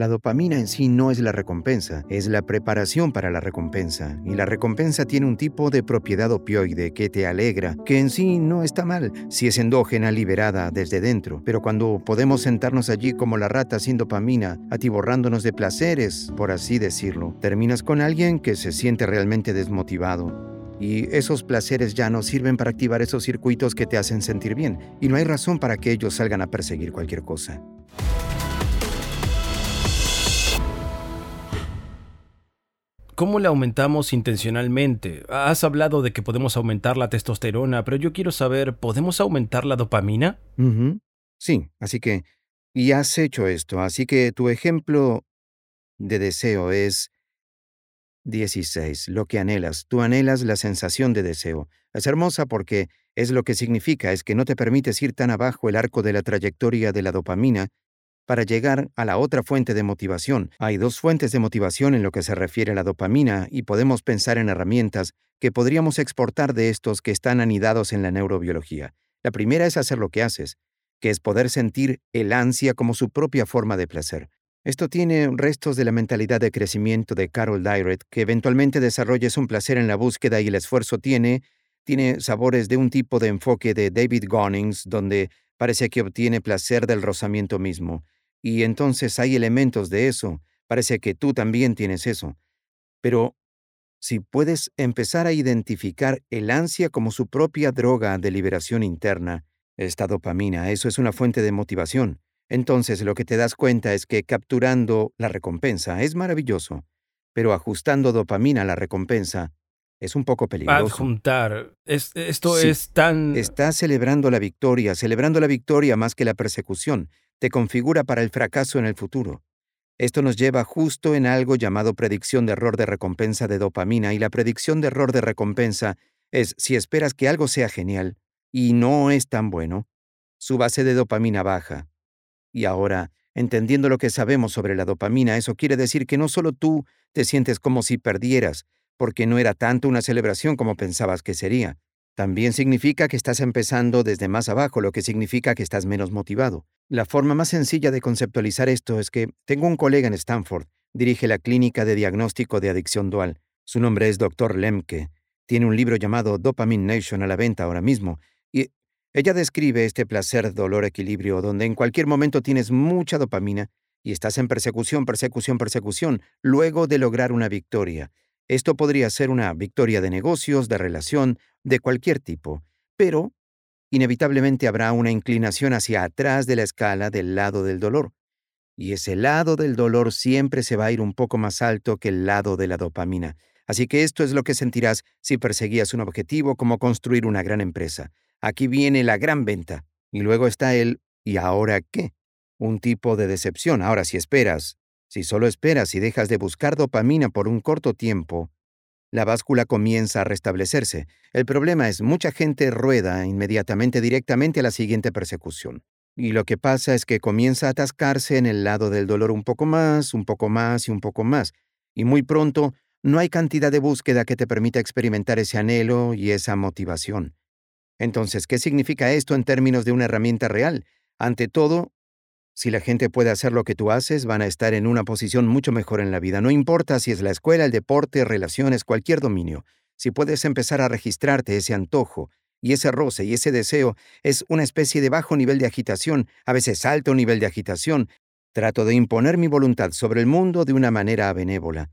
La dopamina en sí no es la recompensa, es la preparación para la recompensa, y la recompensa tiene un tipo de propiedad opioide que te alegra, que en sí no está mal si es endógena liberada desde dentro, pero cuando podemos sentarnos allí como la rata sin dopamina, atiborrándonos de placeres, por así decirlo, terminas con alguien que se siente realmente desmotivado, y esos placeres ya no sirven para activar esos circuitos que te hacen sentir bien, y no hay razón para que ellos salgan a perseguir cualquier cosa. ¿Cómo la aumentamos intencionalmente? Has hablado de que podemos aumentar la testosterona, pero yo quiero saber, ¿podemos aumentar la dopamina? Sí, así que, y has hecho esto, así que tu ejemplo de deseo es 16, lo que anhelas. Tú anhelas la sensación de deseo. Es hermosa porque es lo que significa, es que no te permites ir tan abajo el arco de la trayectoria de la dopamina para llegar a la otra fuente de motivación. Hay dos fuentes de motivación en lo que se refiere a la dopamina y podemos pensar en herramientas que podríamos exportar de estos que están anidados en la neurobiología. La primera es hacer lo que haces, que es poder sentir el ansia como su propia forma de placer. Esto tiene restos de la mentalidad de crecimiento de Carol Dyrett, que eventualmente desarrolles un placer en la búsqueda y el esfuerzo tiene, tiene sabores de un tipo de enfoque de David Gonings, donde parece que obtiene placer del rozamiento mismo. Y entonces hay elementos de eso. Parece que tú también tienes eso. Pero si puedes empezar a identificar el ansia como su propia droga de liberación interna, esta dopamina, eso es una fuente de motivación. Entonces lo que te das cuenta es que capturando la recompensa es maravilloso, pero ajustando dopamina a la recompensa es un poco peligroso. Adjuntar. esto es tan... Estás celebrando la victoria, celebrando la victoria más que la persecución te configura para el fracaso en el futuro. Esto nos lleva justo en algo llamado predicción de error de recompensa de dopamina y la predicción de error de recompensa es si esperas que algo sea genial y no es tan bueno, su base de dopamina baja. Y ahora, entendiendo lo que sabemos sobre la dopamina, eso quiere decir que no solo tú te sientes como si perdieras, porque no era tanto una celebración como pensabas que sería. También significa que estás empezando desde más abajo, lo que significa que estás menos motivado. La forma más sencilla de conceptualizar esto es que tengo un colega en Stanford, dirige la clínica de diagnóstico de adicción dual. Su nombre es Dr. Lemke. Tiene un libro llamado Dopamine Nation a la venta ahora mismo, y ella describe este placer, dolor, equilibrio, donde en cualquier momento tienes mucha dopamina y estás en persecución, persecución, persecución, luego de lograr una victoria. Esto podría ser una victoria de negocios, de relación, de cualquier tipo, pero inevitablemente habrá una inclinación hacia atrás de la escala del lado del dolor. Y ese lado del dolor siempre se va a ir un poco más alto que el lado de la dopamina. Así que esto es lo que sentirás si perseguías un objetivo como construir una gran empresa. Aquí viene la gran venta. Y luego está el ¿y ahora qué? Un tipo de decepción. Ahora si esperas, si solo esperas y dejas de buscar dopamina por un corto tiempo, la báscula comienza a restablecerse. El problema es mucha gente rueda inmediatamente directamente a la siguiente persecución. Y lo que pasa es que comienza a atascarse en el lado del dolor un poco más, un poco más y un poco más. Y muy pronto no hay cantidad de búsqueda que te permita experimentar ese anhelo y esa motivación. Entonces, ¿qué significa esto en términos de una herramienta real? Ante todo, si la gente puede hacer lo que tú haces, van a estar en una posición mucho mejor en la vida. No importa si es la escuela, el deporte, relaciones, cualquier dominio. Si puedes empezar a registrarte ese antojo y ese roce y ese deseo, es una especie de bajo nivel de agitación, a veces alto nivel de agitación. Trato de imponer mi voluntad sobre el mundo de una manera benévola.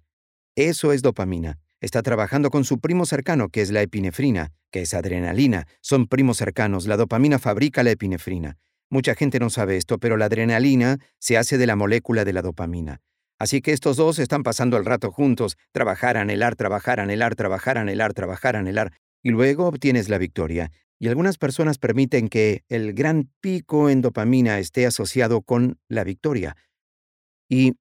Eso es dopamina. Está trabajando con su primo cercano, que es la epinefrina, que es adrenalina. Son primos cercanos. La dopamina fabrica la epinefrina. Mucha gente no sabe esto, pero la adrenalina se hace de la molécula de la dopamina. Así que estos dos están pasando el rato juntos, trabajar, anhelar, trabajar, anhelar, trabajar, anhelar, trabajar, anhelar, y luego obtienes la victoria. Y algunas personas permiten que el gran pico en dopamina esté asociado con la victoria. Y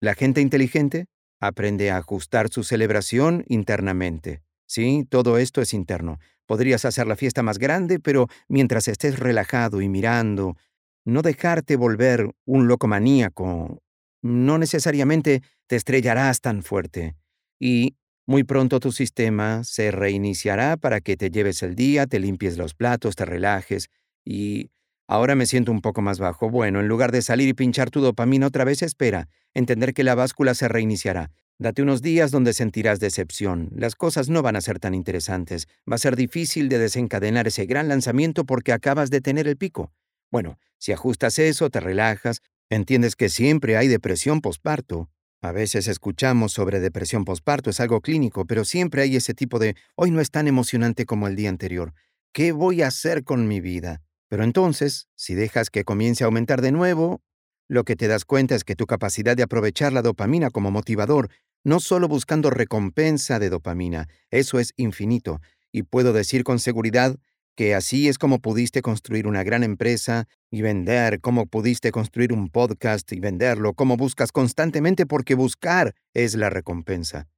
la gente inteligente aprende a ajustar su celebración internamente. Sí, todo esto es interno. Podrías hacer la fiesta más grande, pero mientras estés relajado y mirando, no dejarte volver un loco maníaco. No necesariamente te estrellarás tan fuerte. Y muy pronto tu sistema se reiniciará para que te lleves el día, te limpies los platos, te relajes y Ahora me siento un poco más bajo. Bueno, en lugar de salir y pinchar tu dopamina otra vez, espera. Entender que la báscula se reiniciará. Date unos días donde sentirás decepción. Las cosas no van a ser tan interesantes. Va a ser difícil de desencadenar ese gran lanzamiento porque acabas de tener el pico. Bueno, si ajustas eso, te relajas, entiendes que siempre hay depresión posparto. A veces escuchamos sobre depresión posparto, es algo clínico, pero siempre hay ese tipo de, hoy no es tan emocionante como el día anterior. ¿Qué voy a hacer con mi vida? Pero entonces, si dejas que comience a aumentar de nuevo, lo que te das cuenta es que tu capacidad de aprovechar la dopamina como motivador, no solo buscando recompensa de dopamina, eso es infinito, y puedo decir con seguridad que así es como pudiste construir una gran empresa y vender, como pudiste construir un podcast y venderlo, como buscas constantemente porque buscar es la recompensa.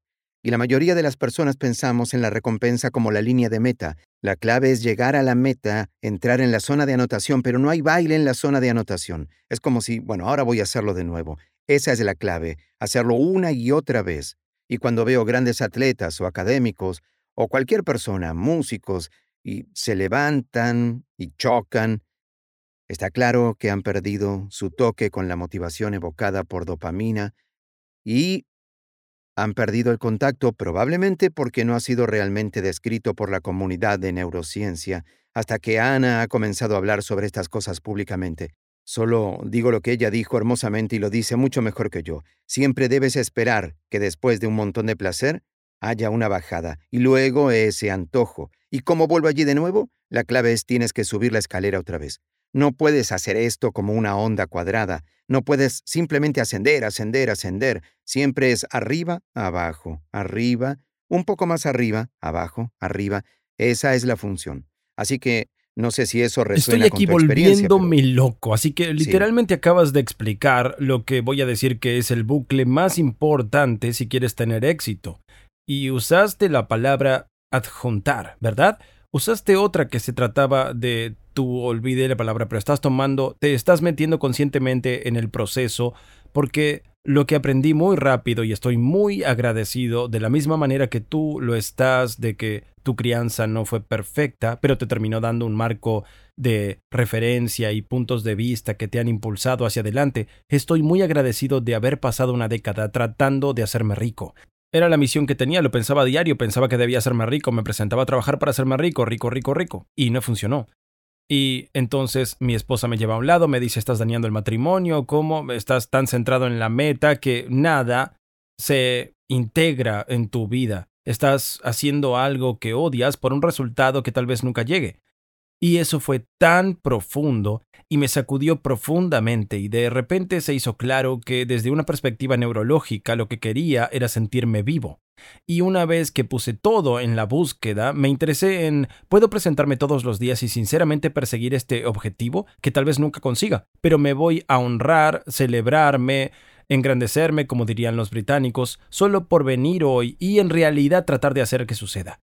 Y la mayoría de las personas pensamos en la recompensa como la línea de meta. La clave es llegar a la meta, entrar en la zona de anotación, pero no hay baile en la zona de anotación. Es como si, bueno, ahora voy a hacerlo de nuevo. Esa es la clave, hacerlo una y otra vez. Y cuando veo grandes atletas o académicos, o cualquier persona, músicos, y se levantan y chocan, está claro que han perdido su toque con la motivación evocada por dopamina y han perdido el contacto probablemente porque no ha sido realmente descrito por la comunidad de neurociencia hasta que Ana ha comenzado a hablar sobre estas cosas públicamente. Solo digo lo que ella dijo hermosamente y lo dice mucho mejor que yo. Siempre debes esperar que después de un montón de placer haya una bajada y luego ese antojo. ¿Y cómo vuelvo allí de nuevo? La clave es tienes que subir la escalera otra vez. No puedes hacer esto como una onda cuadrada. No puedes simplemente ascender, ascender, ascender. Siempre es arriba, abajo, arriba, un poco más arriba, abajo, arriba. Esa es la función. Así que no sé si eso resuena Estoy aquí con tu volviéndome loco, así que literalmente acabas de explicar lo que voy a decir que es el bucle más importante si quieres tener éxito. Y usaste la palabra adjuntar, ¿verdad? Usaste otra que se trataba de tú olvidé la palabra, pero estás tomando, te estás metiendo conscientemente en el proceso porque lo que aprendí muy rápido y estoy muy agradecido de la misma manera que tú lo estás de que tu crianza no fue perfecta, pero te terminó dando un marco de referencia y puntos de vista que te han impulsado hacia adelante. Estoy muy agradecido de haber pasado una década tratando de hacerme rico. Era la misión que tenía, lo pensaba a diario, pensaba que debía más rico, me presentaba a trabajar para más rico, rico, rico, rico, y no funcionó. Y entonces mi esposa me lleva a un lado, me dice, estás dañando el matrimonio, ¿cómo? Estás tan centrado en la meta que nada se integra en tu vida. Estás haciendo algo que odias por un resultado que tal vez nunca llegue. Y eso fue tan profundo y me sacudió profundamente y de repente se hizo claro que desde una perspectiva neurológica lo que quería era sentirme vivo. Y una vez que puse todo en la búsqueda, me interesé en ¿puedo presentarme todos los días y sinceramente perseguir este objetivo que tal vez nunca consiga? Pero me voy a honrar, celebrarme, engrandecerme, como dirían los británicos, solo por venir hoy y en realidad tratar de hacer que suceda.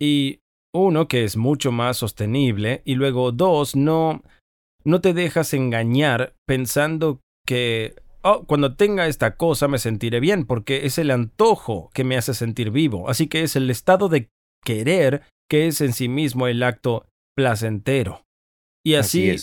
Y uno, que es mucho más sostenible, y luego dos, no, no te dejas engañar pensando que, oh, cuando tenga esta cosa me sentiré bien, porque es el antojo que me hace sentir vivo, así que es el estado de querer que es en sí mismo el acto placentero. Y así,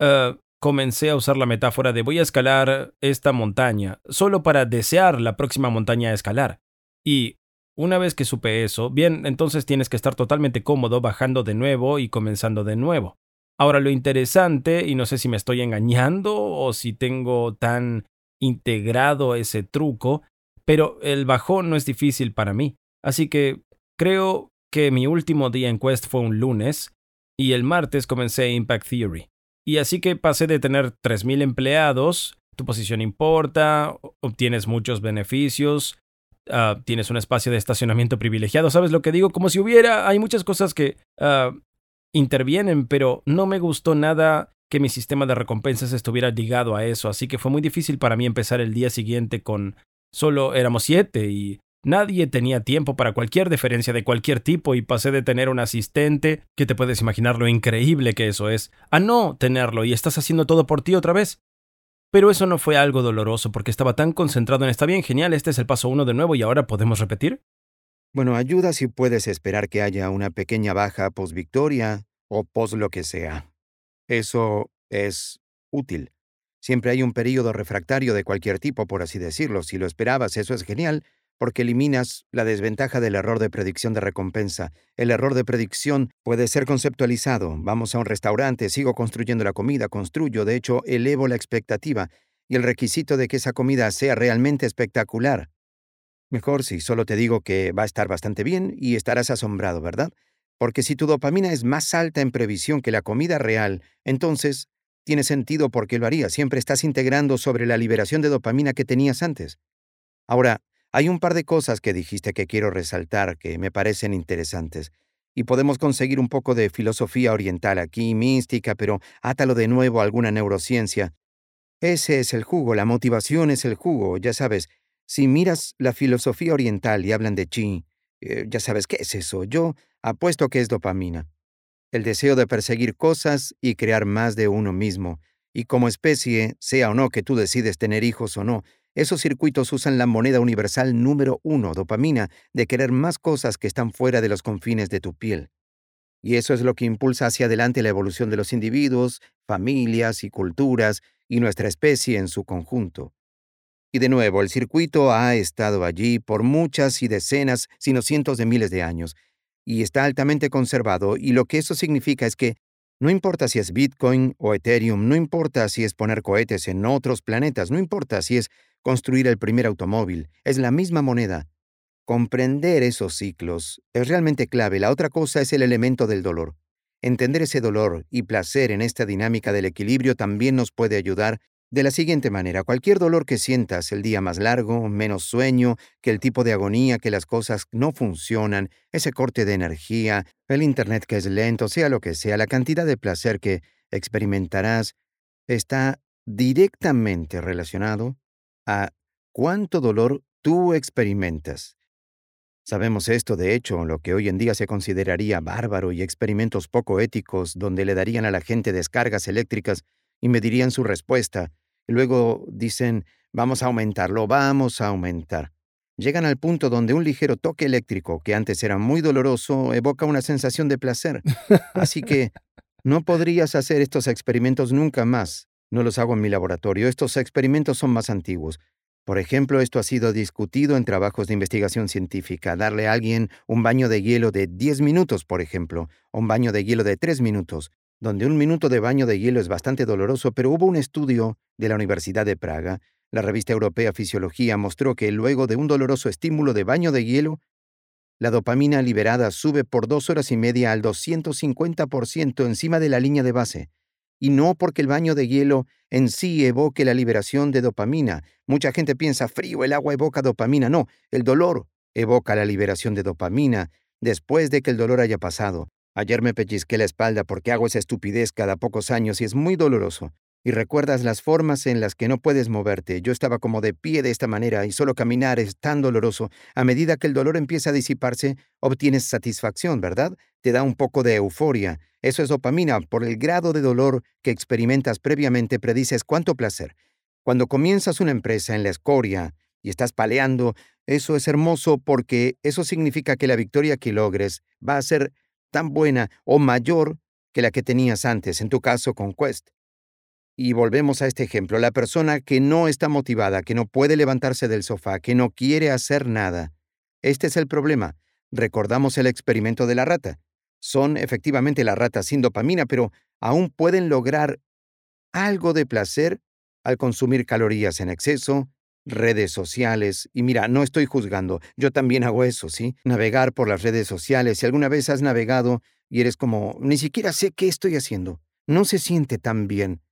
eh, comencé a usar la metáfora de voy a escalar esta montaña, solo para desear la próxima montaña a escalar. Y una vez que supe eso, bien, entonces tienes que estar totalmente cómodo bajando de nuevo y comenzando de nuevo. Ahora lo interesante, y no sé si me estoy engañando o si tengo tan integrado ese truco, pero el bajón no es difícil para mí. Así que creo que mi último día en Quest fue un lunes y el martes comencé Impact Theory. Y así que pasé de tener 3.000 empleados, tu posición importa, obtienes muchos beneficios, Ah, tienes un espacio de estacionamiento privilegiado, ¿sabes lo que digo? Como si hubiera, hay muchas cosas que ah, intervienen, pero no me gustó nada que mi sistema de recompensas estuviera ligado a eso, así que fue muy difícil para mí empezar el día siguiente con solo éramos siete y nadie tenía tiempo para cualquier diferencia de cualquier tipo y pasé de tener un asistente, que te puedes imaginar lo increíble que eso es, a no tenerlo y estás haciendo todo por ti otra vez. Pero eso no fue algo doloroso porque estaba tan concentrado en está bien, genial, este es el paso uno de nuevo y ahora podemos repetir. Bueno, ayuda si puedes esperar que haya una pequeña baja post victoria o post lo que sea. Eso es útil. Siempre hay un período refractario de cualquier tipo, por así decirlo. Si lo esperabas, eso es genial, porque eliminas la desventaja del error de predicción de recompensa. El error de predicción puede ser conceptualizado. Vamos a un restaurante, sigo construyendo la comida, construyo, de hecho, elevo la expectativa y el requisito de que esa comida sea realmente espectacular. Mejor si solo te digo que va a estar bastante bien y estarás asombrado, ¿verdad? Porque si tu dopamina es más alta en previsión que la comida real, entonces tiene sentido porque lo harías. Siempre estás integrando sobre la liberación de dopamina que tenías antes. Ahora, hay un par de cosas que dijiste que quiero resaltar que me parecen interesantes. Y podemos conseguir un poco de filosofía oriental aquí, mística, pero átalo de nuevo a alguna neurociencia. Ese es el jugo, la motivación es el jugo, ya sabes. Si miras la filosofía oriental y hablan de chi, eh, ya sabes qué es eso. Yo apuesto que es dopamina. El deseo de perseguir cosas y crear más de uno mismo. Y como especie, sea o no que tú decides tener hijos o no, esos circuitos usan la moneda universal número uno, dopamina, de querer más cosas que están fuera de los confines de tu piel. Y eso es lo que impulsa hacia adelante la evolución de los individuos, familias y culturas, y nuestra especie en su conjunto. Y de nuevo, el circuito ha estado allí por muchas y decenas, sino cientos de miles de años, y está altamente conservado, y lo que eso significa es que no importa si es Bitcoin o Ethereum, no importa si es poner cohetes en otros planetas, no importa si es construir el primer automóvil, es la misma moneda. Comprender esos ciclos es realmente clave. La otra cosa es el elemento del dolor. Entender ese dolor y placer en esta dinámica del equilibrio también nos puede ayudar de la siguiente manera. Cualquier dolor que sientas, el día más largo, menos sueño, que el tipo de agonía, que las cosas no funcionan, ese corte de energía, el Internet que es lento, sea lo que sea, la cantidad de placer que experimentarás, está directamente relacionado a cuánto dolor tú experimentas. Sabemos esto, de hecho, lo que hoy en día se consideraría bárbaro y experimentos poco éticos donde le darían a la gente descargas eléctricas y medirían su respuesta, y luego dicen, vamos a aumentarlo, vamos a aumentar. Llegan al punto donde un ligero toque eléctrico, que antes era muy doloroso, evoca una sensación de placer. Así que no podrías hacer estos experimentos nunca más. No los hago en mi laboratorio, estos experimentos son más antiguos. Por ejemplo, esto ha sido discutido en trabajos de investigación científica, darle a alguien un baño de hielo de 10 minutos, por ejemplo, o un baño de hielo de 3 minutos, donde un minuto de baño de hielo es bastante doloroso, pero hubo un estudio de la Universidad de Praga, la revista europea Fisiología mostró que luego de un doloroso estímulo de baño de hielo, la dopamina liberada sube por dos horas y media al 250% encima de la línea de base, y no porque el baño de hielo en sí evoque la liberación de dopamina. Mucha gente piensa frío, el agua evoca dopamina. No, el dolor evoca la liberación de dopamina después de que el dolor haya pasado. Ayer me pellizqué la espalda porque hago esa estupidez cada pocos años y es muy doloroso. Y recuerdas las formas en las que no puedes moverte. Yo estaba como de pie de esta manera y solo caminar es tan doloroso. A medida que el dolor empieza a disiparse, obtienes satisfacción, ¿verdad? Te da un poco de euforia. Eso es dopamina. Por el grado de dolor que experimentas previamente, predices cuánto placer. Cuando comienzas una empresa en la escoria y estás paleando, eso es hermoso porque eso significa que la victoria que logres va a ser tan buena o mayor que la que tenías antes, en tu caso con Quest. Y volvemos a este ejemplo, la persona que no está motivada, que no puede levantarse del sofá, que no quiere hacer nada. Este es el problema. Recordamos el experimento de la rata. Son efectivamente la rata sin dopamina, pero aún pueden lograr algo de placer al consumir calorías en exceso, redes sociales. Y mira, no estoy juzgando, yo también hago eso, ¿sí? Navegar por las redes sociales. Si alguna vez has navegado y eres como, ni siquiera sé qué estoy haciendo, no se siente tan bien.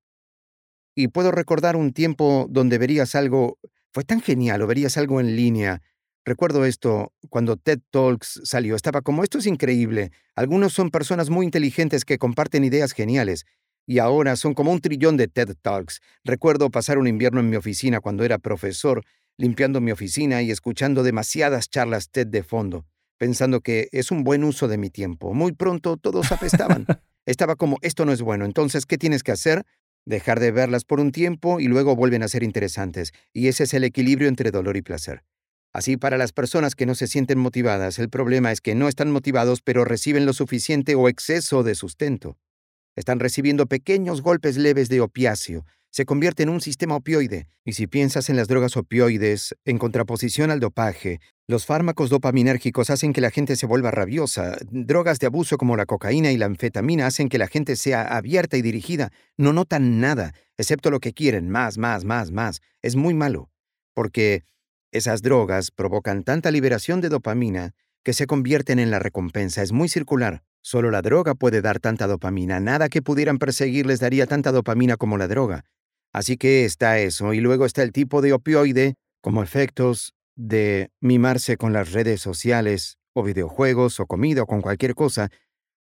Y puedo recordar un tiempo donde verías algo, fue tan genial, o verías algo en línea. Recuerdo esto cuando TED Talks salió, estaba como, esto es increíble. Algunos son personas muy inteligentes que comparten ideas geniales. Y ahora son como un trillón de TED Talks. Recuerdo pasar un invierno en mi oficina cuando era profesor, limpiando mi oficina y escuchando demasiadas charlas TED de fondo, pensando que es un buen uso de mi tiempo. Muy pronto todos apestaban. Estaba como, esto no es bueno, entonces, ¿qué tienes que hacer? dejar de verlas por un tiempo y luego vuelven a ser interesantes, y ese es el equilibrio entre dolor y placer. Así, para las personas que no se sienten motivadas, el problema es que no están motivados pero reciben lo suficiente o exceso de sustento. Están recibiendo pequeños golpes leves de opiáceo. Se convierte en un sistema opioide. Y si piensas en las drogas opioides, en contraposición al dopaje, los fármacos dopaminérgicos hacen que la gente se vuelva rabiosa. Drogas de abuso como la cocaína y la anfetamina hacen que la gente sea abierta y dirigida. No notan nada, excepto lo que quieren, más, más, más, más. Es muy malo, porque esas drogas provocan tanta liberación de dopamina que se convierten en la recompensa. Es muy circular. Solo la droga puede dar tanta dopamina. Nada que pudieran perseguir les daría tanta dopamina como la droga. Así que está eso. Y luego está el tipo de opioide como efectos de mimarse con las redes sociales o videojuegos o comida o con cualquier cosa,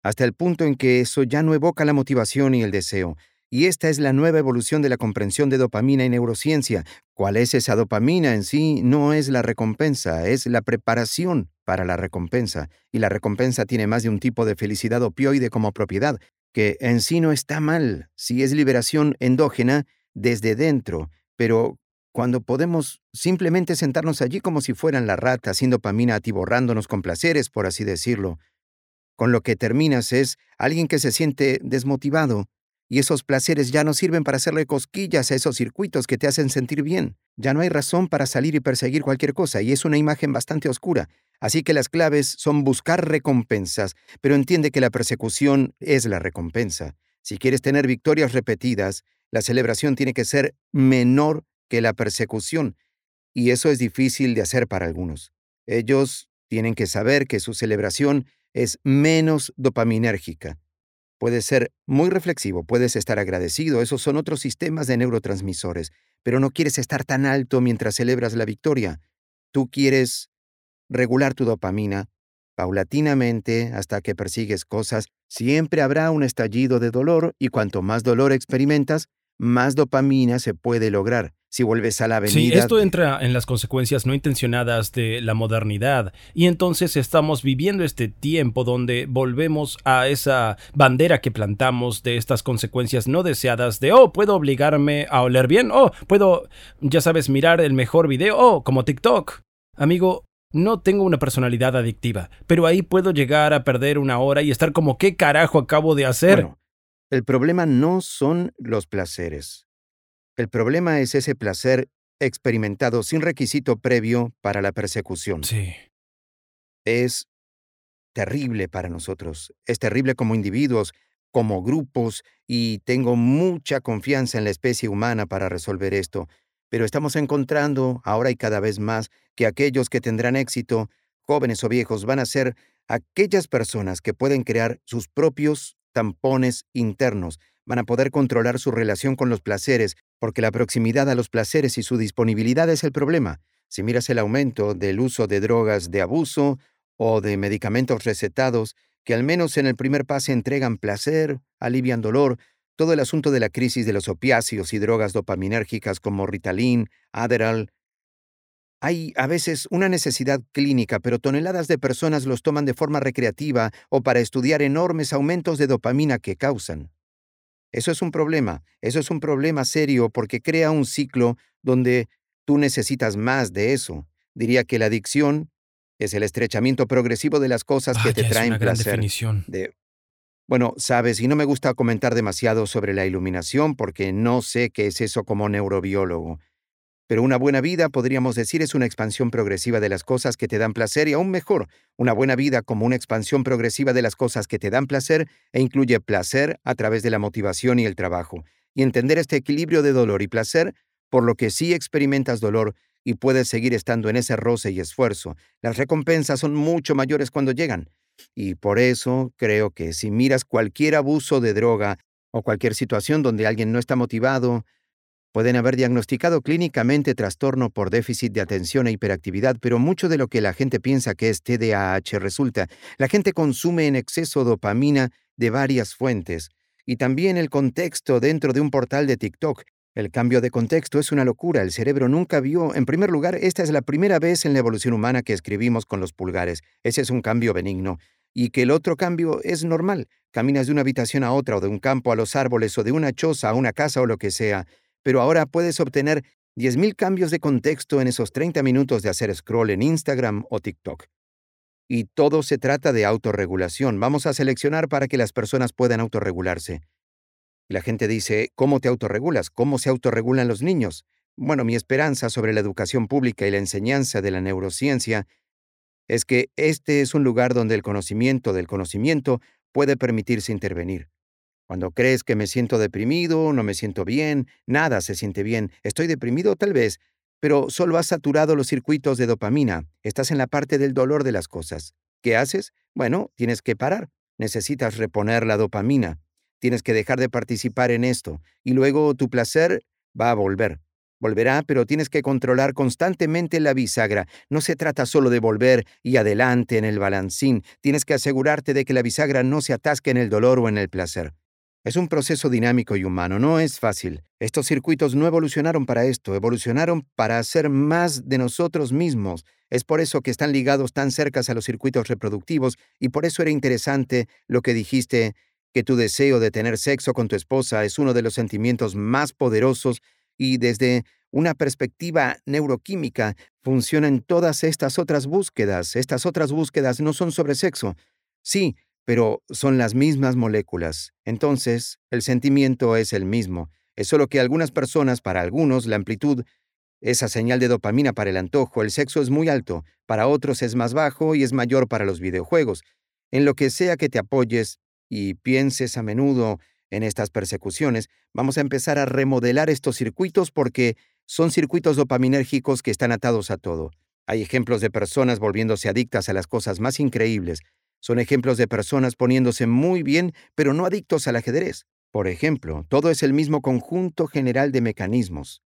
hasta el punto en que eso ya no evoca la motivación y el deseo. Y esta es la nueva evolución de la comprensión de dopamina y neurociencia. ¿Cuál es esa dopamina en sí? No es la recompensa, es la preparación para la recompensa. Y la recompensa tiene más de un tipo de felicidad opioide como propiedad, que en sí no está mal, si es liberación endógena desde dentro, pero cuando podemos simplemente sentarnos allí como si fueran la rata, sin dopamina atiborrándonos con placeres, por así decirlo, con lo que terminas es alguien que se siente desmotivado, y esos placeres ya no sirven para hacerle cosquillas a esos circuitos que te hacen sentir bien. Ya no hay razón para salir y perseguir cualquier cosa, y es una imagen bastante oscura. Así que las claves son buscar recompensas, pero entiende que la persecución es la recompensa. Si quieres tener victorias repetidas, la celebración tiene que ser menor que la persecución, y eso es difícil de hacer para algunos. Ellos tienen que saber que su celebración es menos dopaminérgica. Puedes ser muy reflexivo, puedes estar agradecido, esos son otros sistemas de neurotransmisores, pero no quieres estar tan alto mientras celebras la victoria. Tú quieres regular tu dopamina paulatinamente hasta que persigues cosas. Siempre habrá un estallido de dolor y cuanto más dolor experimentas, más dopamina se puede lograr. Si vuelves a la avenida. Sí, esto entra en las consecuencias no intencionadas de la modernidad. Y entonces estamos viviendo este tiempo donde volvemos a esa bandera que plantamos de estas consecuencias no deseadas de, oh, puedo obligarme a oler bien, oh, puedo, ya sabes, mirar el mejor video, oh, como TikTok. Amigo, no tengo una personalidad adictiva, pero ahí puedo llegar a perder una hora y estar como, ¿qué carajo acabo de hacer? El problema no son los placeres. El problema es ese placer experimentado sin requisito previo para la persecución. Sí. Es terrible para nosotros. Es terrible como individuos, como grupos, y tengo mucha confianza en la especie humana para resolver esto. Pero estamos encontrando, ahora y cada vez más, que aquellos que tendrán éxito, jóvenes o viejos, van a ser aquellas personas que pueden crear sus propios tampones internos, van a poder controlar su relación con los placeres, porque la proximidad a los placeres y su disponibilidad es el problema. Si miras el aumento del uso de drogas de abuso o de medicamentos recetados, que al menos en el primer pase entregan placer, alivian dolor, todo el asunto de la crisis de los opiáceos y drogas dopaminérgicas como Ritalin, Adderall, hay a veces una necesidad clínica, pero toneladas de personas los toman de forma recreativa o para estudiar enormes aumentos de dopamina que causan. Eso es un problema, eso es un problema serio porque crea un ciclo donde tú necesitas más de eso. Diría que la adicción es el estrechamiento progresivo de las cosas que te traen placer. Bueno, sabes, y no me gusta comentar demasiado sobre la iluminación porque no sé qué es eso como neurobiólogo. Pero una buena vida, podríamos decir, es una expansión progresiva de las cosas que te dan placer y aún mejor, una buena vida como una expansión progresiva de las cosas que te dan placer e incluye placer a través de la motivación y el trabajo. Y entender este equilibrio de dolor y placer, por lo que sí experimentas dolor y puedes seguir estando en ese roce y esfuerzo. Las recompensas son mucho mayores cuando llegan. Y por eso creo que si miras cualquier abuso de droga o cualquier situación donde alguien no está motivado, Pueden haber diagnosticado clínicamente trastorno por déficit de atención e hiperactividad, pero mucho de lo que la gente piensa que es TDAH resulta. La gente consume en exceso dopamina de varias fuentes. Y también el contexto dentro de un portal de TikTok. El cambio de contexto es una locura. El cerebro nunca vio. En primer lugar, esta es la primera vez en la evolución humana que escribimos con los pulgares. Ese es un cambio benigno. Y que el otro cambio es normal. Caminas de una habitación a otra o de un campo a los árboles o de una choza a una casa o lo que sea pero ahora puedes obtener 10.000 cambios de contexto en esos 30 minutos de hacer scroll en Instagram o TikTok. Y todo se trata de autorregulación. Vamos a seleccionar para que las personas puedan autorregularse. la gente dice, ¿cómo te autorregulas? ¿Cómo se autorregulan los niños? Bueno, mi esperanza sobre la educación pública y la enseñanza de la neurociencia es que este es un lugar donde el conocimiento del conocimiento puede permitirse intervenir. Cuando crees que me siento deprimido, no me siento bien, nada se siente bien, estoy deprimido tal vez, pero solo has saturado los circuitos de dopamina, estás en la parte del dolor de las cosas. ¿Qué haces? Bueno, tienes que parar, necesitas reponer la dopamina, tienes que dejar de participar en esto, y luego tu placer va a volver. Volverá, pero tienes que controlar constantemente la bisagra. No se trata solo de volver y adelante en el balancín. Tienes que asegurarte de que la bisagra no se atasque en el dolor o en el placer. Es un proceso dinámico y humano, no es fácil. Estos circuitos no evolucionaron para esto, evolucionaron para hacer más de nosotros mismos. Es por eso que están ligados tan cerca a los circuitos reproductivos y por eso era interesante lo que dijiste, que tu deseo de tener sexo con tu esposa es uno de los sentimientos más poderosos y desde una perspectiva neuroquímica funcionan todas estas otras búsquedas. Estas otras búsquedas no son sobre sexo. Sí, pero son las mismas moléculas. Entonces, el sentimiento es el mismo. Es solo que algunas personas, para algunos, la amplitud, esa señal de dopamina para el antojo, el sexo es muy alto, para otros es más bajo y es mayor para los videojuegos. En lo que sea que te apoyes y pienses a menudo en estas persecuciones, vamos a empezar a remodelar estos circuitos porque son circuitos dopaminérgicos que están atados a todo. Hay ejemplos de personas volviéndose adictas a las cosas más increíbles. Son ejemplos de personas poniéndose muy bien, pero no adictos al ajedrez. Por ejemplo, todo es el mismo conjunto general de mecanismos.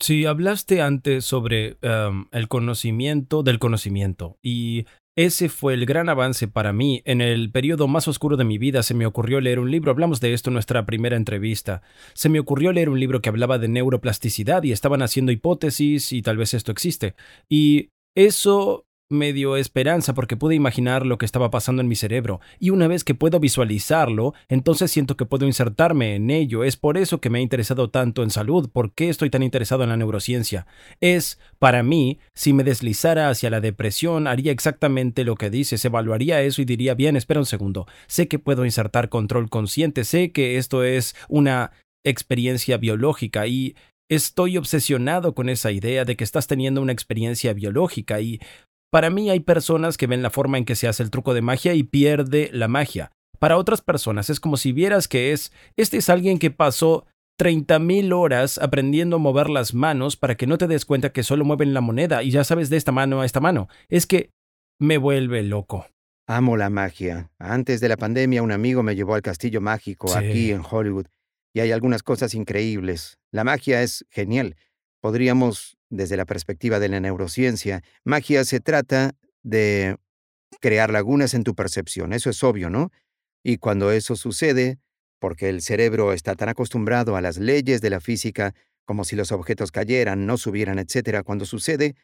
Si hablaste antes sobre em, el conocimiento del conocimiento y ese fue el gran avance para mí. En el periodo más oscuro de mi vida se me ocurrió leer un libro, hablamos de esto en nuestra primera entrevista. Se me ocurrió leer un libro que hablaba de neuroplasticidad y estaban haciendo hipótesis y tal vez esto existe. Y eso me dio esperanza porque pude imaginar lo que estaba pasando en mi cerebro, y una vez que puedo visualizarlo, entonces siento que puedo insertarme en ello. Es por eso que me ha interesado tanto en salud, por qué estoy tan interesado en la neurociencia. Es, para mí, si me deslizara hacia la depresión, haría exactamente lo que dices, evaluaría eso y diría, bien, espera un segundo, sé que puedo insertar control consciente, sé que esto es una experiencia biológica y Estoy obsesionado con esa idea de que estás teniendo una experiencia biológica y para mí hay personas que ven la forma en que se hace el truco de magia y pierde la magia. Para otras personas es como si vieras que es, este es alguien que pasó 30.000 horas aprendiendo a mover las manos para que no te des cuenta que solo mueven la moneda y ya sabes de esta mano a esta mano. Es que me vuelve loco. Amo la magia. Antes de la pandemia un amigo me llevó al castillo mágico aquí en Hollywood y hay algunas cosas increíbles. La magia es genial. Podríamos desde la perspectiva de la neurociencia, magia se trata de crear lagunas en tu percepción, eso es obvio, ¿no? Y cuando eso sucede, porque el cerebro está tan acostumbrado a las leyes de la física, como si los objetos cayeran, no subieran, etc., cuando sucede,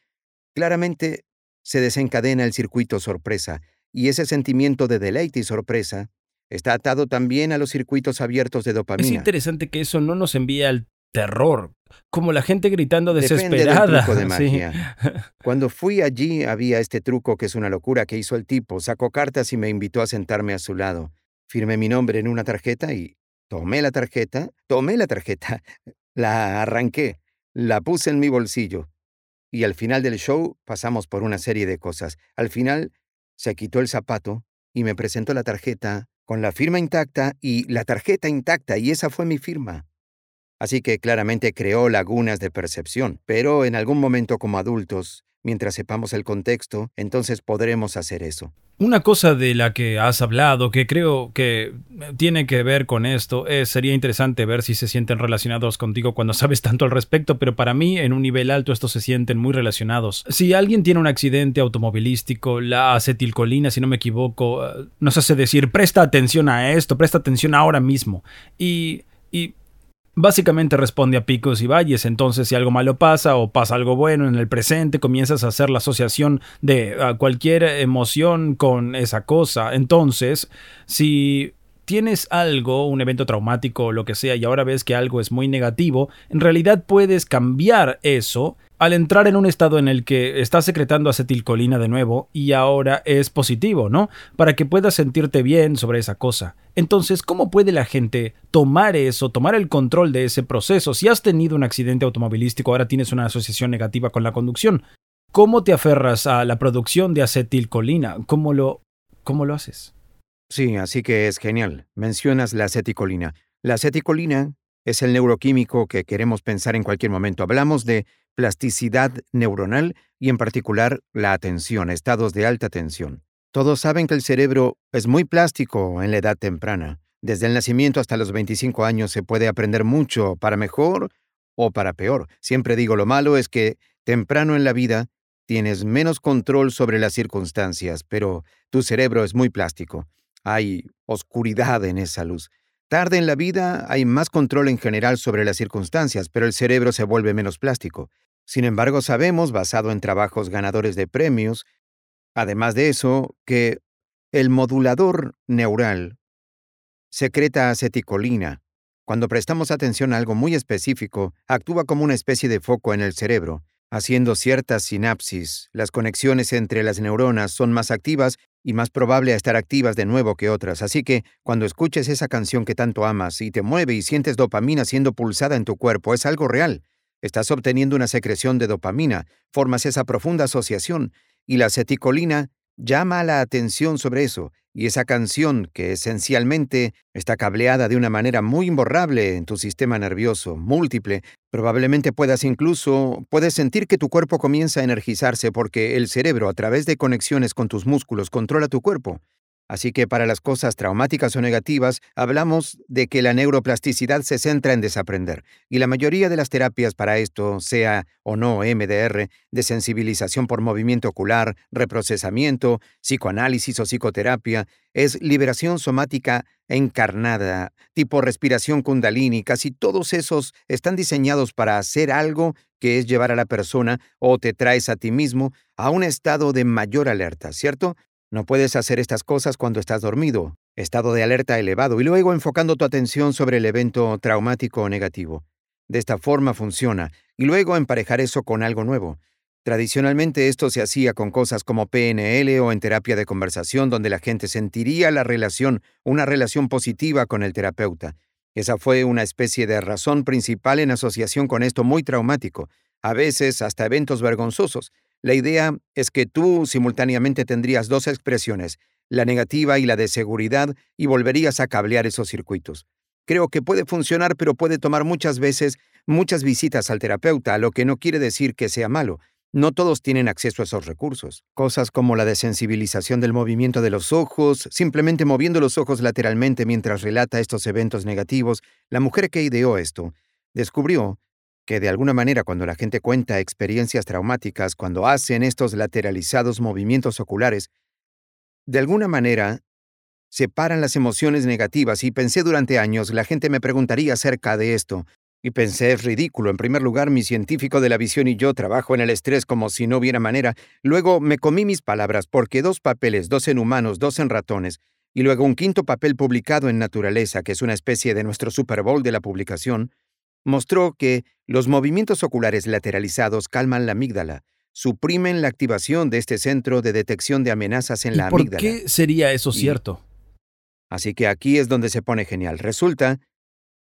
claramente se desencadena el circuito sorpresa, y ese sentimiento de deleite y sorpresa está atado también a los circuitos abiertos de dopamina. Es interesante que eso no nos envía al terror, como la gente gritando desesperada. truco de magia. Cuando fui allí había este truco que es una locura que hizo el tipo. Sacó cartas y me invitó a sentarme a su lado. Firmé mi nombre en una tarjeta y tomé la tarjeta, tomé la tarjeta, la arranqué, la puse en mi bolsillo. Y al final del show pasamos por una serie de cosas. Al final se quitó el zapato y me presentó la tarjeta con la firma intacta y la tarjeta intacta y esa fue mi firma. Así que claramente creó lagunas de percepción, pero en algún momento como adultos, mientras sepamos el contexto, entonces podremos hacer eso. Una cosa de la que has hablado que creo que tiene que ver con esto es sería interesante ver si se sienten relacionados contigo cuando sabes tanto al respecto, pero para mí en un nivel alto estos se sienten muy relacionados. Si alguien tiene un accidente automovilístico, la acetilcolina, si no me equivoco, eh, nos hace decir presta atención a esto, presta atención ahora mismo. Y y Básicamente responde a picos y valles, entonces si algo malo pasa o pasa algo bueno en el presente, comienzas a hacer la asociación de cualquier emoción con esa cosa. Entonces, si tienes algo, un evento traumático o lo que sea, y ahora ves que algo es muy negativo, en realidad puedes cambiar eso al entrar en un estado en el que estás secretando acetilcolina de nuevo y ahora es positivo, ¿no? Para que puedas sentirte bien sobre esa cosa. Entonces, ¿cómo puede la gente tomar eso, tomar el control de ese proceso? Si has tenido un accidente automovilístico, ahora tienes una asociación negativa con la conducción. ¿Cómo te aferras a la producción de acetilcolina? ¿Cómo lo, cómo lo haces? Sí, así que es genial. Mencionas la aceticolina. La aceticolina es el neuroquímico que queremos pensar en cualquier momento. Hablamos de plasticidad neuronal y en particular la atención, estados de alta tensión. Todos saben que el cerebro es muy plástico en la edad temprana. Desde el nacimiento hasta los 25 años se puede aprender mucho, para mejor o para peor. Siempre digo lo malo es que temprano en la vida tienes menos control sobre las circunstancias, pero tu cerebro es muy plástico. Hay oscuridad en esa luz. Tarde en la vida hay más control en general sobre las circunstancias, pero el cerebro se vuelve menos plástico. Sin embargo, sabemos, basado en trabajos ganadores de premios, además de eso, que el modulador neural secreta aceticolina. Cuando prestamos atención a algo muy específico, actúa como una especie de foco en el cerebro, haciendo ciertas sinapsis. Las conexiones entre las neuronas son más activas y más probable a estar activas de nuevo que otras. Así que, cuando escuches esa canción que tanto amas y te mueve y sientes dopamina siendo pulsada en tu cuerpo, es algo real. Estás obteniendo una secreción de dopamina, formas esa profunda asociación, y la aceticolina llama la atención sobre eso, y esa canción, que esencialmente está cableada de una manera muy imborrable en tu sistema nervioso, múltiple, probablemente puedas incluso, puedes sentir que tu cuerpo comienza a energizarse porque el cerebro, a través de conexiones con tus músculos, controla tu cuerpo. Así que para las cosas traumáticas o negativas, hablamos de que la neuroplasticidad se centra en desaprender, y la mayoría de las terapias para esto, sea o no MDR, de sensibilización por movimiento ocular, reprocesamiento, psicoanálisis o psicoterapia, es liberación somática encarnada, tipo respiración kundalini, casi todos esos están diseñados para hacer algo que es llevar a la persona o te traes a ti mismo a un estado de mayor alerta, ¿cierto? No puedes hacer estas cosas cuando estás dormido, estado de alerta elevado, y luego enfocando tu atención sobre el evento traumático o negativo. De esta forma funciona, y luego emparejar eso con algo nuevo. Tradicionalmente esto se hacía con cosas como PNL o en terapia de conversación donde la gente sentiría la relación, una relación positiva con el terapeuta. Esa fue una especie de razón principal en asociación con esto muy traumático, a veces hasta eventos vergonzosos, la idea es que tú simultáneamente tendrías dos expresiones, la negativa y la de seguridad, y volverías a cablear esos circuitos. Creo que puede funcionar, pero puede tomar muchas veces muchas visitas al terapeuta, lo que no quiere decir que sea malo. No todos tienen acceso a esos recursos. Cosas como la desensibilización del movimiento de los ojos, simplemente moviendo los ojos lateralmente mientras relata estos eventos negativos, la mujer que ideó esto descubrió que de alguna manera cuando la gente cuenta experiencias traumáticas, cuando hacen estos lateralizados movimientos oculares, de alguna manera separan las emociones negativas. Y pensé durante años, la gente me preguntaría acerca de esto, y pensé, es ridículo, en primer lugar, mi científico de la visión y yo trabajo en el estrés como si no hubiera manera, luego me comí mis palabras porque dos papeles, dos en humanos, dos en ratones, y luego un quinto papel publicado en Naturaleza, que es una especie de nuestro Super Bowl de la publicación, mostró que los movimientos oculares lateralizados calman la amígdala, suprimen la activación de este centro de detección de amenazas en la amígdala. ¿Por qué sería eso cierto? Así que aquí es donde se pone genial. Resulta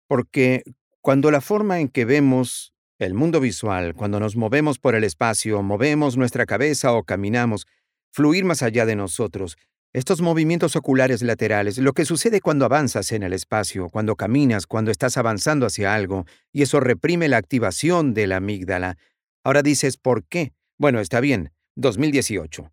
porque cuando la forma en que vemos el mundo visual, cuando nos movemos por el espacio, movemos nuestra cabeza o caminamos, fluir más allá de nosotros, estos movimientos oculares laterales, lo que sucede cuando avanzas en el espacio, cuando caminas, cuando estás avanzando hacia algo, y eso reprime la activación de la amígdala. Ahora dices, ¿por qué? Bueno, está bien, 2018.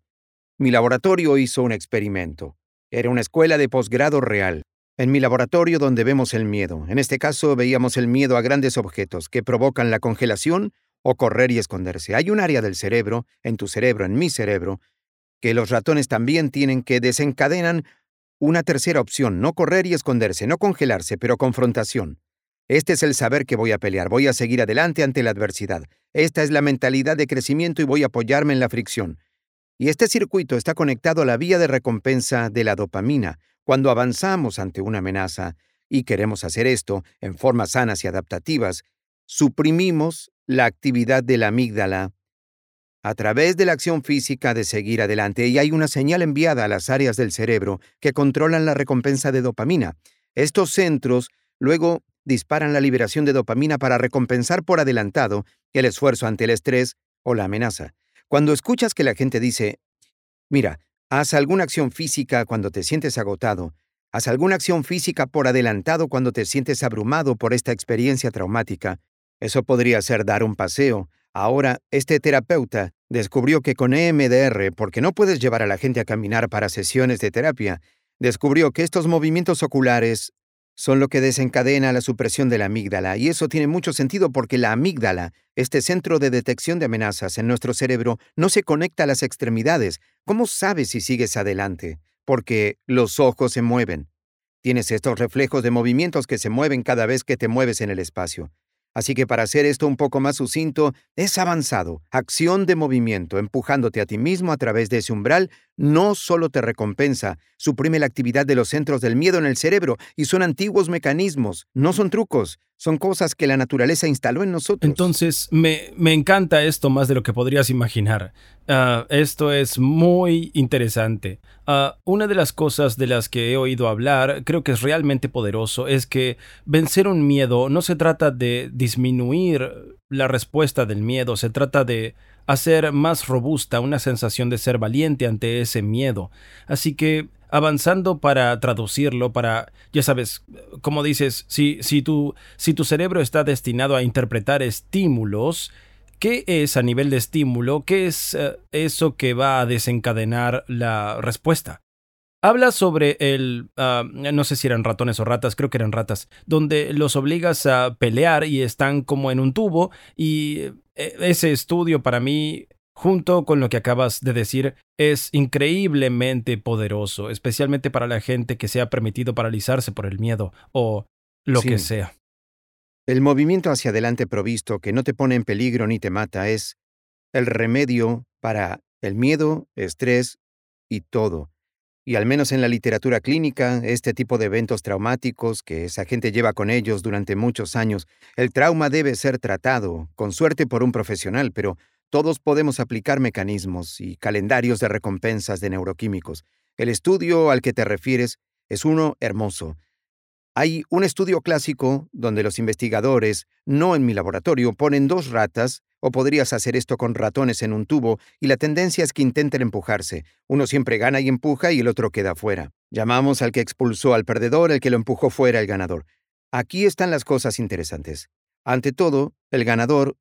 Mi laboratorio hizo un experimento. Era una escuela de posgrado real. En mi laboratorio donde vemos el miedo. En este caso veíamos el miedo a grandes objetos que provocan la congelación o correr y esconderse. Hay un área del cerebro, en tu cerebro, en mi cerebro, que los ratones también tienen que desencadenan una tercera opción, no correr y esconderse, no congelarse, pero confrontación. Este es el saber que voy a pelear, voy a seguir adelante ante la adversidad. Esta es la mentalidad de crecimiento y voy a apoyarme en la fricción. Y este circuito está conectado a la vía de recompensa de la dopamina, cuando avanzamos ante una amenaza, y queremos hacer esto en formas sanas y adaptativas, suprimimos la actividad de la amígdala a través de la acción física de seguir adelante y hay una señal enviada a las áreas del cerebro que controlan la recompensa de dopamina. Estos centros luego disparan la liberación de dopamina para recompensar por adelantado el esfuerzo ante el estrés o la amenaza. Cuando escuchas que la gente dice, mira, haz alguna acción física cuando te sientes agotado, haz alguna acción física por adelantado cuando te sientes abrumado por esta experiencia traumática, eso podría ser dar un paseo, Ahora, este terapeuta descubrió que con EMDR, porque no puedes llevar a la gente a caminar para sesiones de terapia, descubrió que estos movimientos oculares son lo que desencadena la supresión de la amígdala, y eso tiene mucho sentido porque la amígdala, este centro de detección de amenazas en nuestro cerebro, no se conecta a las extremidades. ¿Cómo sabes si sigues adelante? Porque los ojos se mueven. Tienes estos reflejos de movimientos que se mueven cada vez que te mueves en el espacio. Así que para hacer esto un poco más sucinto, es avanzado, acción de movimiento, empujándote a ti mismo a través de ese umbral, no solo te recompensa, suprime la actividad de los centros del miedo en el cerebro y son antiguos mecanismos, no son trucos, son cosas que la naturaleza instaló en nosotros. Entonces, me, me encanta esto más de lo que podrías imaginar. Ah, esto es muy interesante. Ah, una de las cosas de las que he oído hablar, creo que es realmente poderoso, es que vencer un miedo no se trata de disminuir la respuesta del miedo, se trata de hacer más robusta una sensación de ser valiente ante ese miedo. Así que avanzando para traducirlo, para, ya sabes, como dices, si, si, tu, si tu cerebro está destinado a interpretar estímulos, ¿qué es a nivel de estímulo? ¿Qué es eh, eso que va a desencadenar la respuesta? Habla sobre el, ah, no sé si eran ratones o ratas, creo que eran ratas, donde los obligas a pelear y están como en un tubo y ese estudio para mí junto con lo que acabas de decir, es increíblemente poderoso, especialmente para la gente que se ha permitido paralizarse por el miedo o lo que sea. El movimiento hacia adelante provisto que no te pone en peligro ni te mata es el remedio para el miedo, estrés y todo. Y al menos en la literatura clínica, este tipo de eventos traumáticos que esa gente lleva con ellos durante muchos años, el trauma debe ser tratado, con suerte por un profesional, pero todos podemos aplicar mecanismos y calendarios de recompensas de neuroquímicos. El estudio al que te refieres es uno hermoso. Hay un estudio clásico donde los investigadores, no en mi laboratorio, ponen dos ratas, o podrías hacer esto con ratones en un tubo, y la tendencia es que intenten empujarse. Uno siempre gana y empuja y el otro queda fuera. Llamamos al que expulsó al perdedor, el que lo empujó fuera el ganador. Aquí están las cosas interesantes. Ante todo, el ganador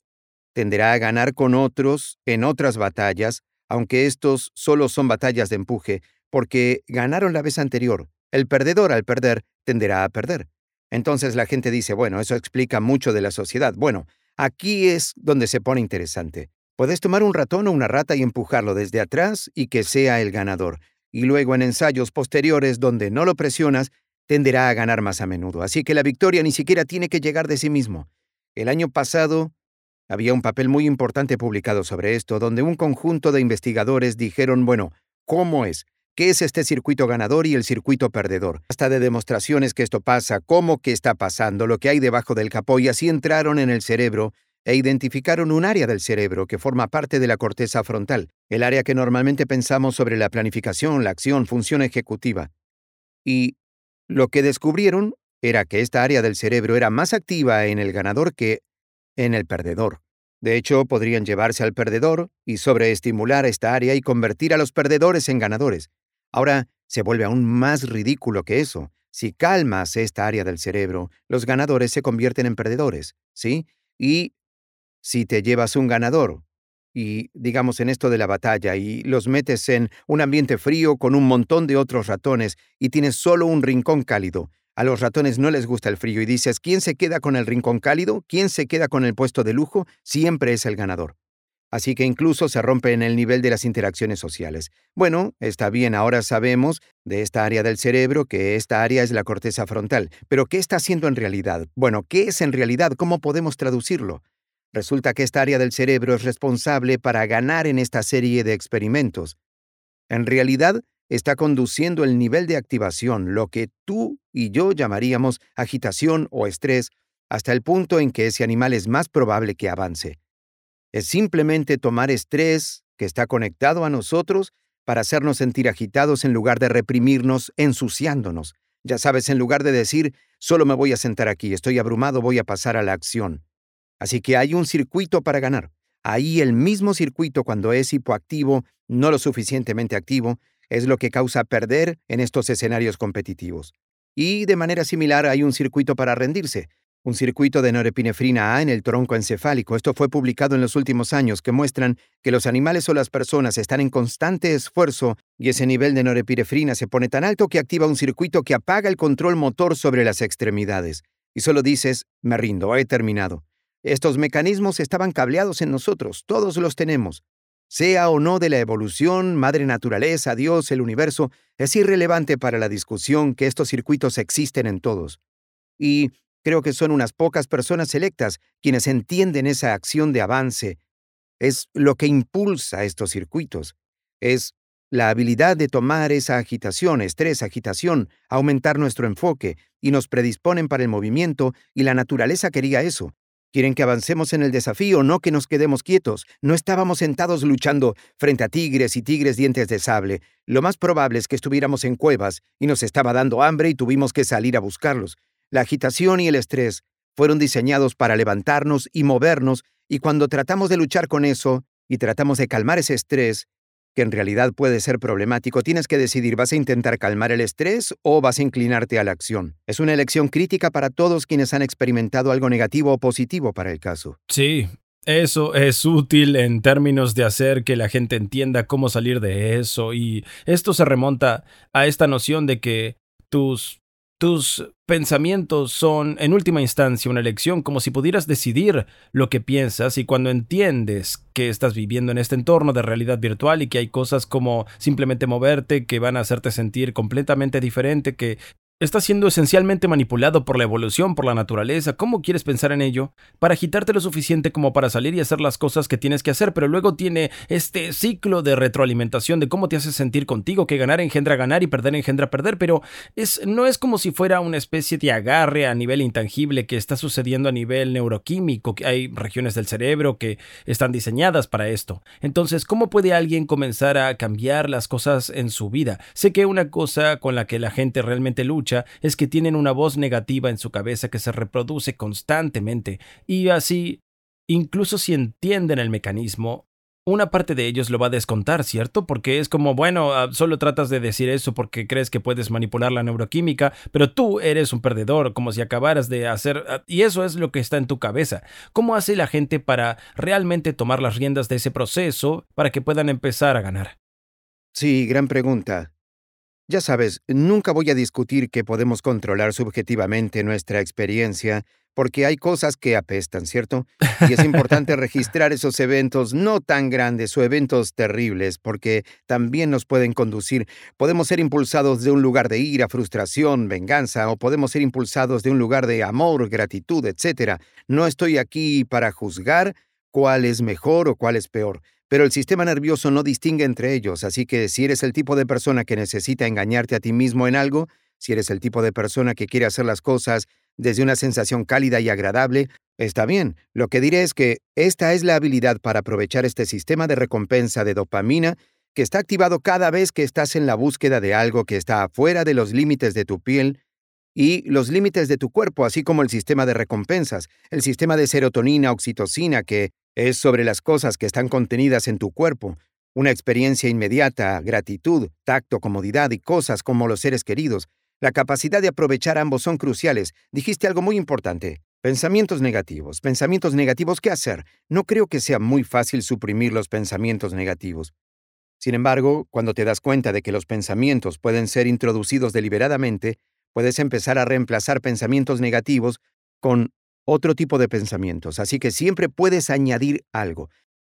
tenderá a ganar con otros en otras batallas, aunque estos solo son batallas de empuje, porque ganaron la vez anterior. El perdedor al perder tenderá a perder. Entonces la gente dice, bueno, eso explica mucho de la sociedad. Bueno, aquí es donde se pone interesante. Puedes tomar un ratón o una rata y empujarlo desde atrás y que sea el ganador. Y luego en ensayos posteriores donde no lo presionas, tenderá a ganar más a menudo. Así que la victoria ni siquiera tiene que llegar de sí mismo. El año pasado había un papel muy importante publicado sobre esto, donde un conjunto de investigadores dijeron, bueno, ¿cómo es? ¿Qué es este circuito ganador y el circuito perdedor? Hasta de demostraciones que esto pasa, cómo que está pasando, lo que hay debajo del capó, y así entraron en el cerebro e identificaron un área del cerebro que forma parte de la corteza frontal, el área que normalmente pensamos sobre la planificación, la acción, función ejecutiva. Y lo que descubrieron era que esta área del cerebro era más activa en el ganador que en el perdedor. De hecho, podrían llevarse al perdedor y sobreestimular esta área y convertir a los perdedores en ganadores. Ahora, se vuelve aún más ridículo que eso. Si calmas esta área del cerebro, los ganadores se convierten en perdedores, ¿sí? Y si te llevas un ganador, y digamos en esto de la batalla, y los metes en un ambiente frío con un montón de otros ratones, y tienes solo un rincón cálido, a los ratones no les gusta el frío y dices, ¿quién se queda con el rincón cálido? ¿Quién se queda con el puesto de lujo? Siempre es el ganador. Así que incluso se rompe en el nivel de las interacciones sociales. Bueno, está bien, ahora sabemos de esta área del cerebro que esta área es la corteza frontal. Pero ¿qué está haciendo en realidad? Bueno, ¿qué es en realidad? ¿Cómo podemos traducirlo? Resulta que esta área del cerebro es responsable para ganar en esta serie de experimentos. En realidad, está conduciendo el nivel de activación, lo que tú y yo llamaríamos agitación o estrés, hasta el punto en que ese animal es más probable que avance. Es simplemente tomar estrés que está conectado a nosotros para hacernos sentir agitados en lugar de reprimirnos ensuciándonos. Ya sabes, en lugar de decir, solo me voy a sentar aquí, estoy abrumado, voy a pasar a la acción. Así que hay un circuito para ganar. Ahí el mismo circuito cuando es hipoactivo, no lo suficientemente activo, es lo que causa perder en estos escenarios competitivos. Y de manera similar hay un circuito para rendirse, un circuito de norepinefrina A en el tronco encefálico. Esto fue publicado en los últimos años que muestran que los animales o las personas están en constante esfuerzo y ese nivel de norepinefrina se pone tan alto que activa un circuito que apaga el control motor sobre las extremidades. Y solo dices, me rindo, he terminado. Estos mecanismos estaban cableados en nosotros, todos los tenemos. Sea o no de la evolución, madre naturaleza, Dios, el universo, es irrelevante para la discusión que estos circuitos existen en todos. Y creo que son unas pocas personas selectas quienes entienden esa acción de avance. Es lo que impulsa estos circuitos. Es la habilidad de tomar esa agitación, estrés, agitación, aumentar nuestro enfoque, y nos predisponen para el movimiento, y la naturaleza quería eso. Quieren que avancemos en el desafío, no que nos quedemos quietos. No estábamos sentados luchando frente a tigres y tigres dientes de sable. Lo más probable es que estuviéramos en cuevas y nos estaba dando hambre y tuvimos que salir a buscarlos. La agitación y el estrés fueron diseñados para levantarnos y movernos, y cuando tratamos de luchar con eso y tratamos de calmar ese estrés, que en realidad puede ser problemático, tienes que decidir, ¿vas a intentar calmar el estrés o vas a inclinarte a la acción? Es una elección crítica para todos quienes han experimentado algo negativo o positivo para el caso. Sí, eso es útil en términos de hacer que la gente entienda cómo salir de eso y esto se remonta a esta noción de que tus tus pensamientos son, en última instancia, una elección, como si pudieras decidir lo que piensas y cuando entiendes que estás viviendo en este entorno de realidad virtual y que hay cosas como simplemente moverte que van a hacerte sentir completamente diferente, que Estás siendo esencialmente manipulado por la evolución, por la naturaleza. ¿Cómo quieres pensar en ello? Para agitarte lo suficiente como para salir y hacer las cosas que tienes que hacer, pero luego tiene este ciclo de retroalimentación de cómo te hace sentir contigo, que ganar engendra ganar y perder engendra perder, pero es, no es como si fuera una especie de agarre a nivel intangible que está sucediendo a nivel neuroquímico, que hay regiones del cerebro que están diseñadas para esto. Entonces, ¿cómo puede alguien comenzar a cambiar las cosas en su vida? Sé que una cosa con la que la gente realmente lucha es que tienen una voz negativa en su cabeza que se reproduce constantemente, y así, incluso si entienden el mecanismo, una parte de ellos lo va a descontar, ¿cierto? Porque es como, bueno, ah, solo tratas de decir eso porque crees que puedes manipular la neuroquímica, pero tú eres un perdedor, como si acabaras de hacer... Ah, y eso es lo que está en tu cabeza. ¿Cómo hace la gente para realmente tomar las riendas de ese proceso para que puedan empezar a ganar? Sí, gran pregunta. Ya sabes, nunca voy a discutir que podemos controlar subjetivamente nuestra experiencia, porque hay cosas que apestan, ¿cierto? Y es importante registrar esos eventos no tan grandes o eventos terribles, porque también nos pueden conducir. Podemos ser impulsados de un lugar de ira, frustración, venganza, o podemos ser impulsados de un lugar de amor, gratitud, etc. No estoy aquí para juzgar cuál es mejor o cuál es peor. Pero el sistema nervioso no distingue entre ellos, así que si eres el tipo de persona que necesita engañarte a ti mismo en algo, si eres el tipo de persona que quiere hacer las cosas desde una sensación cálida y agradable, está bien. Lo que diré es que esta es la habilidad para aprovechar este sistema de recompensa de dopamina que está activado cada vez que estás en la búsqueda de algo que está afuera de los límites de tu piel y los límites de tu cuerpo, así como el sistema de recompensas, el sistema de serotonina, oxitocina, que es sobre las cosas que están contenidas en tu cuerpo, una experiencia inmediata, gratitud, tacto, comodidad y cosas como los seres queridos. La capacidad de aprovechar ambos son cruciales. Dijiste algo muy importante. Pensamientos negativos. Pensamientos negativos, ¿qué hacer? No creo que sea muy fácil suprimir los pensamientos negativos. Sin embargo, cuando te das cuenta de que los pensamientos pueden ser introducidos deliberadamente, puedes empezar a reemplazar pensamientos negativos con otro tipo de pensamientos, así que siempre puedes añadir algo.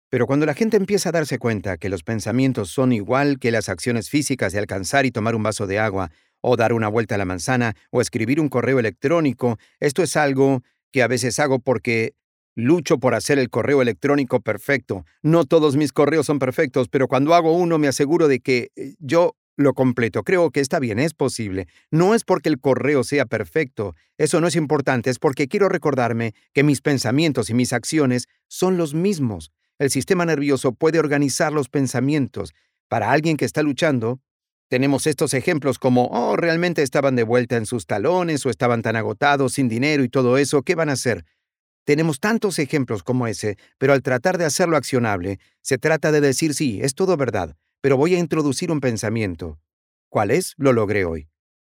Pero cuando la gente empieza a darse cuenta que los pensamientos son igual que las acciones físicas de alcanzar y tomar un vaso de agua, o dar una vuelta a la manzana, o escribir un correo electrónico, esto es algo que a veces hago porque lucho por hacer el correo electrónico perfecto. No todos mis correos son perfectos, pero cuando hago uno me aseguro de que eh, yo lo completo. Creo que está bien, es posible. No es porque el correo sea perfecto, eso no es importante, es porque quiero recordarme que mis pensamientos y mis acciones son los mismos. El sistema nervioso puede organizar los pensamientos. Para alguien que está luchando, tenemos estos ejemplos como, oh, realmente estaban de vuelta en sus talones o estaban tan agotados, sin dinero y todo eso, ¿qué van a hacer? Tenemos tantos ejemplos como ese, pero al tratar de hacerlo accionable, se trata de decir sí, es todo verdad, pero voy a introducir un pensamiento. ¿Cuál es? Lo logré hoy.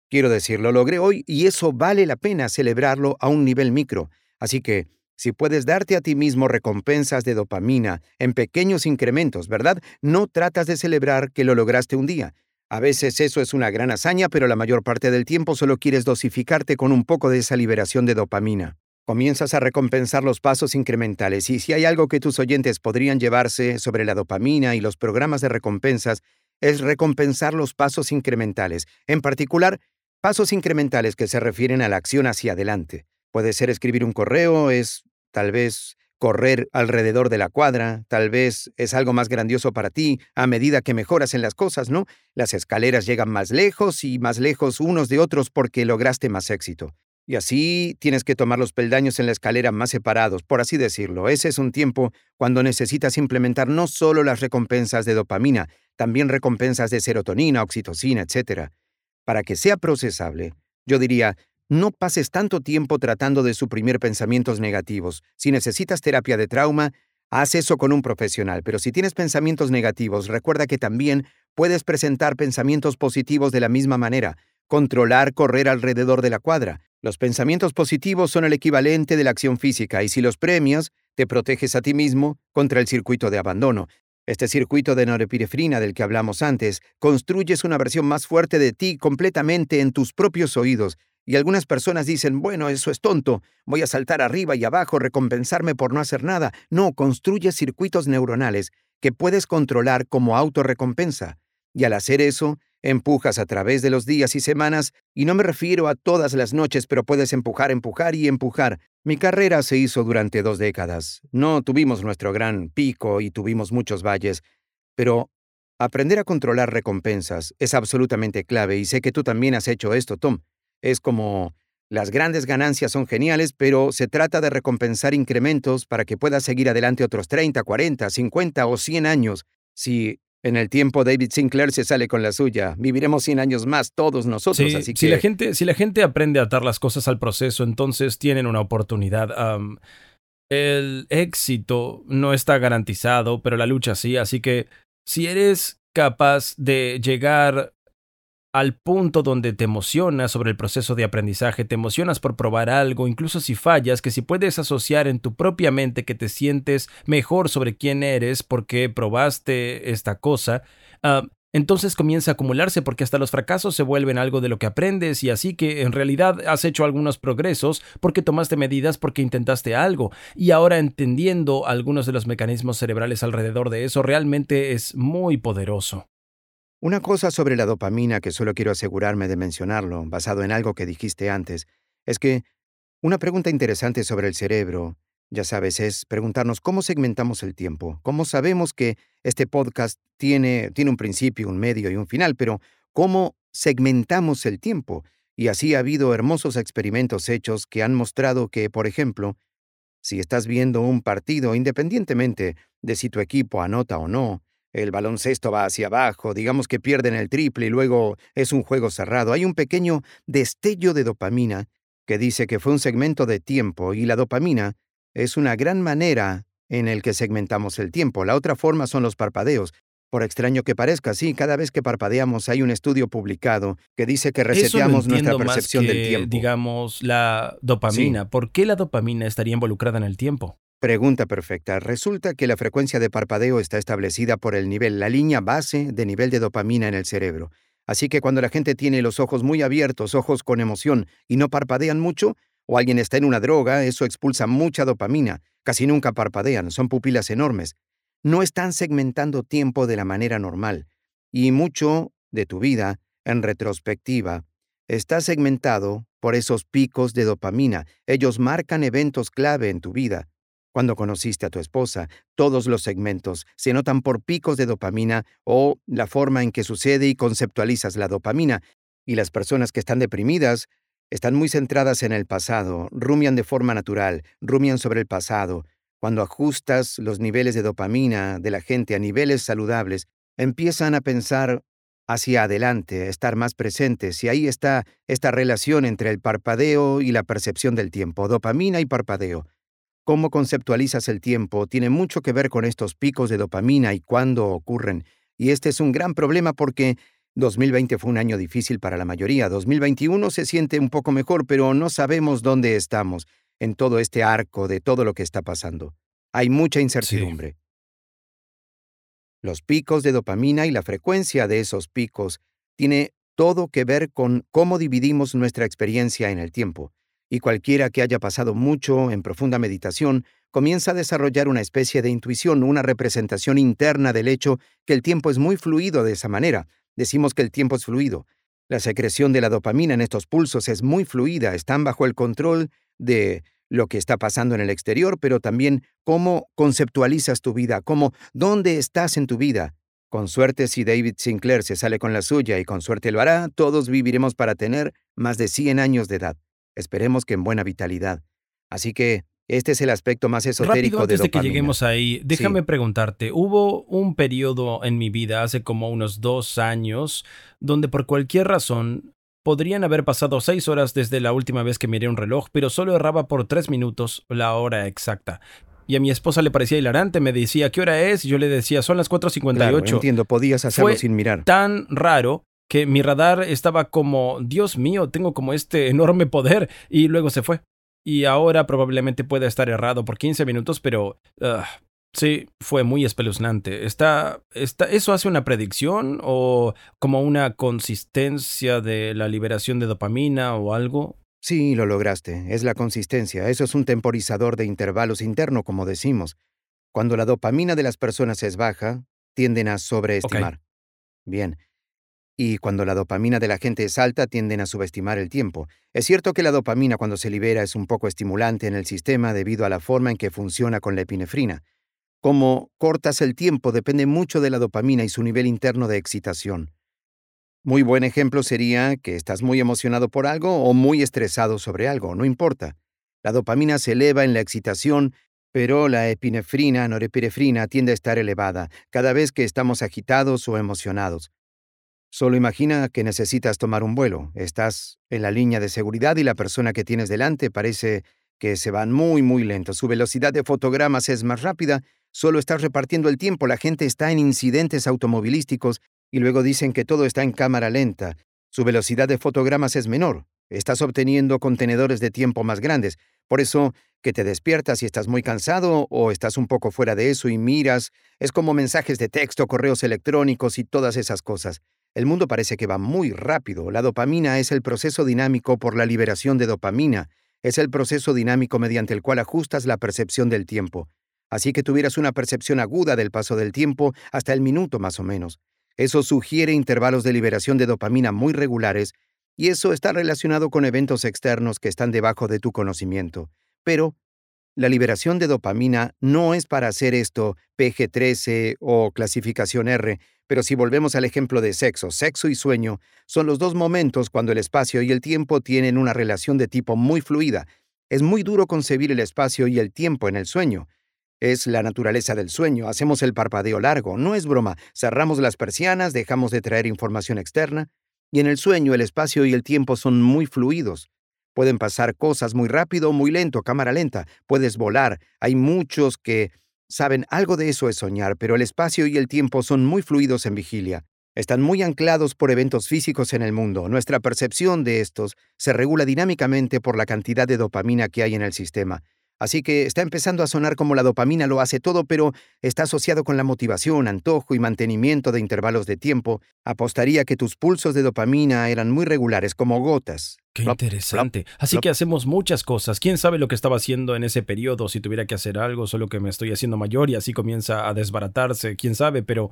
Quiero decir, lo logré hoy y eso vale la pena celebrarlo a un nivel micro. Así que, si puedes darte a ti mismo recompensas de dopamina en pequeños incrementos, ¿verdad? No tratas de celebrar que lo lograste un día. A veces eso es una gran hazaña, pero la mayor parte del tiempo solo quieres dosificarte con un poco de esa liberación de dopamina. Comienzas a recompensar los pasos incrementales y si hay algo que tus oyentes podrían llevarse sobre la dopamina y los programas de recompensas, es recompensar los pasos incrementales, en particular, pasos incrementales que se refieren a la acción hacia adelante. Puede ser escribir un correo, es tal vez correr alrededor de la cuadra, tal vez es algo más grandioso para ti a medida que mejoras en las cosas, ¿no? Las escaleras llegan más lejos y más lejos unos de otros porque lograste más éxito. Y así tienes que tomar los peldaños en la escalera más separados, por así decirlo. Ese es un tiempo cuando necesitas implementar no solo las recompensas de dopamina, también recompensas de serotonina, oxitocina, etc. Para que sea procesable, yo diría, no pases tanto tiempo tratando de suprimir pensamientos negativos. Si necesitas terapia de trauma, haz eso con un profesional, pero si tienes pensamientos negativos, recuerda que también puedes presentar pensamientos positivos de la misma manera, controlar correr alrededor de la cuadra, los pensamientos positivos son el equivalente de la acción física y si los premias, te proteges a ti mismo contra el circuito de abandono. Este circuito de norepinefrina del que hablamos antes, construyes una versión más fuerte de ti completamente en tus propios oídos. Y algunas personas dicen, bueno, eso es tonto, voy a saltar arriba y abajo, recompensarme por no hacer nada. No, construyes circuitos neuronales que puedes controlar como autorrecompensa. Y al hacer eso, Empujas a través de los días y semanas, y no me refiero a todas las noches, pero puedes empujar, empujar y empujar. Mi carrera se hizo durante dos décadas. No tuvimos nuestro gran pico y tuvimos muchos valles, pero aprender a controlar recompensas es absolutamente clave y sé que tú también has hecho esto, Tom. Es como las grandes ganancias son geniales, pero se trata de recompensar incrementos para que puedas seguir adelante otros 30, 40, 50 o 100 años. Si en el tiempo David Sinclair se sale con la suya. Viviremos 100 años más todos nosotros, así que... Si la, gente, si la gente aprende a atar las cosas al proceso, entonces tienen una oportunidad. el éxito no está garantizado, pero la lucha sí, así que si eres capaz de llegar al punto donde te emocionas sobre el proceso de aprendizaje, te emocionas por probar algo, incluso si fallas, que si puedes asociar en tu propia mente que te sientes mejor sobre quién eres porque probaste esta cosa, ah, entonces comienza a acumularse porque hasta los fracasos se vuelven algo de lo que aprendes y así que en realidad has hecho algunos progresos porque tomaste medidas porque intentaste algo y ahora entendiendo algunos de los mecanismos cerebrales alrededor de eso realmente es muy poderoso. Una cosa sobre la dopamina que solo quiero asegurarme de mencionarlo, basado en algo que dijiste antes, es que una pregunta interesante sobre el cerebro, ya sabes, es preguntarnos cómo segmentamos el tiempo, cómo sabemos que este podcast tiene, tiene un principio, un medio y un final, pero cómo segmentamos el tiempo. Y así ha habido hermosos experimentos hechos que han mostrado que, por ejemplo, si estás viendo un partido, independientemente de si tu equipo anota o no, el baloncesto va hacia abajo, digamos que pierden el triple y luego es un juego cerrado. Hay un pequeño destello de dopamina que dice que fue un segmento de tiempo y la dopamina es una gran manera en el que segmentamos el tiempo. La otra forma son los parpadeos. Por extraño que parezca, sí, cada vez que parpadeamos hay un estudio publicado que dice que reseteamos nuestra percepción del tiempo. Digamos, la dopamina. ¿Por qué la dopamina estaría involucrada en el tiempo? Pregunta perfecta. Resulta que la frecuencia de parpadeo está establecida por el nivel, la línea base de nivel de dopamina en el cerebro. Así que cuando la gente tiene los ojos muy abiertos, ojos con emoción, y no parpadean mucho, o alguien está en una droga, eso expulsa mucha dopamina. Casi nunca parpadean, son pupilas enormes. No están segmentando tiempo de la manera normal. Y mucho de tu vida, en retrospectiva, está segmentado por esos picos de dopamina. Ellos marcan eventos clave en tu vida. Cuando conociste a tu esposa. Todos los segmentos se notan por picos de dopamina o la forma en que sucede y conceptualizas la dopamina. Y las personas que están deprimidas están muy centradas en el pasado, rumian de forma natural, rumian sobre el pasado. Cuando ajustas los niveles de dopamina de la gente a niveles saludables, empiezan a pensar hacia adelante, a estar más presentes, y ahí está esta relación entre el parpadeo y la percepción del tiempo, dopamina y parpadeo. Cómo conceptualizas el tiempo tiene mucho que ver con estos picos de dopamina y cuándo ocurren. Y este es un gran problema porque 2020 fue un año difícil para la mayoría. 2021 se siente un poco mejor, pero no sabemos dónde estamos en todo este arco de todo lo que está pasando. Hay mucha incertidumbre. Los picos de dopamina y la frecuencia de esos picos tiene todo que ver con cómo dividimos nuestra experiencia en el tiempo y cualquiera que haya pasado mucho en profunda meditación comienza a desarrollar una especie de intuición, una representación interna del hecho que el tiempo es muy fluido de esa manera. Decimos que el tiempo es fluido. La secreción de la dopamina en estos pulsos es muy fluida, están bajo el control de lo que está pasando en el exterior, pero también cómo conceptualizas tu vida, cómo, dónde estás en tu vida. Con suerte, si David Sinclair se sale con la suya y con suerte lo hará, todos viviremos para tener más de 100 años de edad. Esperemos que en buena vitalidad. Así que este es el aspecto más esotérico antes de, que lleguemos ahí, déjame preguntarte, hubo un periodo en mi vida hace como unos dos años donde por cualquier razón podrían haber pasado seis horas desde la última vez que miré un reloj, pero solo erraba por tres minutos la hora exacta. Y a mi esposa le parecía hilarante, me decía, ¿qué hora es? Y yo le decía, son las 4.58. Claro, entiendo, podías hacerlo sin mirar. Tan raro que mi radar estaba como, Dios mío, tengo como este enorme poder y luego se fue. Y ahora probablemente pueda estar errado por 15 minutos, pero ah, sí, fue muy espeluznante. ¿Está, está, ¿Eso hace una predicción o como una consistencia de la liberación de dopamina o algo? Sí, lo lograste. Es la consistencia. Eso es un temporizador de intervalos interno, como decimos. Cuando la dopamina de las personas es baja, tienden a sobreestimar. Bien, y cuando la dopamina de la gente es alta, tienden a subestimar el tiempo. Es cierto que la dopamina cuando se libera es un poco estimulante en el sistema debido a la forma en que funciona con la epinefrina. Como cortas el tiempo depende mucho de la dopamina y su nivel interno de excitación. Muy buen ejemplo sería que estás muy emocionado por algo o muy estresado sobre algo, no importa. La dopamina se eleva en la excitación, pero la epinefrina, norepinefrina, tiende a estar elevada cada vez que estamos agitados o emocionados. Solo imagina que necesitas tomar un vuelo. Estás en la línea de seguridad y la persona que tienes delante parece que se van muy, muy lento. Su velocidad de fotogramas es más rápida. Solo estás repartiendo el tiempo. La gente está en incidentes automovilísticos y luego dicen que todo está en cámara lenta. Su velocidad de fotogramas es menor. Estás obteniendo contenedores de tiempo más grandes. Por eso, que te despiertas y estás muy cansado o estás un poco fuera de eso y miras, es como mensajes de texto, correos electrónicos y todas esas cosas. El mundo parece que va muy rápido. La dopamina es el proceso dinámico por la liberación de dopamina. Es el proceso dinámico mediante el cual ajustas la percepción del tiempo. Así que tuvieras una percepción aguda del paso del tiempo hasta el minuto más o menos. Eso sugiere intervalos de liberación de dopamina muy regulares y eso está relacionado con eventos externos que están debajo de tu conocimiento. Pero la liberación de dopamina no es para hacer esto PG-13 o clasificación R, pero si volvemos al ejemplo de sexo, sexo y sueño son los dos momentos cuando el espacio y el tiempo tienen una relación de tipo muy fluida. Es muy duro concebir el espacio y el tiempo en el sueño. Es la naturaleza del sueño, hacemos el parpadeo largo, no es broma, cerramos las persianas, dejamos de traer información externa, y en el sueño el espacio y el tiempo son muy fluidos. Pueden pasar cosas muy rápido o muy lento, cámara lenta. Puedes volar. Hay muchos que saben algo de eso es soñar, pero el espacio y el tiempo son muy fluidos en vigilia. Están muy anclados por eventos físicos en el mundo. Nuestra percepción de estos se regula dinámicamente por la cantidad de dopamina que hay en el sistema. Así que está empezando a sonar como la dopamina lo hace todo, pero está asociado con la motivación, antojo y mantenimiento de intervalos de tiempo. Apostaría que tus pulsos de dopamina eran muy regulares, como gotas. Qué interesante. Así que hacemos muchas cosas. ¿Quién sabe lo que estaba haciendo en ese periodo? Si tuviera que hacer algo, solo que me estoy haciendo mayor y así comienza a desbaratarse. ¿Quién sabe? Pero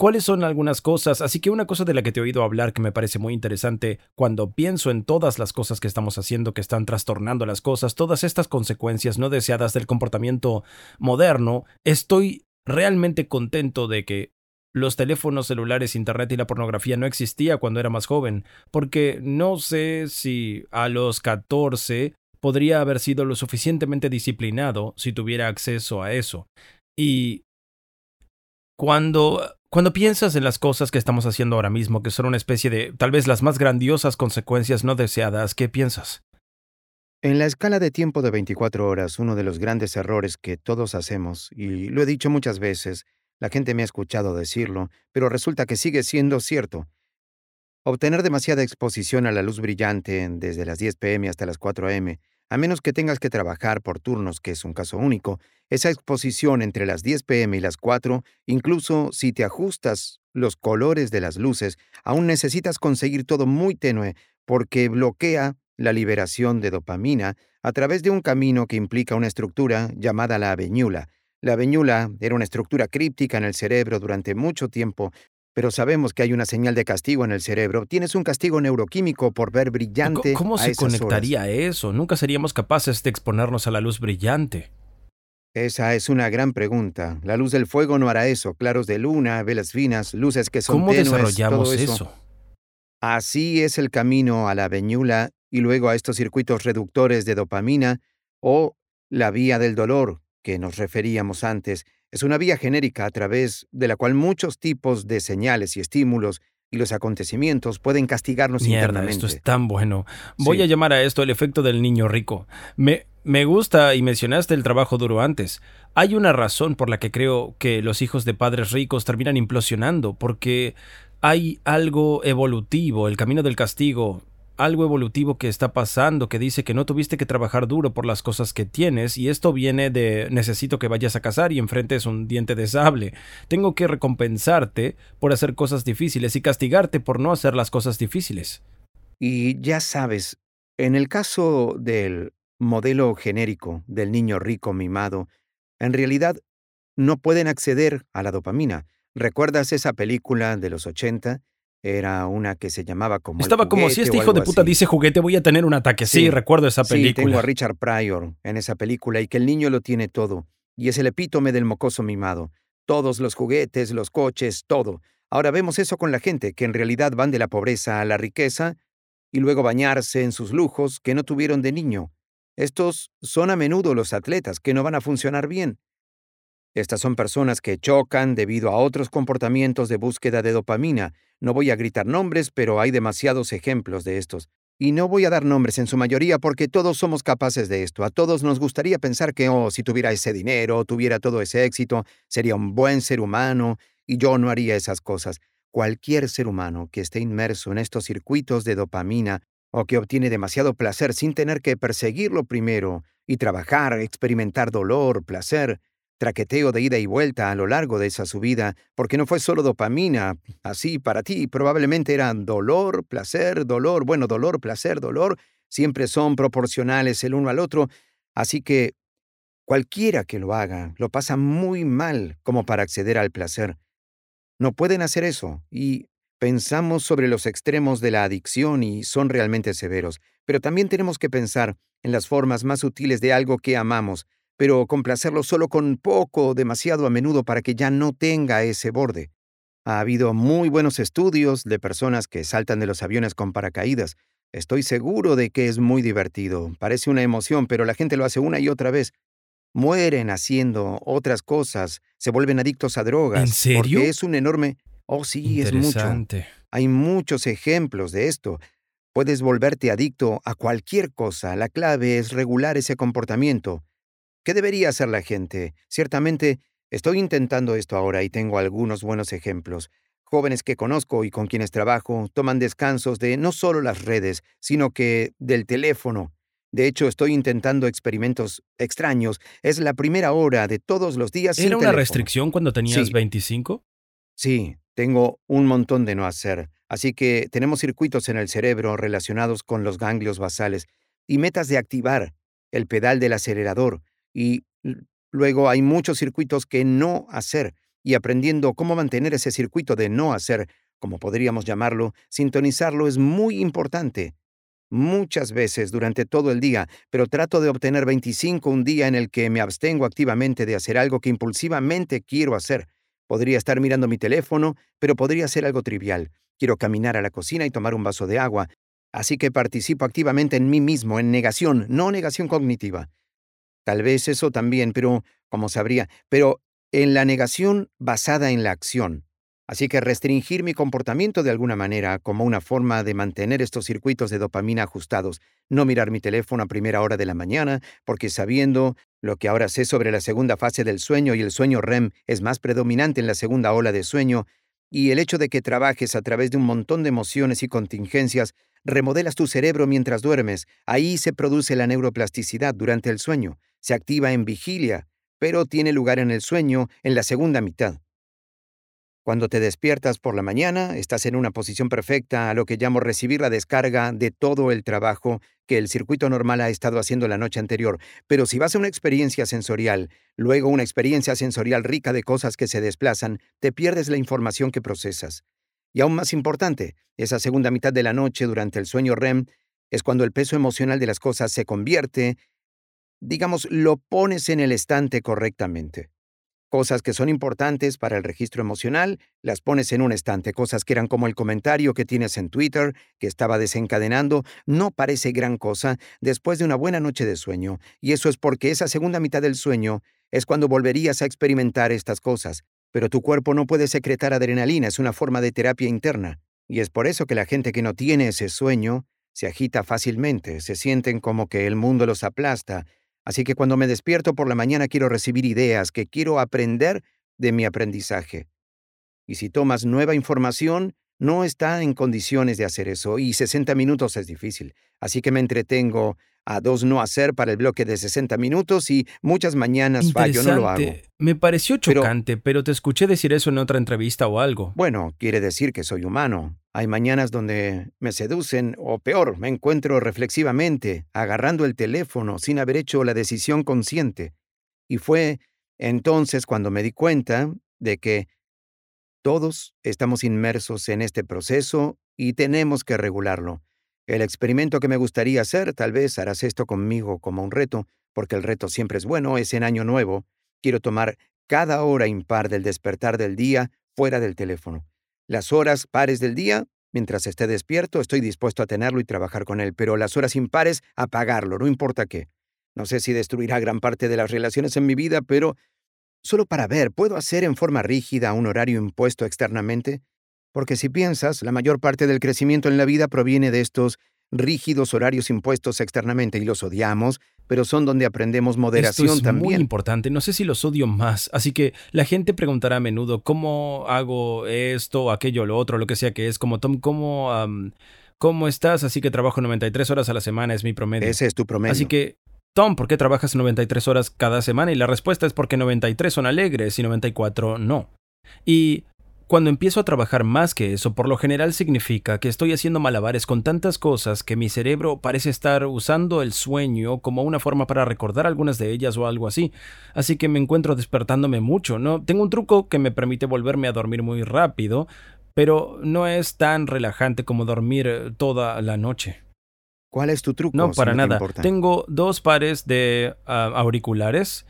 cuáles son algunas cosas. Así que una cosa de la que te he oído hablar que me parece muy interesante cuando pienso en todas las cosas que estamos haciendo que están trastornando las cosas, todas estas consecuencias no deseadas del comportamiento moderno, estoy realmente contento de que los teléfonos celulares, internet y la pornografía no existía cuando era más joven, porque no sé si a los 14 podría haber sido lo suficientemente disciplinado si tuviera acceso a eso. Y cuando cuando piensas en las cosas que estamos haciendo ahora mismo, que son una especie de tal vez las más grandiosas consecuencias no deseadas, ¿qué piensas? En la escala de tiempo de 24 horas, uno de los grandes errores que todos hacemos, y lo he dicho muchas veces, la gente me ha escuchado decirlo, pero resulta que sigue siendo cierto. Obtener demasiada exposición a la luz brillante desde las 10 pm hasta las 4 am, a menos que tengas que trabajar por turnos, que es un caso único, esa exposición entre las 10 pm y las 4, incluso si te ajustas los colores de las luces, aún necesitas conseguir todo muy tenue porque bloquea la liberación de dopamina a través de un camino que implica una estructura llamada la aveñula, la veñula era una estructura críptica en el cerebro durante mucho tiempo, pero sabemos que hay una señal de castigo en el cerebro. Tienes un castigo neuroquímico por ver brillante. ¿Cómo se conectaría eso? Nunca seríamos capaces de exponernos a la luz brillante. Esa es una gran pregunta. La luz del fuego no hará eso. Claros de luna, velas finas, luces que son ¿Cómo desarrollamos eso? Así es el camino a la veñula y luego a estos circuitos reductores de dopamina o la vía del dolor, que nos referíamos antes es una vía genérica a través de la cual muchos tipos de señales y estímulos y los acontecimientos pueden castigarnos Mierda, esto es tan bueno. Voy a llamar a esto el efecto del niño rico. Me, me gusta y mencionaste el trabajo duro antes. Hay una razón por la que creo que los hijos de padres ricos terminan implosionando, porque hay algo evolutivo, el camino del castigo, algo evolutivo que está pasando que dice que no tuviste que trabajar duro por las cosas que tienes y esto viene de necesito que vayas a cazar y enfrentes un diente de sable. Tengo que recompensarte por hacer cosas difíciles y castigarte por no hacer las cosas difíciles. Y ya sabes, en el caso del modelo genérico del niño rico mimado, en realidad no pueden acceder a la dopamina. ¿Recuerdas esa película de los 80 era una que se llamaba como. Estaba como si este hijo de puta dice juguete, voy a tener un ataque. Sí, recuerdo esa película. Sí, tengo a Richard Pryor en esa película y que el niño lo tiene todo. Y es el epítome del mocoso mimado. Todos los juguetes, los coches, todo. Ahora vemos eso con la gente, que en realidad van de la pobreza a la riqueza y luego bañarse en sus lujos que no tuvieron de niño. Estos son a menudo los atletas que no van a funcionar bien. Estas son personas que chocan debido a otros comportamientos de búsqueda de dopamina. No voy a gritar nombres, pero hay demasiados ejemplos de estos. Y no voy a dar nombres en su mayoría porque todos somos capaces de esto. A todos nos gustaría pensar que, oh, si tuviera ese dinero, tuviera todo ese éxito, sería un buen ser humano y yo no haría esas cosas. Cualquier ser humano que esté inmerso en estos circuitos de dopamina o que obtiene demasiado placer sin tener que perseguirlo primero y trabajar, experimentar dolor, placer, traqueteo de ida y vuelta a lo largo de esa subida, porque no fue solo dopamina, así para ti, probablemente eran dolor, placer, dolor, bueno, dolor, placer, dolor, siempre son proporcionales el uno al otro, así que cualquiera que lo haga lo pasa muy mal como para acceder al placer. No pueden hacer eso, y pensamos sobre los extremos de la adicción y son realmente severos, pero también tenemos que pensar en las formas más sutiles de algo que amamos, pero complacerlo solo con poco, demasiado a menudo para que ya no tenga ese borde. Ha habido muy buenos estudios de personas que saltan de los aviones con paracaídas. Estoy seguro de que es muy divertido. Parece una emoción, pero la gente lo hace una y otra vez. Mueren haciendo otras cosas, se vuelven adictos a drogas. ¿En serio? Porque es un enorme... Oh, sí, es mucho. Hay muchos ejemplos de esto. Puedes volverte adicto a cualquier cosa. La clave es regular ese comportamiento. ¿Qué debería hacer la gente? Ciertamente, estoy intentando esto ahora y tengo algunos buenos ejemplos. Jóvenes que conozco y con quienes trabajo toman descansos de no solo las redes, sino que del teléfono. De hecho, estoy intentando experimentos extraños. Es la primera hora de todos los días. ¿Era una restricción cuando tenías 25? Sí, tengo un montón de no hacer. Así que tenemos circuitos en el cerebro relacionados con los ganglios basales y metas de activar el pedal del acelerador, y luego hay muchos circuitos que no hacer. y aprendiendo cómo mantener ese circuito de no hacer, como podríamos llamarlo, sintonizarlo es muy importante. Muchas veces durante todo el día, pero trato de obtener 25 un día en el que me abstengo activamente de hacer algo que impulsivamente quiero hacer. Podría estar mirando mi teléfono, pero podría ser algo trivial. Quiero caminar a la cocina y tomar un vaso de agua. Así que participo activamente en mí mismo, en negación, no negación cognitiva. Tal vez eso también, pero, como sabría, pero en la negación basada en la acción. Así que restringir mi comportamiento de alguna manera como una forma de mantener estos circuitos de dopamina ajustados, no mirar mi teléfono a primera hora de la mañana, porque sabiendo lo que ahora sé sobre la segunda fase del sueño y el sueño REM es más predominante en la segunda ola de sueño, y el hecho de que trabajes a través de un montón de emociones y contingencias, remodelas tu cerebro mientras duermes, ahí se produce la neuroplasticidad durante el sueño, se activa en vigilia, pero tiene lugar en el sueño en la segunda mitad. Cuando te despiertas por la mañana, estás en una posición perfecta a lo que llamo recibir la descarga de todo el trabajo que el circuito normal ha estado haciendo la noche anterior. Pero si vas a una experiencia sensorial, luego una experiencia sensorial rica de cosas que se desplazan, te pierdes la información que procesas. Y aún más importante, esa segunda mitad de la noche durante el sueño REM es cuando el peso emocional de las cosas se convierte, digamos, lo pones en el estante correctamente. Cosas que son importantes para el registro emocional, las pones en un estante. Cosas que eran como el comentario que tienes en Twitter, que estaba desencadenando, no parece gran cosa después de una buena noche de sueño. Y eso es porque esa segunda mitad del sueño es cuando volverías a experimentar estas cosas. Pero tu cuerpo no puede secretar adrenalina, es una forma de terapia interna. Y es por eso que la gente que no tiene ese sueño se agita fácilmente, se sienten como que el mundo los aplasta, Así que cuando me despierto por la mañana quiero recibir ideas, que quiero aprender de mi aprendizaje. Y si tomas nueva información, no está en condiciones de hacer eso y 60 minutos es difícil. Así que me entretengo a dos no hacer para el bloque de 60 minutos y muchas mañanas fallo, no lo hago. Me pareció chocante, pero, te escuché decir eso en otra entrevista o algo. Bueno, quiere decir que soy humano. Hay mañanas donde me seducen, o peor, me encuentro reflexivamente, agarrando el teléfono sin haber hecho la decisión consciente. Y fue entonces cuando me di cuenta de que todos estamos inmersos en este proceso y tenemos que regularlo. El experimento que me gustaría hacer, tal vez harás esto conmigo como un reto, porque el reto siempre es bueno, es en año nuevo. Quiero tomar cada hora impar del despertar del día fuera del teléfono. Las horas pares del día, mientras esté despierto, estoy dispuesto a tenerlo y trabajar con él, pero las horas impares, apagarlo, no importa qué. No sé si destruirá gran parte de las relaciones en mi vida, pero solo para ver, ¿puedo hacer en forma rígida un horario impuesto externamente? Porque si piensas, la mayor parte del crecimiento en la vida proviene de estos rígidos horarios impuestos externamente y los odiamos, pero son donde aprendemos moderación Esto es también. Muy importante, no sé si los odio más, así que la gente preguntará a menudo cómo hago esto, aquello, lo otro, lo que sea que es, como Tom, cómo, cómo estás, así que trabajo 93 horas a la semana, es mi promedio. Ese es tu promedio. Así que Tom, ¿por qué trabajas 93 horas cada semana? Y la respuesta es porque 93 son alegres y 94 no. Y cuando empiezo a trabajar más que eso, por lo general significa que estoy haciendo malabares con tantas cosas que mi cerebro parece estar usando el sueño como una forma para recordar algunas de ellas o algo así. Así que me encuentro despertándome mucho, ¿no? Tengo un truco que me permite volverme a dormir muy rápido, pero no es tan relajante como dormir eh, toda la noche. ¿Cuál es tu truco? No, para nada. Tengo dos pares de ah, auriculares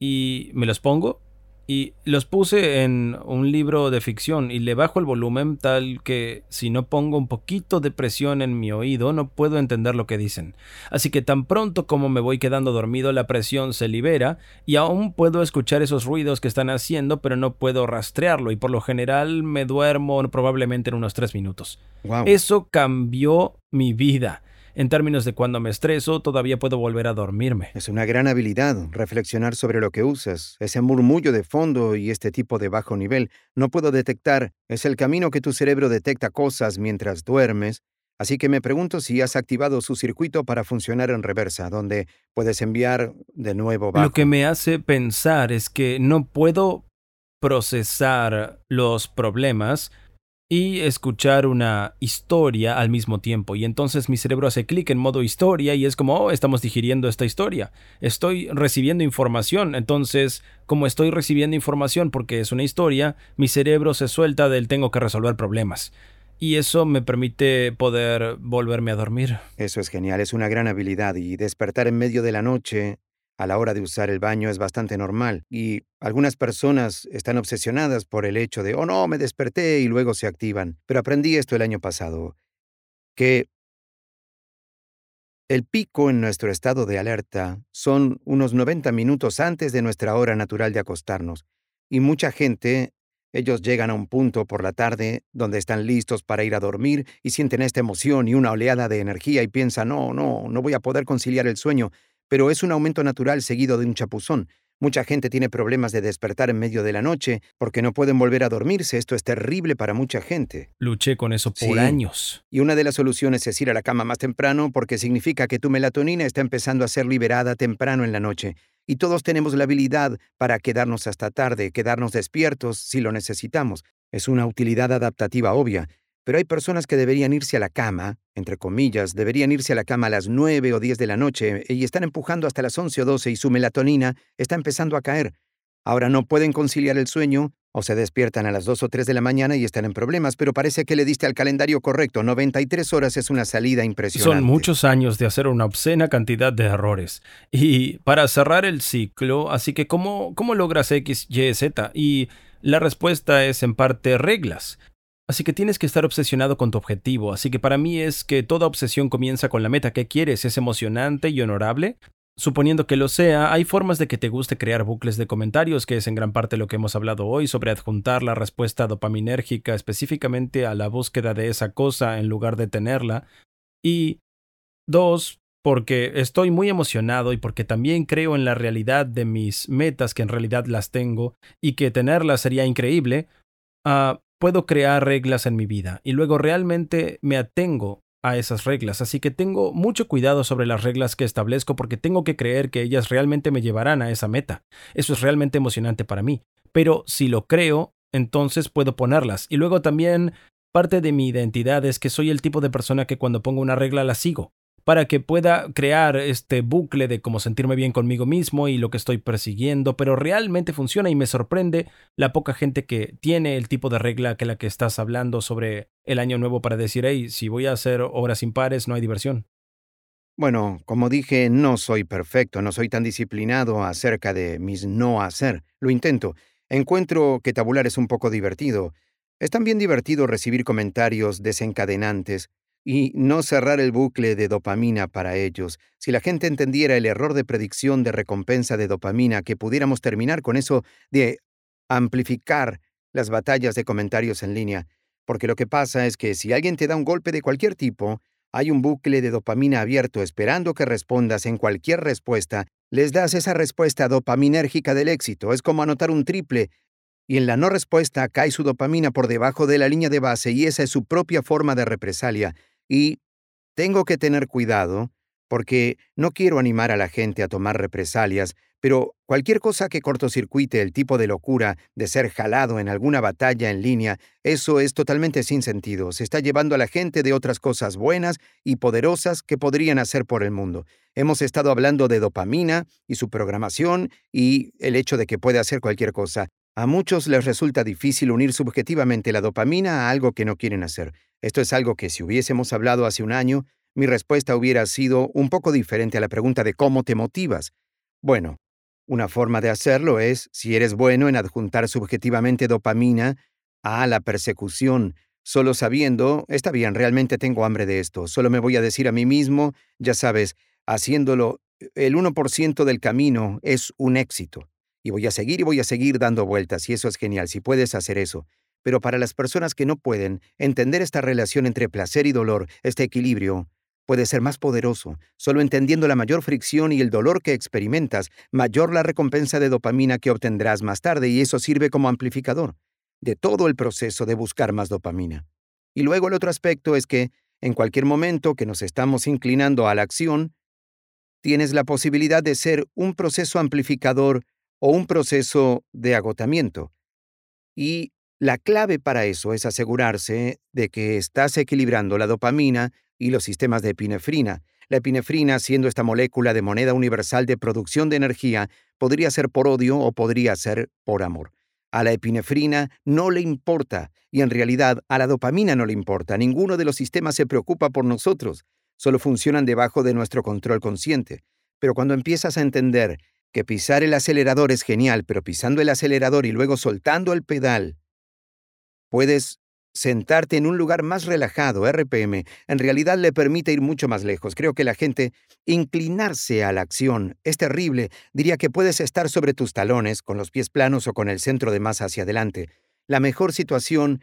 y me los pongo y los puse en un libro de ficción y le bajo el volumen tal que si no pongo un poquito de presión en mi oído no puedo entender lo que dicen. Así que tan pronto como me voy quedando dormido la presión se libera y aún puedo escuchar esos ruidos que están haciendo pero no puedo rastrearlo y por lo general me duermo probablemente en unos tres minutos. Eso cambió mi vida. En términos de cuando me estreso, todavía puedo volver a dormirme. Es una gran habilidad reflexionar sobre lo que usas. Ese murmullo de fondo y este tipo de bajo nivel no puedo detectar. Es el camino que tu cerebro detecta cosas mientras duermes. Así que me pregunto si has activado su circuito para funcionar en reversa, donde puedes enviar de nuevo bajo. Lo que me hace pensar es que no puedo procesar los problemas y escuchar una historia al mismo tiempo. Y entonces mi cerebro hace clic en modo historia y es como, oh, estamos digiriendo esta historia. Estoy recibiendo información. Entonces, como estoy recibiendo información porque es una historia, mi cerebro se suelta del tengo que resolver problemas. Y eso me permite poder volverme a dormir. Eso es genial, es una gran habilidad y despertar en medio de la noche a la hora de usar el baño es bastante normal y algunas personas están obsesionadas por el hecho de, oh no, me desperté y luego se activan. Pero aprendí esto el año pasado, que el pico en nuestro estado de alerta son unos 90 minutos antes de nuestra hora natural de acostarnos. Y mucha gente, ellos llegan a un punto por la tarde donde están listos para ir a dormir y sienten esta emoción y una oleada de energía y piensan, no, no, no voy a poder conciliar el sueño pero es un aumento natural seguido de un chapuzón. Mucha gente tiene problemas de despertar en medio de la noche porque no pueden volver a dormirse. Esto es terrible para mucha gente. Luché con eso por años. Y una de las soluciones es ir a la cama más temprano porque significa que tu melatonina está empezando a ser liberada temprano en la noche. Y todos tenemos la habilidad para quedarnos hasta tarde, quedarnos despiertos si lo necesitamos. Es una utilidad adaptativa obvia. Pero hay personas que deberían irse a la cama, entre comillas, deberían irse a la cama a las 9 o 10 de la noche y están empujando hasta las 11 o 12 y su melatonina está empezando a caer. Ahora no pueden conciliar el sueño o se despiertan a las 2 o 3 de la mañana y están en problemas, pero parece que le diste al calendario correcto. 93 horas es una salida impresionante. Son muchos años de hacer una obscena cantidad de errores. Y para cerrar el ciclo, así que ¿cómo, cómo logras X, Y, Z? Y la respuesta es en parte reglas. Así que tienes que estar obsesionado con tu objetivo, así que para mí es que toda obsesión comienza con la meta que quieres, es emocionante y honorable. Suponiendo que lo sea, hay formas de que te guste crear bucles de comentarios, que es en gran parte lo que hemos hablado hoy sobre adjuntar la respuesta dopaminérgica específicamente a la búsqueda de esa cosa en lugar de tenerla. Y dos, porque estoy muy emocionado y porque también creo en la realidad de mis metas que en realidad las tengo y que tenerlas sería increíble, uh, puedo crear reglas en mi vida y luego realmente me atengo a esas reglas, así que tengo mucho cuidado sobre las reglas que establezco porque tengo que creer que ellas realmente me llevarán a esa meta. Eso es realmente emocionante para mí. Pero si lo creo, entonces puedo ponerlas. Y luego también parte de mi identidad es que soy el tipo de persona que cuando pongo una regla la sigo para que pueda crear este bucle de cómo sentirme bien conmigo mismo y lo que estoy persiguiendo, pero realmente funciona y me sorprende la poca gente que tiene el tipo de regla que la que estás hablando sobre el año nuevo para decir, hey, si voy a hacer horas impares no hay diversión. Bueno, como dije, no soy perfecto, no soy tan disciplinado acerca de mis no hacer. Lo intento. Encuentro que tabular es un poco divertido. Es también divertido recibir comentarios desencadenantes y no cerrar el bucle de dopamina para ellos. Si la gente entendiera el error de predicción de recompensa de dopamina, que pudiéramos terminar con eso de amplificar las batallas de comentarios en línea. Porque lo que pasa es que si alguien te da un golpe de cualquier tipo, hay un bucle de dopamina abierto esperando que respondas en cualquier respuesta, les das esa respuesta dopaminérgica del éxito. Es como anotar un triple y en la no respuesta cae su dopamina por debajo de la línea de base y esa es su propia forma de represalia. Y tengo que tener cuidado porque no quiero animar a la gente a tomar represalias, pero cualquier cosa que cortocircuite el tipo de locura de ser jalado en alguna batalla en línea, eso es totalmente sin sentido. Se está llevando a la gente de otras cosas buenas y poderosas que podrían hacer por el mundo. Hemos estado hablando de dopamina y su programación y el hecho de que puede hacer cualquier cosa. A muchos les resulta difícil unir subjetivamente la dopamina a algo que no quieren hacer. Esto es algo que si hubiésemos hablado hace un año, mi respuesta hubiera sido un poco diferente a la pregunta de cómo te motivas. Bueno, una forma de hacerlo es si eres bueno en adjuntar subjetivamente dopamina a la persecución, solo sabiendo, está bien, realmente tengo hambre de esto, solo me voy a decir a mí mismo, ya sabes, haciéndolo, el 1% del camino es un éxito. Y voy a seguir y voy a seguir dando vueltas, y eso es genial, si puedes hacer eso. Pero para las personas que no pueden, entender esta relación entre placer y dolor, este equilibrio, puede ser más poderoso. Solo entendiendo la mayor fricción y el dolor que experimentas, mayor la recompensa de dopamina que obtendrás más tarde y eso sirve como amplificador de todo el proceso de buscar más dopamina. Y luego el otro aspecto es que, en cualquier momento que nos estamos inclinando a la acción, tienes la posibilidad de ser un proceso amplificador o un proceso de agotamiento. Y La clave para eso es asegurarse de que estás equilibrando la dopamina y los sistemas de epinefrina. La epinefrina, siendo esta molécula de moneda universal de producción de energía, podría ser por odio o podría ser por amor. A la epinefrina no le importa, y en realidad a la dopamina no le importa. Ninguno de los sistemas se preocupa por nosotros, solo funcionan debajo de nuestro control consciente. Pero cuando empiezas a entender que pisar el acelerador es genial, pero pisando el acelerador y luego soltando el pedal, puedes sentarte en un lugar más relajado, RPM, en realidad le permite ir mucho más lejos. Creo que la gente inclinarse a la acción es terrible. Diría que puedes estar sobre tus talones, con los pies planos o con el centro de masa hacia adelante. La mejor situación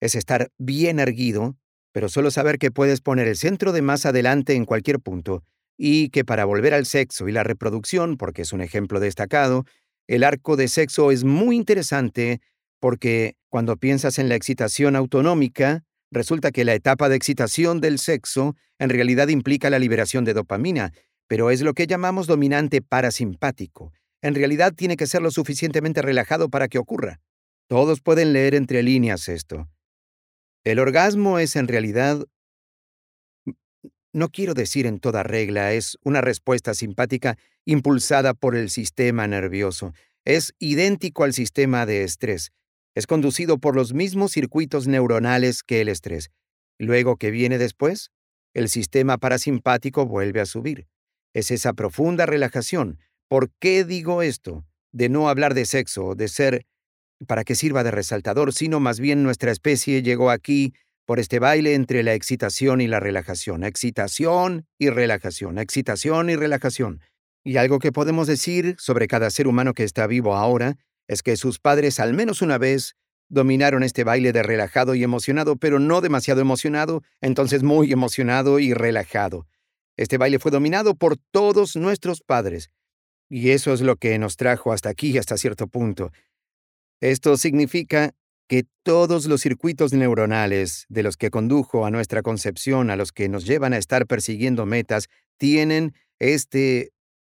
es estar bien erguido, pero solo saber que puedes poner el centro de masa adelante en cualquier punto y que para volver al sexo y la reproducción, porque es un ejemplo destacado, el arco de sexo es muy interesante porque cuando piensas en la excitación autonómica, resulta que la etapa de excitación del sexo en realidad implica la liberación de dopamina, pero es lo que llamamos dominante parasimpático. En realidad tiene que ser lo suficientemente relajado para que ocurra. Todos pueden leer entre líneas esto. El orgasmo es en realidad no quiero decir en toda regla, es una respuesta simpática impulsada por el sistema nervioso. Es idéntico al sistema de estrés. Es conducido por los mismos circuitos neuronales que el estrés. Luego, ¿qué viene después? El sistema parasimpático vuelve a subir. Es esa profunda relajación. ¿Por qué digo esto? De no hablar de sexo, de ser para que sirva de resaltador, sino más bien nuestra especie llegó aquí por este baile entre la excitación y la relajación, excitación y relajación, excitación y relajación. Y algo que podemos decir sobre cada ser humano que está vivo ahora es que sus padres al menos una vez dominaron este baile de relajado y emocionado, pero no demasiado emocionado, entonces muy emocionado y relajado. Este baile fue dominado por todos nuestros padres. Y eso es lo que nos trajo hasta aquí, hasta cierto punto. Esto significa que todos los circuitos neuronales de los que condujo a nuestra concepción, a los que nos llevan a estar persiguiendo metas, tienen este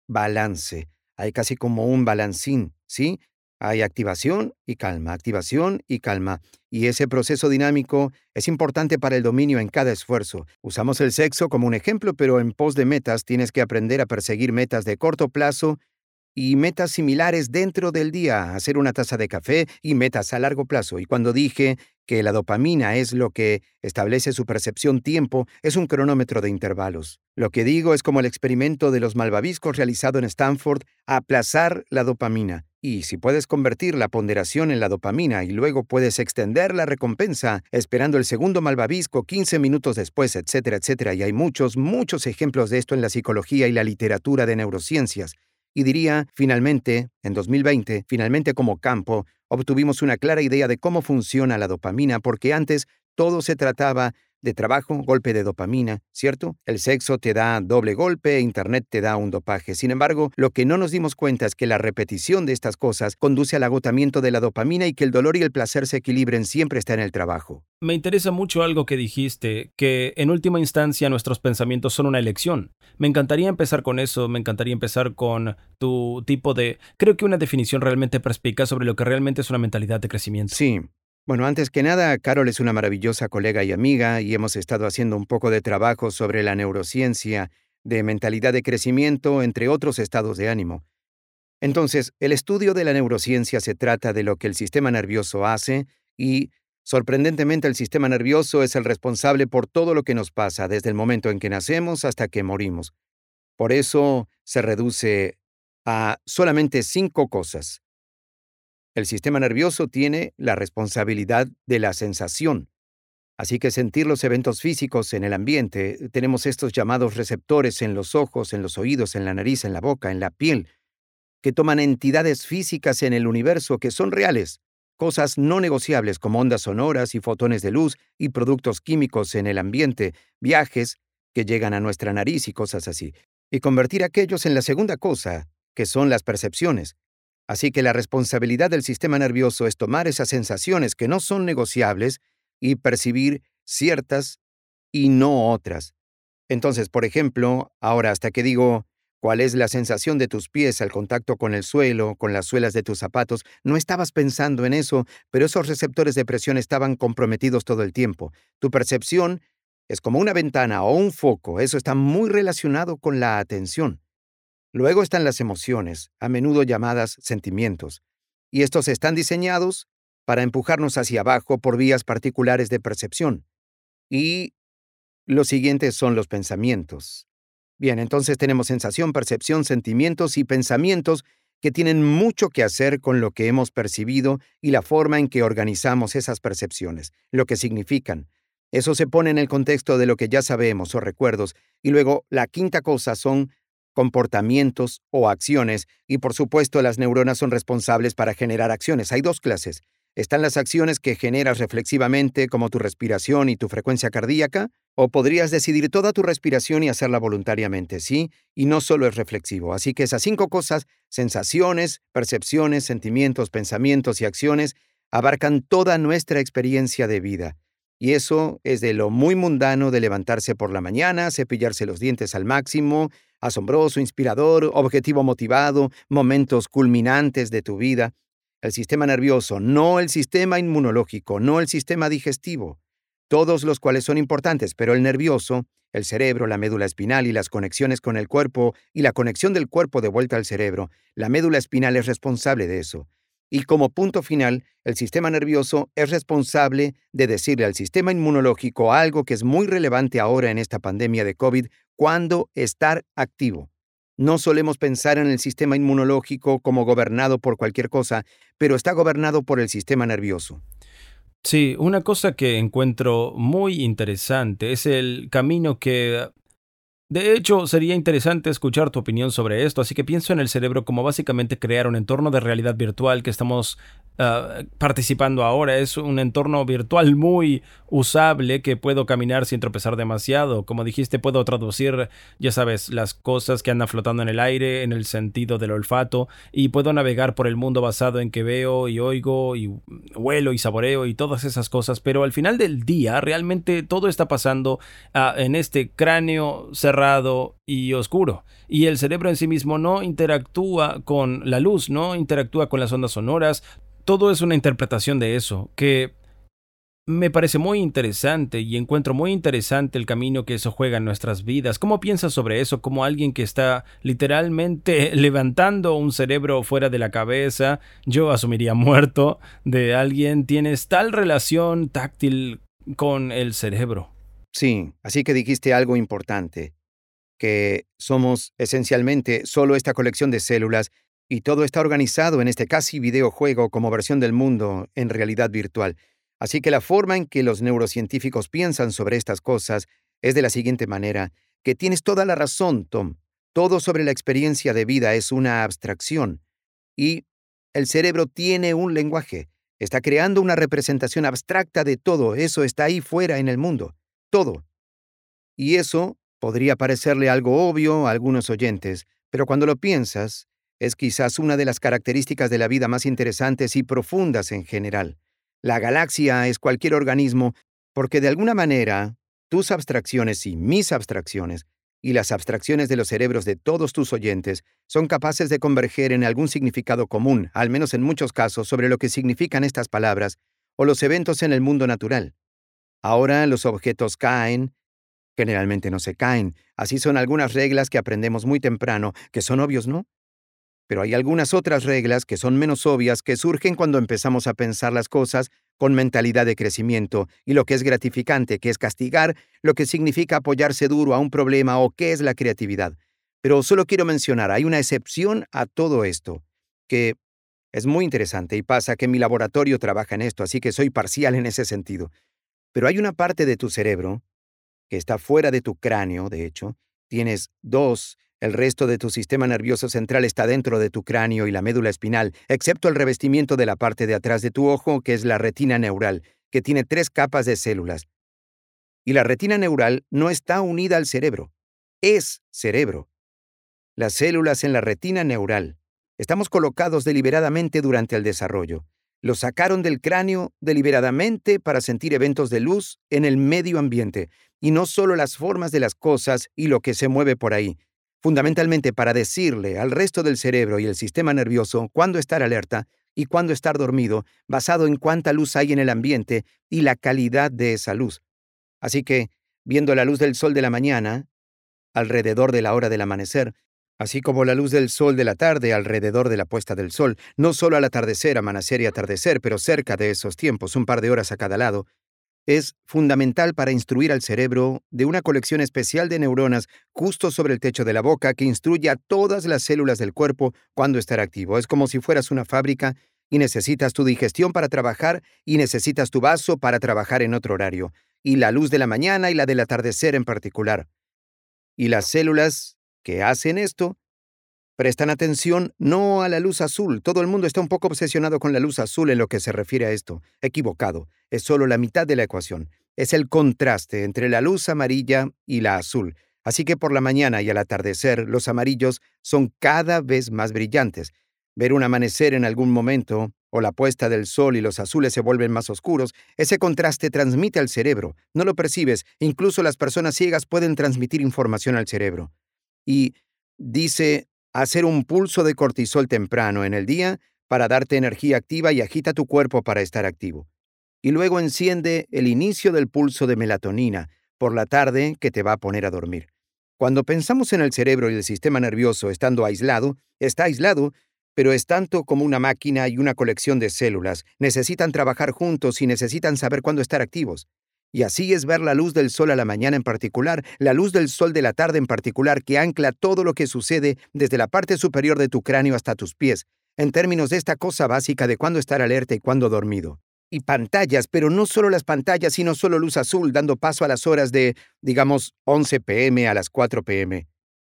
balance. Hay casi como un balancín, ¿sí? Hay activación y calma, activación y calma. Y ese proceso dinámico es importante para el dominio en cada esfuerzo. Usamos el sexo como un ejemplo, pero en pos de metas tienes que aprender a perseguir metas de corto plazo y metas similares dentro del día, hacer una taza de café y metas a largo plazo. Y cuando dije que la dopamina es lo que establece su percepción tiempo, es un cronómetro de intervalos. Lo que digo es como el experimento de los malvaviscos realizado en Stanford, aplazar la dopamina. Y si puedes convertir la ponderación en la dopamina y luego puedes extender la recompensa esperando el segundo malvavisco 15 minutos después, etcétera, etcétera, y hay muchos, muchos ejemplos de esto en la psicología y la literatura de neurociencias. Y diría, finalmente, en 2020, finalmente como campo, obtuvimos una clara idea de cómo funciona la dopamina, porque antes todo se trataba de trabajo, golpe de dopamina, ¿cierto? El sexo te da doble golpe, Internet te da un dopaje. Sin embargo, lo que no nos dimos cuenta es que la repetición de estas cosas conduce al agotamiento de la dopamina y que el dolor y el placer se equilibren siempre está en el trabajo. Me interesa mucho algo que dijiste, que en última instancia nuestros pensamientos son una elección. Me encantaría empezar con eso, me encantaría empezar con tu tipo de... Creo que una definición realmente perspicaz sobre lo que realmente es una mentalidad de crecimiento. Sí, bueno, antes que nada, Carol es una maravillosa colega y amiga y hemos estado haciendo un poco de trabajo sobre la neurociencia, de mentalidad de crecimiento, entre otros estados de ánimo. Entonces, el estudio de la neurociencia se trata de lo que el sistema nervioso hace y, sorprendentemente, el sistema nervioso es el responsable por todo lo que nos pasa desde el momento en que nacemos hasta que morimos. Por eso se reduce a solamente cinco cosas. El sistema nervioso tiene la responsabilidad de la sensación. Así que sentir los eventos físicos en el ambiente, tenemos estos llamados receptores en los ojos, en los oídos, en la nariz, en la boca, en la piel, que toman entidades físicas en el universo que son reales, cosas no negociables como ondas sonoras y fotones de luz y productos químicos en el ambiente, viajes que llegan a nuestra nariz y cosas así, y convertir aquellos en la segunda cosa, que son las percepciones, Así que la responsabilidad del sistema nervioso es tomar esas sensaciones que no son negociables y percibir ciertas y no otras. Entonces, por ejemplo, ahora hasta que digo, cuál es la sensación de tus pies al contacto con el suelo, con las suelas de tus zapatos. No estabas pensando en eso, pero esos receptores de presión estaban comprometidos todo el tiempo. Tu percepción es como una ventana o un foco, eso está muy relacionado con la atención. Luego están las emociones, a menudo llamadas sentimientos, y estos están diseñados para empujarnos hacia abajo por vías particulares de percepción. Y los siguientes son los pensamientos. Bien, entonces tenemos sensación, percepción, sentimientos y pensamientos que tienen mucho que hacer con lo que hemos percibido y la forma en que organizamos esas percepciones, lo que significan. Eso se pone en el contexto de lo que ya sabemos o recuerdos. Y luego, la quinta cosa son comportamientos o acciones, y por supuesto las neuronas son responsables para generar acciones. Hay dos clases. Están las acciones que generas reflexivamente, como tu respiración y tu frecuencia cardíaca, o podrías decidir toda tu respiración y hacerla voluntariamente, ¿sí? Y no solo es reflexivo. Así que esas cinco cosas, sensaciones, percepciones, sentimientos, pensamientos y acciones, abarcan toda nuestra experiencia de vida. Y eso es de lo muy mundano de levantarse por la mañana, cepillarse los dientes al máximo, asombroso, inspirador, objetivo motivado, momentos culminantes de tu vida, el sistema nervioso, no el sistema inmunológico, no el sistema digestivo, todos los cuales son importantes, pero el nervioso, el cerebro, la médula espinal y las conexiones con el cuerpo y la conexión del cuerpo de vuelta al cerebro, la médula espinal es responsable de eso. Y como punto final, el sistema nervioso es responsable de decirle al sistema inmunológico algo que es muy relevante ahora en esta pandemia de COVID, cuándo estar activo. No solemos pensar en el sistema inmunológico como gobernado por cualquier cosa, pero está gobernado por el sistema nervioso. Sí, una cosa que encuentro muy interesante es el camino que... De hecho, sería interesante escuchar tu opinión sobre esto, así que pienso en el cerebro como básicamente crear un entorno de realidad virtual que estamos Ah, participando ahora. Es un entorno virtual muy usable que puedo caminar sin tropezar demasiado. Como dijiste, puedo traducir, ya sabes, las cosas que andan flotando en el aire en el sentido del olfato y puedo navegar por el mundo basado en que veo y oigo y huelo y saboreo y todas esas cosas. Pero al final del día, realmente todo está pasando ah, en este cráneo cerrado y oscuro. Y el cerebro en sí mismo no interactúa con la luz, no interactúa con las ondas sonoras, todo es una interpretación de eso, que me parece muy interesante y encuentro muy interesante el camino que eso juega en nuestras vidas. ¿Cómo piensas sobre eso como alguien que está literalmente levantando un cerebro fuera de la cabeza? Yo asumiría muerto de alguien. Tienes tal relación táctil con el cerebro. Sí, así que dijiste algo importante, que somos esencialmente solo esta colección de células y todo está organizado en este casi videojuego como versión del mundo en realidad virtual. Así que la forma en que los neurocientíficos piensan sobre estas cosas es de la siguiente manera, que tienes toda la razón, Tom. Todo sobre la experiencia de vida es una abstracción. Y el cerebro tiene un lenguaje. Está creando una representación abstracta de todo. Eso está ahí fuera en el mundo. Todo. Y eso podría parecerle algo obvio a algunos oyentes, pero cuando lo piensas, es quizás una de las características de la vida más interesantes y profundas en general. La galaxia es cualquier organismo porque de alguna manera tus abstracciones y mis abstracciones y las abstracciones de los cerebros de todos tus oyentes son capaces de converger en algún significado común, al menos en muchos casos, sobre lo que significan estas palabras o los eventos en el mundo natural. Ahora los objetos caen, generalmente no se caen, así son algunas reglas que aprendemos muy temprano, que son obvios, ¿no? Pero hay algunas otras reglas que son menos obvias que surgen cuando empezamos a pensar las cosas con mentalidad de crecimiento y lo que es gratificante, que es castigar, lo que significa apoyarse duro a un problema o qué es la creatividad. Pero solo quiero mencionar, hay una excepción a todo esto, que es muy interesante y pasa que mi laboratorio trabaja en esto, así que soy parcial en ese sentido. Pero hay una parte de tu cerebro, que está fuera de tu cráneo, de hecho, tienes dos el resto de tu sistema nervioso central está dentro de tu cráneo y la médula espinal, excepto el revestimiento de la parte de atrás de tu ojo, que es la retina neural, que tiene tres capas de células. Y la retina neural no está unida al cerebro, es cerebro. Las células en la retina neural. Estamos colocados deliberadamente durante el desarrollo. Los sacaron del cráneo deliberadamente para sentir eventos de luz en el medio ambiente, y no solo las formas de las cosas y lo que se mueve por ahí, fundamentalmente para decirle al resto del cerebro y el sistema nervioso cuándo estar alerta y cuándo estar dormido, basado en cuánta luz hay en el ambiente y la calidad de esa luz. Así que, viendo la luz del sol de la mañana, alrededor de la hora del amanecer, así como la luz del sol de la tarde alrededor de la puesta del sol, no solo al atardecer, amanecer y atardecer, pero cerca de esos tiempos, un par de horas a cada lado, es fundamental para instruir al cerebro de una colección especial de neuronas justo sobre el techo de la boca que instruye a todas las células del cuerpo cuando estar activo. Es como si fueras una fábrica y necesitas tu digestión para trabajar y necesitas tu vaso para trabajar en otro horario, y la luz de la mañana y la del atardecer en particular. Y las células que hacen esto prestan atención no a la luz azul. Todo el mundo está un poco obsesionado con la luz azul en lo que se refiere a esto. Equivocado. Es solo la mitad de la ecuación. Es el contraste entre la luz amarilla y la azul. Así que por la mañana y al atardecer los amarillos son cada vez más brillantes. Ver un amanecer en algún momento, o la puesta del sol y los azules se vuelven más oscuros, ese contraste transmite al cerebro. No lo percibes, incluso las personas ciegas pueden transmitir información al cerebro. Y dice hacer un pulso de cortisol temprano en el día para darte energía activa y agita tu cuerpo para estar activo. Y luego enciende el inicio del pulso de melatonina por la tarde que te va a poner a dormir. Cuando pensamos en el cerebro y el sistema nervioso estando aislado, está aislado, pero es tanto como una máquina y una colección de células. Necesitan trabajar juntos y necesitan saber cuándo estar activos. Y así es ver la luz del sol a la mañana en particular, la luz del sol de la tarde en particular, que ancla todo lo que sucede desde la parte superior de tu cráneo hasta tus pies, en términos de esta cosa básica de cuándo estar alerta y cuándo dormido. Y pantallas, pero no solo las pantallas, sino solo luz azul, dando paso a las horas de, digamos, 11 pm a las 4 pm.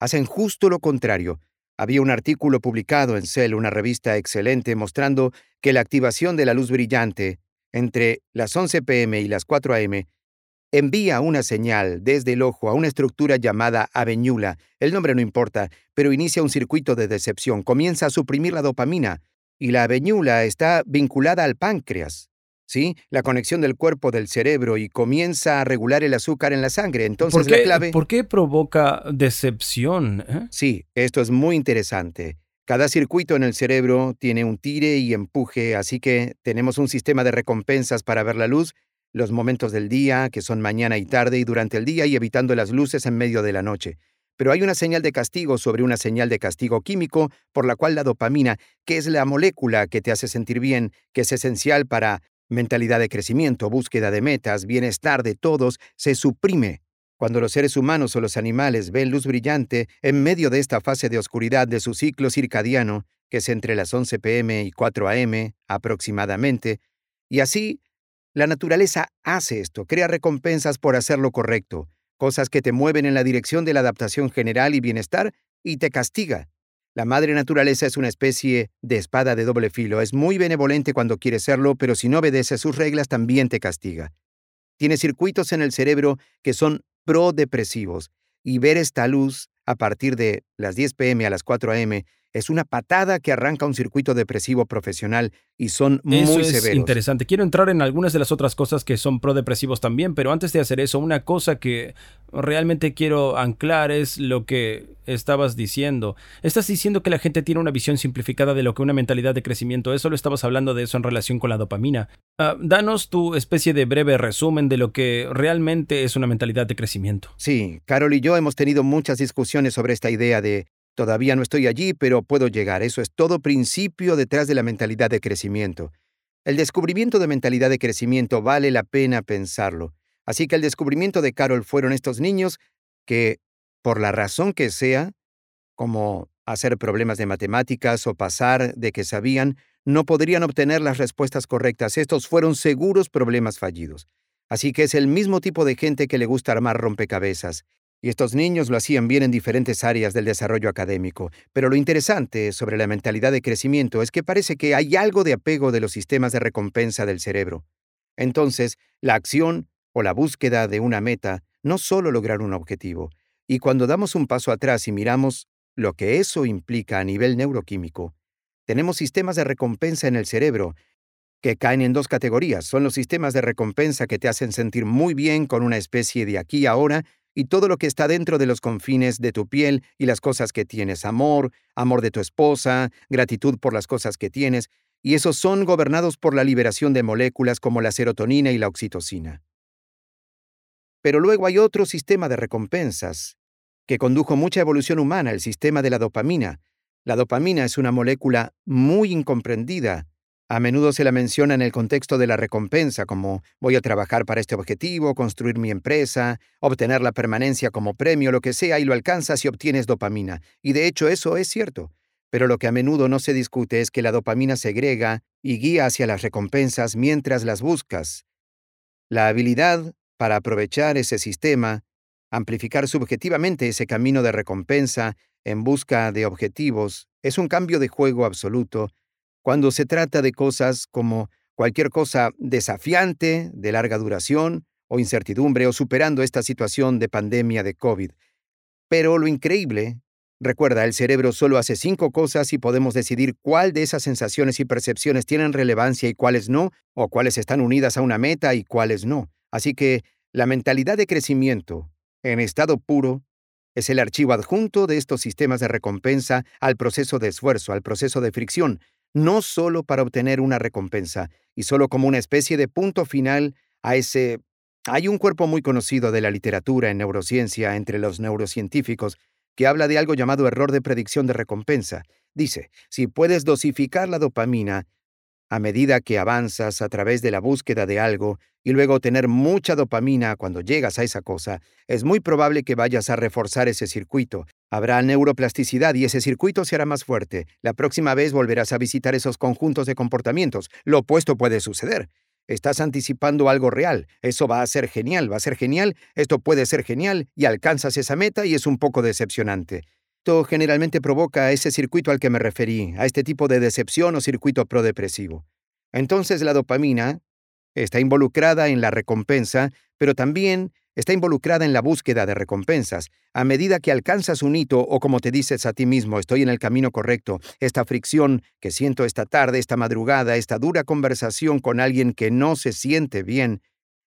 Hacen justo lo contrario. Había un artículo publicado en Cell, una revista excelente, mostrando que la activación de la luz brillante, entre las 11 pm y las 4 am, envía una señal desde el ojo a una estructura llamada aveñula. El nombre no importa, pero inicia un circuito de decepción, comienza a suprimir la dopamina, y la aveñula está vinculada al páncreas. ¿Sí? La conexión del cuerpo del cerebro y comienza a regular el azúcar en la sangre. Entonces la clave. ¿Por qué provoca decepción? Eh? Sí, esto es muy interesante. Cada circuito en el cerebro tiene un tire y empuje, así que tenemos un sistema de recompensas para ver la luz, los momentos del día, que son mañana y tarde y durante el día, y evitando las luces en medio de la noche. Pero hay una señal de castigo sobre una señal de castigo químico, por la cual la dopamina, que es la molécula que te hace sentir bien, que es esencial para mentalidad de crecimiento, búsqueda de metas, bienestar de todos, se suprime cuando los seres humanos o los animales ven luz brillante en medio de esta fase de oscuridad de su ciclo circadiano, que es entre las 11 pm y 4 am aproximadamente, y así la naturaleza hace esto, crea recompensas por hacer lo correcto, cosas que te mueven en la dirección de la adaptación general y bienestar, y te castiga. La madre naturaleza es una especie de espada de doble filo, es muy benevolente cuando quiere serlo, pero si no obedece sus reglas también te castiga. Tiene circuitos en el cerebro que son prodepresivos y ver esta luz a partir de las 10 pm a las 4 am es una patada que arranca un circuito depresivo profesional y son muy eso es interesante. Quiero entrar en algunas de las otras cosas que son prodepresivos también, pero antes de hacer eso, una cosa que realmente quiero anclar es lo que estabas diciendo. Estás diciendo que la gente tiene una visión simplificada de lo que una mentalidad de crecimiento es, solo estabas hablando de eso en relación con la dopamina. Ah, danos tu especie de breve resumen de lo que realmente es una mentalidad de crecimiento. Sí, Carol y yo hemos tenido muchas discusiones sobre esta idea de Todavía no estoy allí, pero puedo llegar. Eso es todo principio detrás de la mentalidad de crecimiento. El descubrimiento de mentalidad de crecimiento vale la pena pensarlo. Así que el descubrimiento de Carol fueron estos niños que, por la razón que sea, como hacer problemas de matemáticas o pasar de que sabían, no podrían obtener las respuestas correctas. Estos fueron seguros problemas fallidos. Así que es el mismo tipo de gente que le gusta armar rompecabezas. Y estos niños lo hacían bien en diferentes áreas del desarrollo académico. Pero lo interesante sobre la mentalidad de crecimiento es que parece que hay algo de apego de los sistemas de recompensa del cerebro. Entonces, la acción o la búsqueda de una meta no solo lograr un objetivo. Y cuando damos un paso atrás y miramos lo que eso implica a nivel neuroquímico, tenemos sistemas de recompensa en el cerebro que caen en dos categorías. Son los sistemas de recompensa que te hacen sentir muy bien con una especie de aquí ahora y todo lo que está dentro de los confines de tu piel y las cosas que tienes, amor, amor de tu esposa, gratitud por las cosas que tienes, y esos son gobernados por la liberación de moléculas como la serotonina y la oxitocina. Pero luego hay otro sistema de recompensas, que condujo mucha evolución humana, el sistema de la dopamina. La dopamina es una molécula muy incomprendida. A menudo se la menciona en el contexto de la recompensa, como voy a trabajar para este objetivo, construir mi empresa, obtener la permanencia como premio, lo que sea, y lo alcanzas y obtienes dopamina. Y de hecho eso es cierto. Pero lo que a menudo no se discute es que la dopamina segrega y guía hacia las recompensas mientras las buscas. La habilidad para aprovechar ese sistema, amplificar subjetivamente ese camino de recompensa en busca de objetivos, es un cambio de juego absoluto cuando se trata de cosas como cualquier cosa desafiante, de larga duración, o incertidumbre, o superando esta situación de pandemia de COVID. Pero lo increíble Recuerda, el cerebro solo hace cinco cosas y podemos decidir cuál de esas sensaciones y percepciones tienen relevancia y cuáles no, o cuáles están unidas a una meta y cuáles no. Así que la mentalidad de crecimiento, en estado puro, es el archivo adjunto de estos sistemas de recompensa al proceso de esfuerzo, al proceso de fricción, no solo para obtener una recompensa, y solo como una especie de punto final a ese... Hay un cuerpo muy conocido de la literatura en neurociencia entre los neurocientíficos que habla de algo llamado error de predicción de recompensa. Dice, si puedes dosificar la dopamina a medida que avanzas a través de la búsqueda de algo y luego tener mucha dopamina cuando llegas a esa cosa, es muy probable que vayas a reforzar ese circuito. Habrá neuroplasticidad y ese circuito se hará más fuerte. La próxima vez volverás a visitar esos conjuntos de comportamientos. Lo opuesto puede suceder. Estás anticipando algo real. Eso va a ser genial, va a ser genial, esto puede ser genial, y alcanzas esa meta y es un poco decepcionante. Esto generalmente provoca ese circuito al que me referí, a este tipo de decepción o circuito prodepresivo. Entonces la dopamina está involucrada en la recompensa, pero también está involucrada en la búsqueda de recompensas. A medida que alcanzas un hito o como te dices a ti mismo, estoy en el camino correcto, esta fricción que siento esta tarde, esta madrugada, esta dura conversación con alguien que no se siente bien,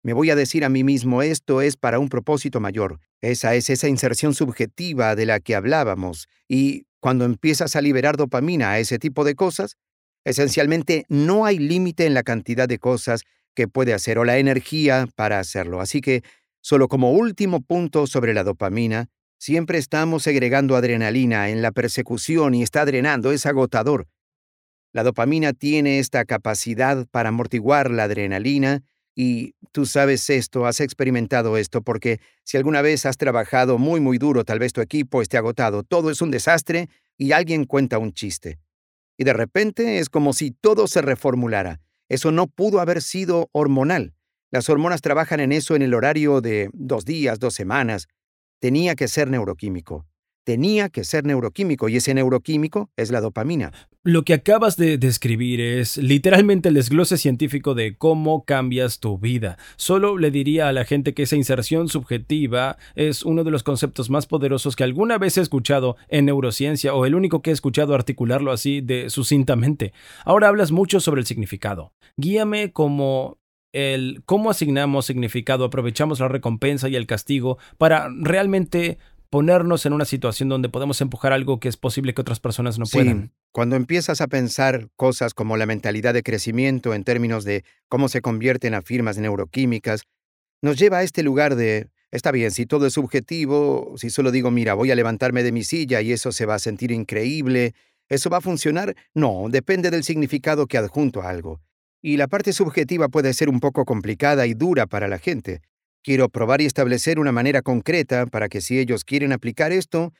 me voy a decir a mí mismo, esto es para un propósito mayor. Esa es esa inserción subjetiva de la que hablábamos. Y cuando empiezas a liberar dopamina a ese tipo de cosas, esencialmente no hay límite en la cantidad de cosas que puede hacer o la energía para hacerlo. Así que Solo como último punto sobre la dopamina, siempre estamos segregando adrenalina en la persecución y está drenando, es agotador. La dopamina tiene esta capacidad para amortiguar la adrenalina y tú sabes esto, has experimentado esto, porque si alguna vez has trabajado muy, muy duro, tal vez tu equipo esté agotado, todo es un desastre y alguien cuenta un chiste. Y de repente es como si todo se reformulara. Eso no pudo haber sido hormonal. Las hormonas trabajan en eso en el horario de dos días, dos semanas. Tenía que ser neuroquímico. Tenía que ser neuroquímico y ese neuroquímico es la dopamina. Lo que acabas de describir es literalmente el desglose científico de cómo cambias tu vida. Solo le diría a la gente que esa inserción subjetiva es uno de los conceptos más poderosos que alguna vez he escuchado en neurociencia o el único que he escuchado articularlo así de sucintamente. Ahora hablas mucho sobre el significado. Guíame como el cómo asignamos significado, aprovechamos la recompensa y el castigo para realmente ponernos en una situación donde podemos empujar algo que es posible que otras personas no puedan. Cuando empiezas a pensar cosas como la mentalidad de crecimiento en términos de cómo se convierten a firmas neuroquímicas, nos lleva a este lugar de, está bien, si todo es subjetivo, si solo digo, mira, voy a levantarme de mi silla y eso se va a sentir increíble, ¿eso va a funcionar? No, depende del significado que adjunto a algo. Y la parte subjetiva puede ser un poco complicada y dura para la gente. Quiero probar y establecer una manera concreta para que si ellos quieren aplicar esto,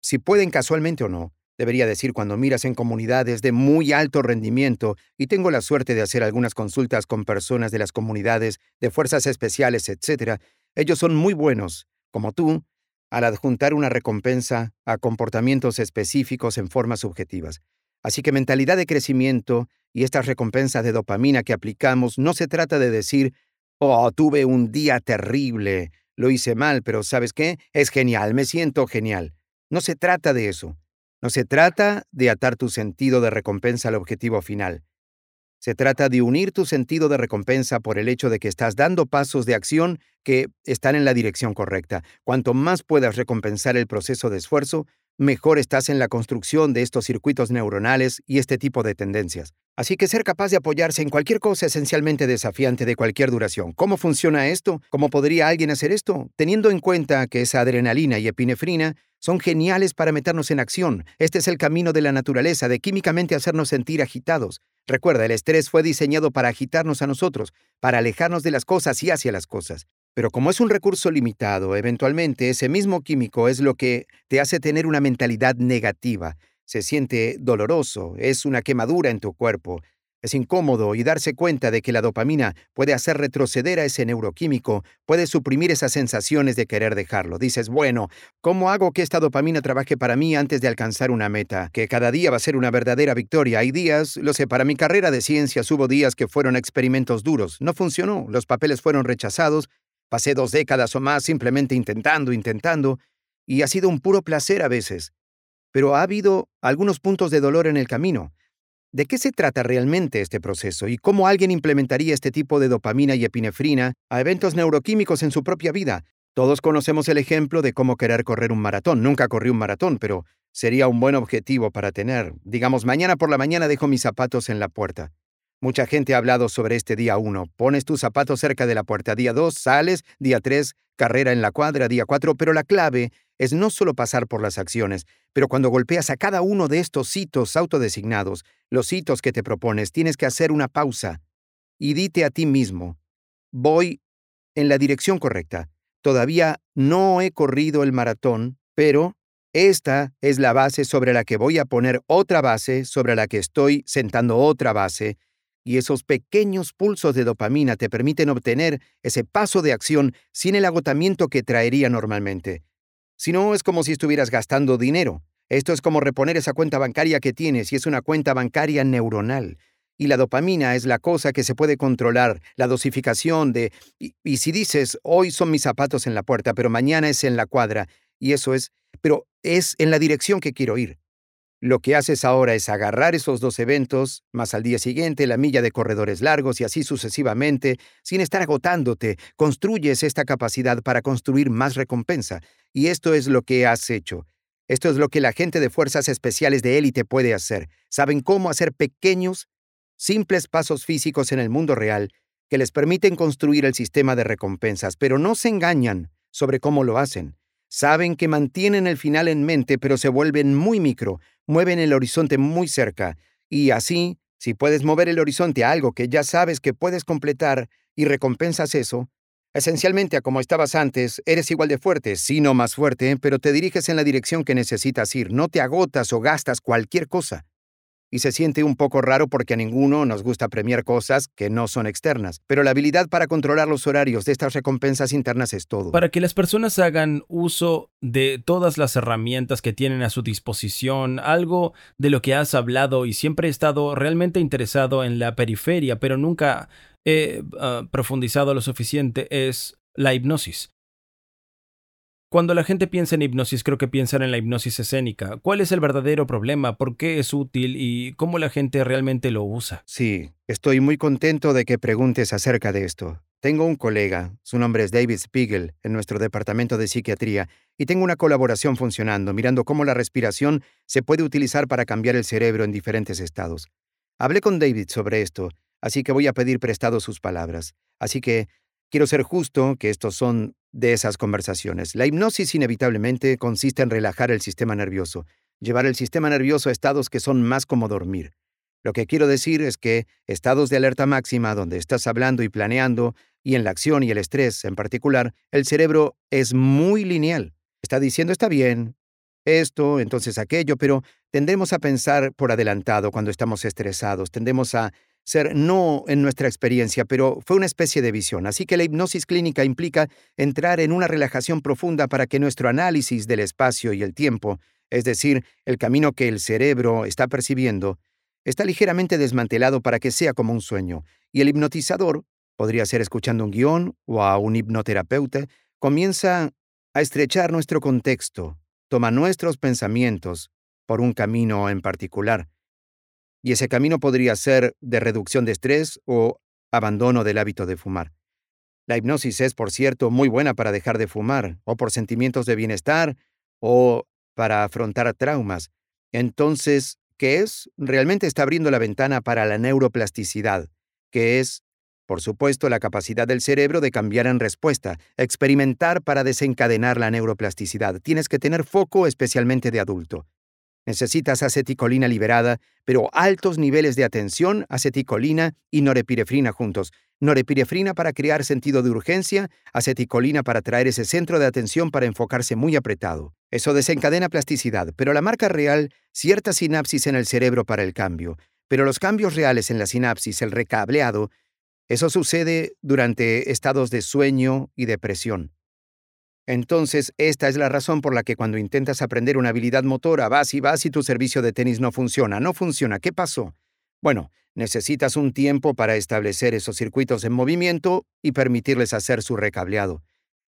si pueden casualmente o no, debería decir cuando miras en comunidades de muy alto rendimiento, y tengo la suerte de hacer algunas consultas con personas de las comunidades, de fuerzas especiales, etc., ellos son muy buenos, como tú, al adjuntar una recompensa a comportamientos específicos en formas subjetivas. Así que mentalidad de crecimiento y estas recompensas de dopamina que aplicamos no se trata de decir, oh, tuve un día terrible, lo hice mal, pero ¿sabes qué? Es genial, me siento genial. No se trata de eso. No se trata de atar tu sentido de recompensa al objetivo final. Se trata de unir tu sentido de recompensa por el hecho de que estás dando pasos de acción que están en la dirección correcta. Cuanto más puedas recompensar el proceso de esfuerzo, mejor estás en la construcción de estos circuitos neuronales y este tipo de tendencias. Así que ser capaz de apoyarse en cualquier cosa esencialmente desafiante de cualquier duración. ¿Cómo funciona esto? ¿Cómo podría alguien hacer esto? Teniendo en cuenta que esa adrenalina y epinefrina son geniales para meternos en acción. Este es el camino de la naturaleza, de químicamente hacernos sentir agitados. Recuerda, el estrés fue diseñado para agitarnos a nosotros, para alejarnos de las cosas y hacia las cosas. Pero como es un recurso limitado, eventualmente ese mismo químico es lo que te hace tener una mentalidad negativa. Se siente doloroso, es una quemadura en tu cuerpo, es incómodo y darse cuenta de que la dopamina puede hacer retroceder a ese neuroquímico, puede suprimir esas sensaciones de querer dejarlo. Dices, bueno, ¿cómo hago que esta dopamina trabaje para mí antes de alcanzar una meta? Que cada día va a ser una verdadera victoria. Hay días, lo sé, para mi carrera de ciencias hubo días que fueron experimentos duros. No funcionó, los papeles fueron rechazados, pasé dos décadas o más simplemente intentando, intentando, y ha sido un puro placer a veces. Pero ha habido algunos puntos de dolor en el camino. ¿De qué se trata realmente este proceso y cómo alguien implementaría este tipo de dopamina y epinefrina a eventos neuroquímicos en su propia vida? Todos conocemos el ejemplo de cómo querer correr un maratón. Nunca corrí un maratón, pero sería un buen objetivo para tener. Digamos, mañana por la mañana dejo mis zapatos en la puerta. Mucha gente ha hablado sobre este día 1. Pones tus zapatos cerca de la puerta. Día 2, sales. Día 3, carrera en la cuadra. Día 4, pero la clave es no solo pasar por las acciones, pero cuando golpeas a cada uno de estos hitos autodesignados, los hitos que te propones, tienes que hacer una pausa y dite a ti mismo, voy en la dirección correcta. Todavía no he corrido el maratón, pero esta es la base sobre la que voy a poner otra base, sobre la que estoy sentando otra base, y esos pequeños pulsos de dopamina te permiten obtener ese paso de acción sin el agotamiento que traería normalmente. Si no, es como si estuvieras gastando dinero. Esto es como reponer esa cuenta bancaria que tienes y es una cuenta bancaria neuronal. Y la dopamina es la cosa que se puede controlar, la dosificación de... Y, y, si dices, hoy son mis zapatos en la puerta, pero mañana es en la cuadra, y eso es... Pero es en la dirección que quiero ir. Lo que haces ahora es agarrar esos dos eventos, más al día siguiente la milla de corredores largos y así sucesivamente, sin estar agotándote, construyes esta capacidad para construir más recompensa. Y esto es lo que has hecho. Esto es lo que la gente de fuerzas especiales de élite puede hacer. Saben cómo hacer pequeños, simples pasos físicos en el mundo real que les permiten construir el sistema de recompensas, pero no se engañan sobre cómo lo hacen. Saben que mantienen el final en mente, pero se vuelven muy micro, mueven el horizonte muy cerca, y así, si puedes mover el horizonte a algo que ya sabes que puedes completar y recompensas eso, esencialmente a como estabas antes, eres igual de fuerte, si no más fuerte, pero te diriges en la dirección que necesitas ir, no te agotas o gastas cualquier cosa y se siente un poco raro porque a ninguno nos gusta premiar cosas que no son externas, pero la habilidad para controlar los horarios de estas recompensas internas es todo. Para que las personas hagan uso de todas las herramientas que tienen a su disposición, algo de lo que has hablado y siempre he estado realmente interesado en la periferia, pero nunca he ah, profundizado lo suficiente, es la hipnosis. Cuando la gente piensa en hipnosis, creo que piensan en la hipnosis escénica. ¿Cuál es el verdadero problema? ¿Por qué es útil? ¿Y cómo la gente realmente lo usa? Sí, estoy muy contento de que preguntes acerca de esto. Tengo un colega, su nombre es David Spiegel, en nuestro departamento de psiquiatría, y tengo una colaboración funcionando, mirando cómo la respiración se puede utilizar para cambiar el cerebro en diferentes estados. Hablé con David sobre esto, así que voy a pedir prestado sus palabras. Así que quiero ser justo que estos son de esas conversaciones. La hipnosis inevitablemente consiste en relajar el sistema nervioso, llevar el sistema nervioso a estados que son más como dormir. Lo que quiero decir es que estados de alerta máxima donde estás hablando y planeando, y en la acción y el estrés en particular, el cerebro es muy lineal. Está diciendo está bien, esto, entonces aquello, pero tendemos a pensar por adelantado cuando estamos estresados, tendemos a ser no en nuestra experiencia, pero fue una especie de visión. Así que la hipnosis clínica implica entrar en una relajación profunda para que nuestro análisis del espacio y el tiempo, es decir, el camino que el cerebro está percibiendo, está ligeramente desmantelado para que sea como un sueño. Y el hipnotizador, podría ser escuchando un guion o a un hipnoterapeuta, comienza a estrechar nuestro contexto, toma nuestros pensamientos por un camino en particular Y ese camino podría ser de reducción de estrés o abandono del hábito de fumar. La hipnosis es, por cierto, muy buena para dejar de fumar, o por sentimientos de bienestar, o para afrontar traumas. Entonces, ¿qué es? Realmente está abriendo la ventana para la neuroplasticidad, que es, por supuesto, la capacidad del cerebro de cambiar en respuesta, experimentar para desencadenar la neuroplasticidad. Tienes que tener foco especialmente de adulto. Necesitas aceticolina liberada, pero altos niveles de atención, aceticolina y norepirefrina juntos. Norepirefrina para crear sentido de urgencia, aceticolina para traer ese centro de atención para enfocarse muy apretado. Eso desencadena plasticidad, pero la marca real, cierta sinapsis en el cerebro para el cambio. Pero los cambios reales en la sinapsis, el recableado, eso sucede durante estados de sueño y depresión. Entonces, esta es la razón por la que cuando intentas aprender una habilidad motora, vas y vas y tu servicio de tenis no funciona. No funciona. ¿Qué pasó? Bueno, necesitas un tiempo para establecer esos circuitos en movimiento y permitirles hacer su recableado.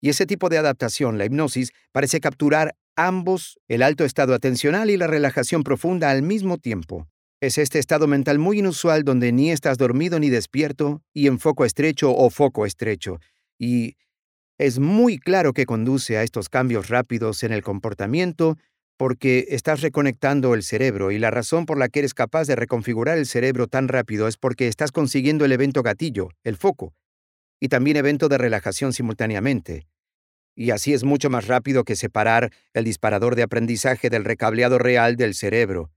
Y ese tipo de adaptación, la hipnosis, parece capturar ambos, el alto estado atencional y la relajación profunda al mismo tiempo. Es este estado mental muy inusual donde ni estás dormido ni despierto y en foco estrecho o foco estrecho. Y es muy claro que conduce a estos cambios rápidos en el comportamiento porque estás reconectando el cerebro y la razón por la que eres capaz de reconfigurar el cerebro tan rápido es porque estás consiguiendo el evento gatillo, el foco, y también evento de relajación simultáneamente. Y así es mucho más rápido que separar el disparador de aprendizaje del recableado real del cerebro.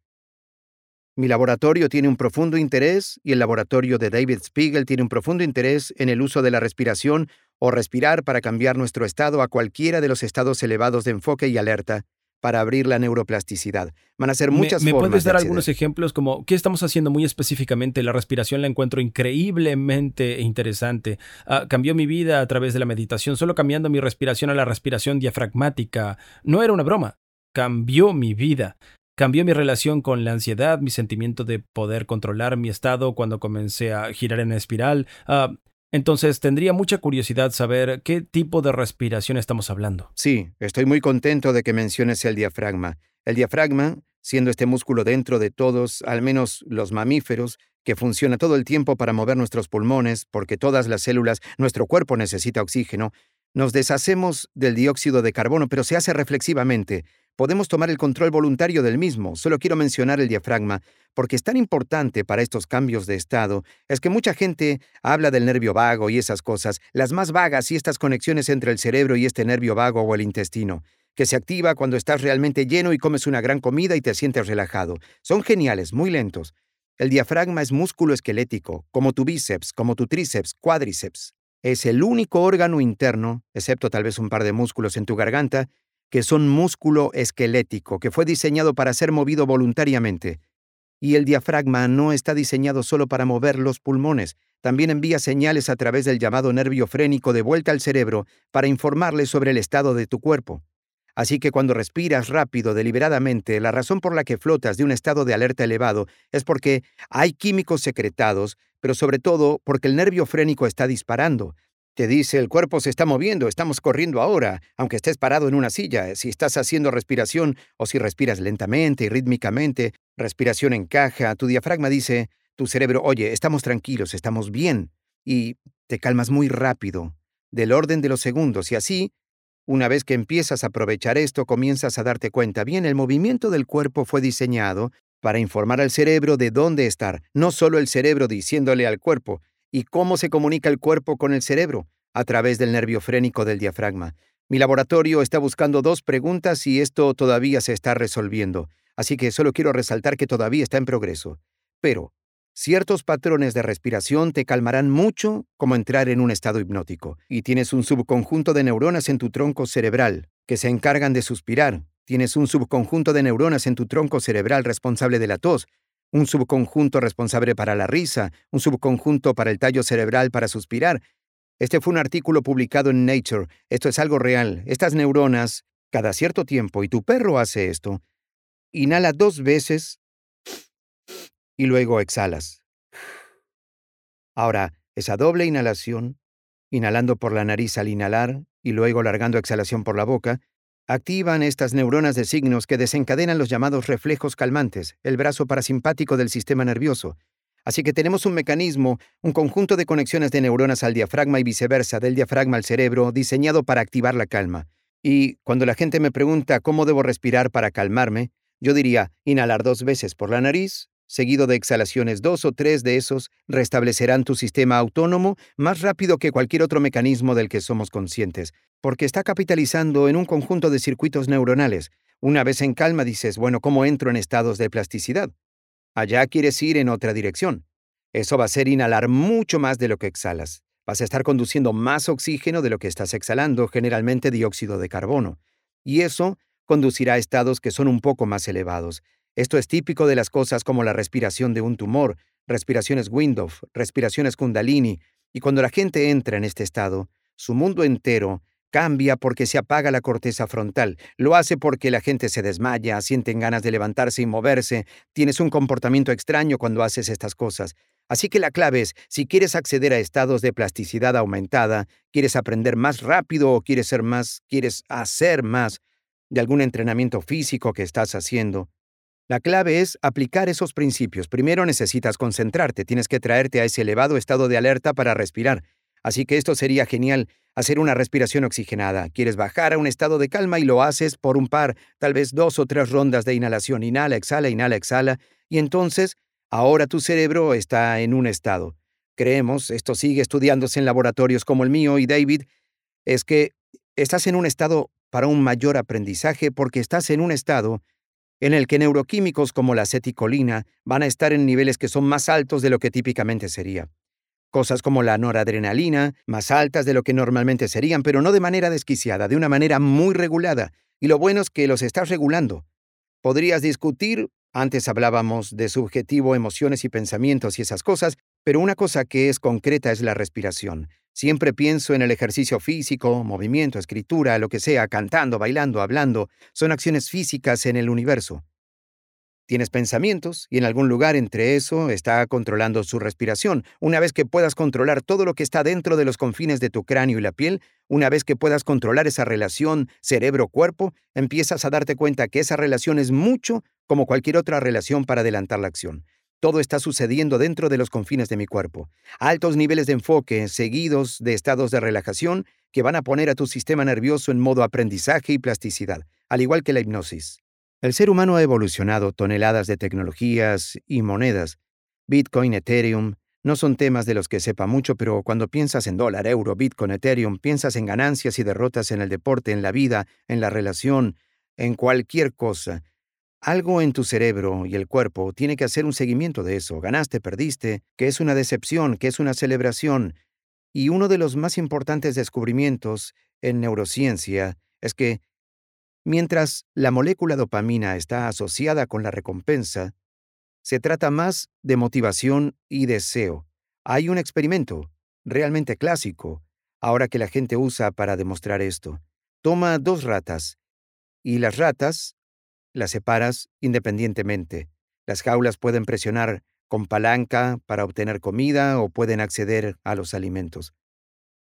Mi laboratorio tiene un profundo interés y el laboratorio de David Spiegel tiene un profundo interés en el uso de la respiración o respirar para cambiar nuestro estado a cualquiera de los estados elevados de enfoque y alerta para abrir la neuroplasticidad. Van a ser muchas ¿Me, formas. ¿Me puedes dar algunos ejemplos como qué estamos haciendo muy específicamente? La respiración la encuentro increíblemente interesante. Ah, cambió mi vida a través de la meditación, solo cambiando mi respiración a la respiración diafragmática. No era una broma. Cambió mi vida. Cambió mi relación con la ansiedad, mi sentimiento de poder controlar mi estado cuando comencé a girar en espiral. Ah, entonces, tendría mucha curiosidad saber qué tipo de respiración estamos hablando. Sí, estoy muy contento de que menciones el diafragma. El diafragma, siendo este músculo dentro de todos, al menos los mamíferos, que funciona todo el tiempo para mover nuestros pulmones, porque todas las células, nuestro cuerpo necesita oxígeno, nos deshacemos del dióxido de carbono, pero se hace reflexivamente. Podemos tomar el control voluntario del mismo. Solo quiero mencionar el diafragma, porque es tan importante para estos cambios de estado. Es que mucha gente habla del nervio vago y esas cosas, las más vagas y estas conexiones entre el cerebro y este nervio vago o el intestino, que se activa cuando estás realmente lleno y comes una gran comida y te sientes relajado. Son geniales, muy lentos. El diafragma es músculo esquelético, como tu bíceps, como tu tríceps, cuádriceps. Es el único órgano interno, excepto tal vez un par de músculos en tu garganta, que son músculo esquelético, que fue diseñado para ser movido voluntariamente. Y el diafragma no está diseñado solo para mover los pulmones, también envía señales a través del llamado nervio frénico de vuelta al cerebro para informarle sobre el estado de tu cuerpo. Así que cuando respiras rápido, deliberadamente, la razón por la que flotas de un estado de alerta elevado es porque hay químicos secretados pero sobre todo porque el nervio frénico está disparando. Te dice, el cuerpo se está moviendo, estamos corriendo ahora, aunque estés parado en una silla, si estás haciendo respiración o si respiras lentamente y rítmicamente, respiración en caja, tu diafragma dice, tu cerebro, oye, estamos tranquilos, estamos bien, y te calmas muy rápido, del orden de los segundos, y así, una vez que empiezas a aprovechar esto, comienzas a darte cuenta, bien, el movimiento del cuerpo fue diseñado para informar al cerebro de dónde estar, no solo el cerebro diciéndole al cuerpo, y cómo se comunica el cuerpo con el cerebro, a través del nervio frénico del diafragma. Mi laboratorio está buscando dos preguntas y esto todavía se está resolviendo, así que solo quiero resaltar que todavía está en progreso. Pero, ciertos patrones de respiración te calmarán mucho como entrar en un estado hipnótico, y tienes un subconjunto de neuronas en tu tronco cerebral que se encargan de suspirar, Tienes un subconjunto de neuronas en tu tronco cerebral responsable de la tos, un subconjunto responsable para la risa, un subconjunto para el tallo cerebral para suspirar. Este fue un artículo publicado en Nature. Esto es algo real. Estas neuronas, cada cierto tiempo, y tu perro hace esto, inhala dos veces y luego exhalas. Ahora, esa doble inhalación, inhalando por la nariz al inhalar y luego largando exhalación por la boca, Activan estas neuronas de signos que desencadenan los llamados reflejos calmantes, el brazo parasimpático del sistema nervioso. Así que tenemos un mecanismo, un conjunto de conexiones de neuronas al diafragma y viceversa, del diafragma al cerebro, diseñado para activar la calma. Y cuando la gente me pregunta cómo debo respirar para calmarme, yo diría inhalar dos veces por la nariz, seguido de exhalaciones dos o tres de esos restablecerán tu sistema autónomo más rápido que cualquier otro mecanismo del que somos conscientes, porque está capitalizando en un conjunto de circuitos neuronales. Una vez en calma dices, bueno, ¿cómo entro en estados de plasticidad? Allá quieres ir en otra dirección. Eso va a ser inhalar mucho más de lo que exhalas. Vas a estar conduciendo más oxígeno de lo que estás exhalando, generalmente dióxido de carbono. Y eso conducirá a estados que son un poco más elevados. Esto es típico de las cosas como la respiración de un tumor, respiraciones Windhoff, respiraciones Kundalini, y cuando la gente entra en este estado, su mundo entero Cambia porque se apaga la corteza frontal. Lo hace porque la gente se desmaya, sienten ganas de levantarse y moverse. Tienes un comportamiento extraño cuando haces estas cosas. Así que la clave es, si quieres acceder a estados de plasticidad aumentada, quieres aprender más rápido o quieres ser más, quieres hacer más de algún entrenamiento físico que estás haciendo, la clave es aplicar esos principios. Primero necesitas concentrarte, tienes que traerte a ese elevado estado de alerta para respirar. Así que esto sería genial, hacer una respiración oxigenada. Quieres bajar a un estado de calma y lo haces por un par, tal vez dos o tres rondas de inhalación. Inhala, exhala, inhala, exhala. Y entonces, ahora tu cerebro está en un estado. Creemos, esto sigue estudiándose en laboratorios como el mío y David, es que estás en un estado para un mayor aprendizaje porque estás en un estado en el que neuroquímicos como la aceticolina van a estar en niveles que son más altos de lo que típicamente sería. Cosas como la noradrenalina, más altas de lo que normalmente serían, pero no de manera desquiciada, de una manera muy regulada. Y lo bueno es que los estás regulando. Podrías discutir, antes hablábamos de subjetivo, emociones y pensamientos y esas cosas, pero una cosa que es concreta es la respiración. Siempre pienso en el ejercicio físico, movimiento, escritura, lo que sea, cantando, bailando, hablando. Son acciones físicas en el universo. Tienes pensamientos y en algún lugar entre eso está controlando su respiración. Una vez que puedas controlar todo lo que está dentro de los confines de tu cráneo y la piel, una vez que puedas controlar esa relación cerebro-cuerpo, empiezas a darte cuenta que esa relación es mucho como cualquier otra relación para adelantar la acción. Todo está sucediendo dentro de los confines de mi cuerpo. Altos niveles de enfoque, seguidos de estados de relajación, que van a poner a tu sistema nervioso en modo aprendizaje y plasticidad, al igual que la hipnosis. El ser humano ha evolucionado toneladas de tecnologías y monedas. Bitcoin, Ethereum, no son temas de los que sepa mucho, pero cuando piensas en dólar, euro, Bitcoin, Ethereum, piensas en ganancias y derrotas en el deporte, en la vida, en la relación, en cualquier cosa. Algo en tu cerebro y el cuerpo tiene que hacer un seguimiento de eso. Ganaste, perdiste, que es una decepción, que es una celebración. Y uno de los más importantes descubrimientos en neurociencia es que Mientras la molécula dopamina está asociada con la recompensa, se trata más de motivación y deseo. Hay un experimento, realmente clásico, ahora que la gente usa para demostrar esto. Toma dos ratas y las ratas las separas independientemente. Las jaulas pueden presionar con palanca para obtener comida o pueden acceder a los alimentos.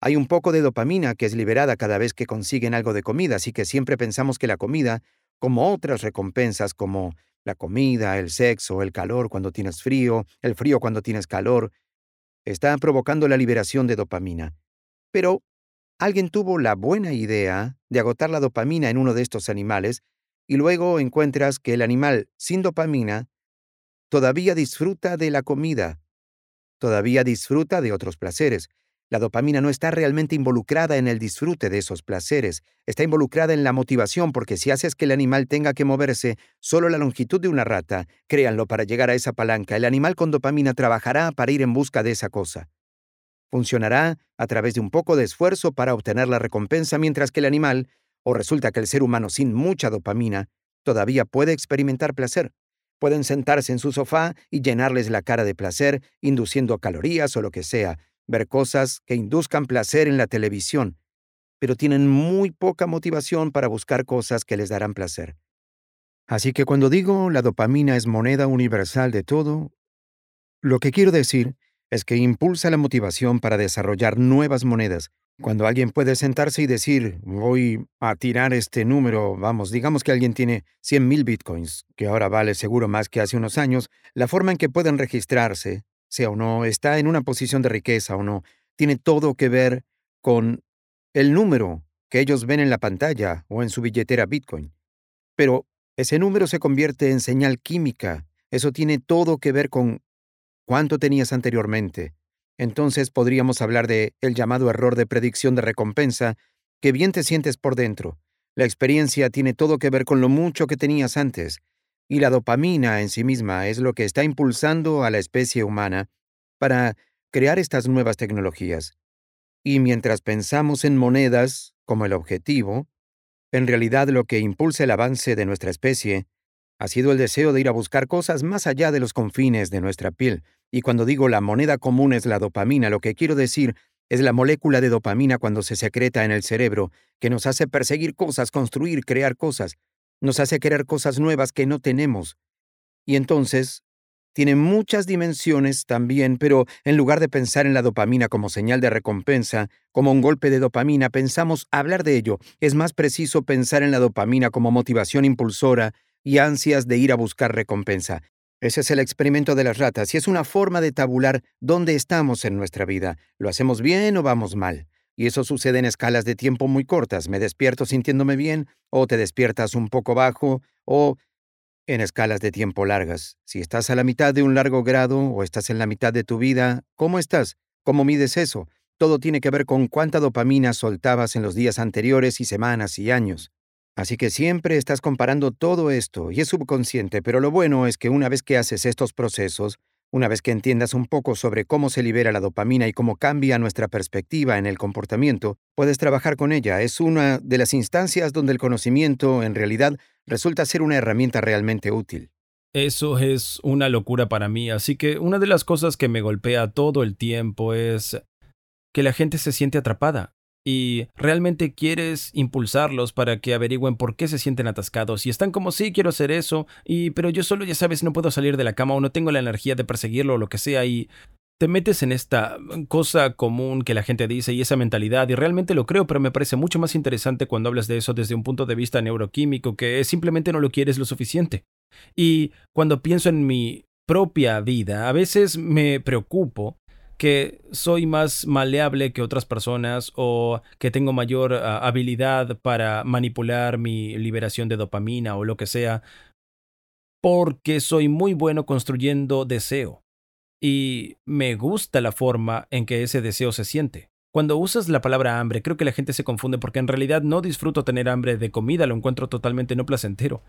Hay un poco de dopamina que es liberada cada vez que consiguen algo de comida, así que siempre pensamos que la comida, como otras recompensas como la comida, el sexo, el calor cuando tienes frío, el frío cuando tienes calor, está provocando la liberación de dopamina. Pero alguien tuvo la buena idea de agotar la dopamina en uno de estos animales y luego encuentras que el animal sin dopamina todavía disfruta de la comida, todavía disfruta de otros placeres, la dopamina no está realmente involucrada en el disfrute de esos placeres, está involucrada en la motivación porque si haces que el animal tenga que moverse solo la longitud de una rata, créanlo, para llegar a esa palanca, el animal con dopamina trabajará para ir en busca de esa cosa. Funcionará a través de un poco de esfuerzo para obtener la recompensa mientras que el animal, o resulta que el ser humano sin mucha dopamina, todavía puede experimentar placer. Pueden sentarse en su sofá y llenarles la cara de placer, induciendo calorías o lo que sea, ver cosas que induzcan placer en la televisión, pero tienen muy poca motivación para buscar cosas que les darán placer. Así que cuando digo la dopamina es moneda universal de todo, lo que quiero decir es que impulsa la motivación para desarrollar nuevas monedas. Cuando alguien puede sentarse y decir, voy a tirar este número, vamos, digamos que alguien tiene 100.000 bitcoins, que ahora vale seguro más que hace unos años, la forma en que pueden registrarse, sea o no, está en una posición de riqueza o no, tiene todo que ver con el número que ellos ven en la pantalla o en su billetera Bitcoin. Pero ese número se convierte en señal química. Eso tiene todo que ver con cuánto tenías anteriormente. Entonces podríamos hablar de el llamado error de predicción de recompensa, que bien te sientes por dentro. La experiencia tiene todo que ver con lo mucho que tenías antes, y la dopamina en sí misma es lo que está impulsando a la especie humana para crear estas nuevas tecnologías. Y mientras pensamos en monedas como el objetivo, en realidad lo que impulsa el avance de nuestra especie ha sido el deseo de ir a buscar cosas más allá de los confines de nuestra piel. Y cuando digo la moneda común es la dopamina, lo que quiero decir es la molécula de dopamina cuando se secreta en el cerebro, que nos hace perseguir cosas, construir, crear cosas, nos hace querer cosas nuevas que no tenemos. Y entonces, tiene muchas dimensiones también, pero en lugar de pensar en la dopamina como señal de recompensa, como un golpe de dopamina, pensamos hablar de ello. Es más preciso pensar en la dopamina como motivación impulsora y ansias de ir a buscar recompensa. Ese es el experimento de las ratas y es una forma de tabular dónde estamos en nuestra vida. ¿Lo hacemos bien o vamos mal? Y eso sucede en escalas de tiempo muy cortas. Me despierto sintiéndome bien, o te despiertas un poco bajo, o en escalas de tiempo largas. Si estás a la mitad de un largo grado o estás en la mitad de tu vida, ¿cómo estás? ¿Cómo mides eso? Todo tiene que ver con cuánta dopamina soltabas en los días anteriores y semanas y años. Así que siempre estás comparando todo esto y es subconsciente, pero lo bueno es que una vez que haces estos procesos, una vez que entiendas un poco sobre cómo se libera la dopamina y cómo cambia nuestra perspectiva en el comportamiento, puedes trabajar con ella. Es una de las instancias donde el conocimiento, en realidad, resulta ser una herramienta realmente útil. Eso es una locura para mí, así que una de las cosas que me golpea todo el tiempo es que la gente se siente atrapada y realmente quieres impulsarlos para que averigüen por qué se sienten atascados y están como sí quiero hacer eso y pero yo solo ya sabes no puedo salir de la cama o no tengo la energía de perseguirlo o lo que sea y te metes en esta cosa común que la gente dice y esa mentalidad y realmente lo creo pero me parece mucho más interesante cuando hablas de eso desde un punto de vista neuroquímico que simplemente no lo quieres lo suficiente. Y cuando pienso en mi propia vida a veces me preocupo que soy más maleable que otras personas o que tengo mayor ah, habilidad para manipular mi liberación de dopamina o lo que sea, porque soy muy bueno construyendo deseo. Y me gusta la forma en que ese deseo se siente. Cuando usas la palabra hambre, creo que la gente se confunde porque en realidad no disfruto tener hambre de comida, lo encuentro totalmente no placentero.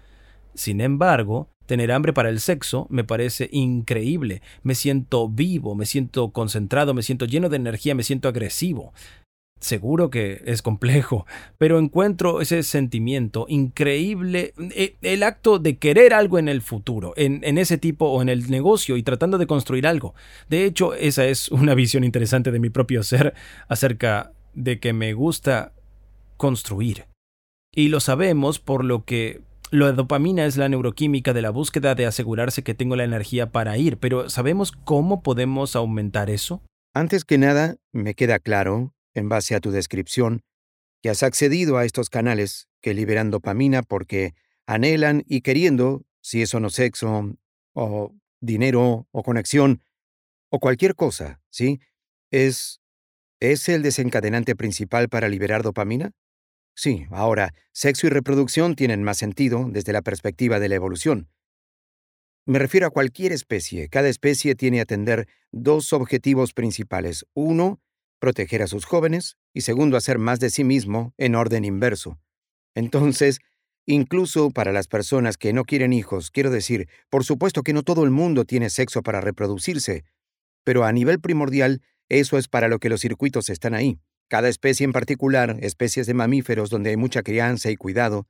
Sin embargo, tener hambre para el sexo me parece increíble. Me siento vivo, me siento concentrado, me siento lleno de energía, me siento agresivo. Seguro que es complejo, pero encuentro ese sentimiento increíble, eh, el acto de querer algo en el futuro, en, en, ese tipo o en el negocio y tratando de construir algo. De hecho, esa es una visión interesante de mi propio ser acerca de que me gusta construir. Y lo sabemos por lo que la dopamina es la neuroquímica de la búsqueda de asegurarse que tengo la energía para ir, pero ¿sabemos cómo podemos aumentar eso? Antes que nada, me queda claro, en base a tu descripción, que has accedido a estos canales que liberan dopamina porque anhelan y queriendo, si eso no sexo, o dinero, o conexión, o cualquier cosa, ¿sí? ¿Es, ¿Es el desencadenante principal para liberar dopamina? Sí, ahora, sexo y reproducción tienen más sentido desde la perspectiva de la evolución. Me refiero a cualquier especie. Cada especie tiene atender dos objetivos principales. Uno, proteger a sus jóvenes y segundo, hacer más de sí mismo en orden inverso. Entonces, incluso para las personas que no quieren hijos, quiero decir, por supuesto que no todo el mundo tiene sexo para reproducirse, pero a nivel primordial, eso es para lo que los circuitos están ahí. Cada especie en particular, especies de mamíferos donde hay mucha crianza y cuidado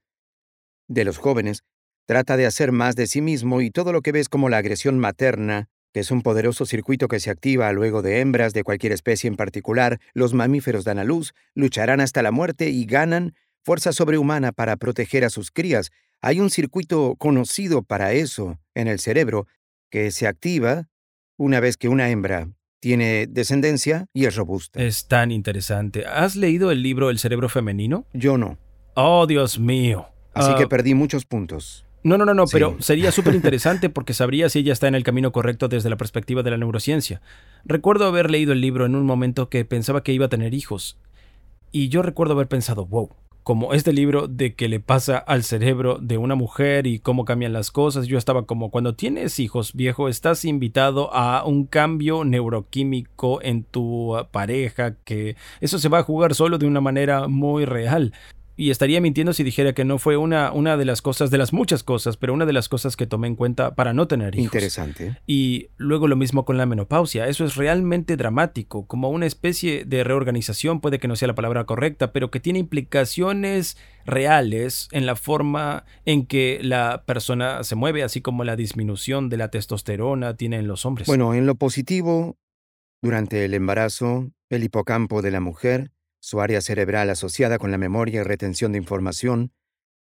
de los jóvenes, trata de hacer más de sí mismo y todo lo que ves como la agresión materna, que es un poderoso circuito que se activa luego de hembras de cualquier especie en particular, los mamíferos dan a luz, lucharán hasta la muerte y ganan fuerza sobrehumana para proteger a sus crías. Hay un circuito conocido para eso en el cerebro que se activa una vez que una hembra tiene descendencia y es robusta. Es tan interesante. ¿Has leído el libro El cerebro femenino? Yo no. Oh, Dios mío. Así que ah, perdí muchos puntos. No, no, no, no, pero sería súper interesante porque sabría si ella está en el camino correcto desde la perspectiva de la neurociencia. Recuerdo haber leído el libro en un momento que pensaba que iba a tener hijos. Y yo recuerdo haber pensado, wow, como este libro de que le pasa al cerebro de una mujer y cómo cambian las cosas. Yo estaba como cuando tienes hijos, viejo, estás invitado a un cambio neuroquímico en tu pareja, que eso se va a jugar solo de una manera muy real y estaría mintiendo si dijera que no fue una, una de las cosas, de las muchas cosas, pero una de las cosas que tomé en cuenta para no tener hijos. Interesante. Y luego lo mismo con la menopausia. Eso es realmente dramático, como una especie de reorganización, puede que no sea la palabra correcta, pero que tiene implicaciones reales en la forma en que la persona se mueve, así como la disminución de la testosterona tiene en los hombres. Bueno, en lo positivo, durante el embarazo, el hipocampo de la mujer su área cerebral asociada con la memoria y retención de información,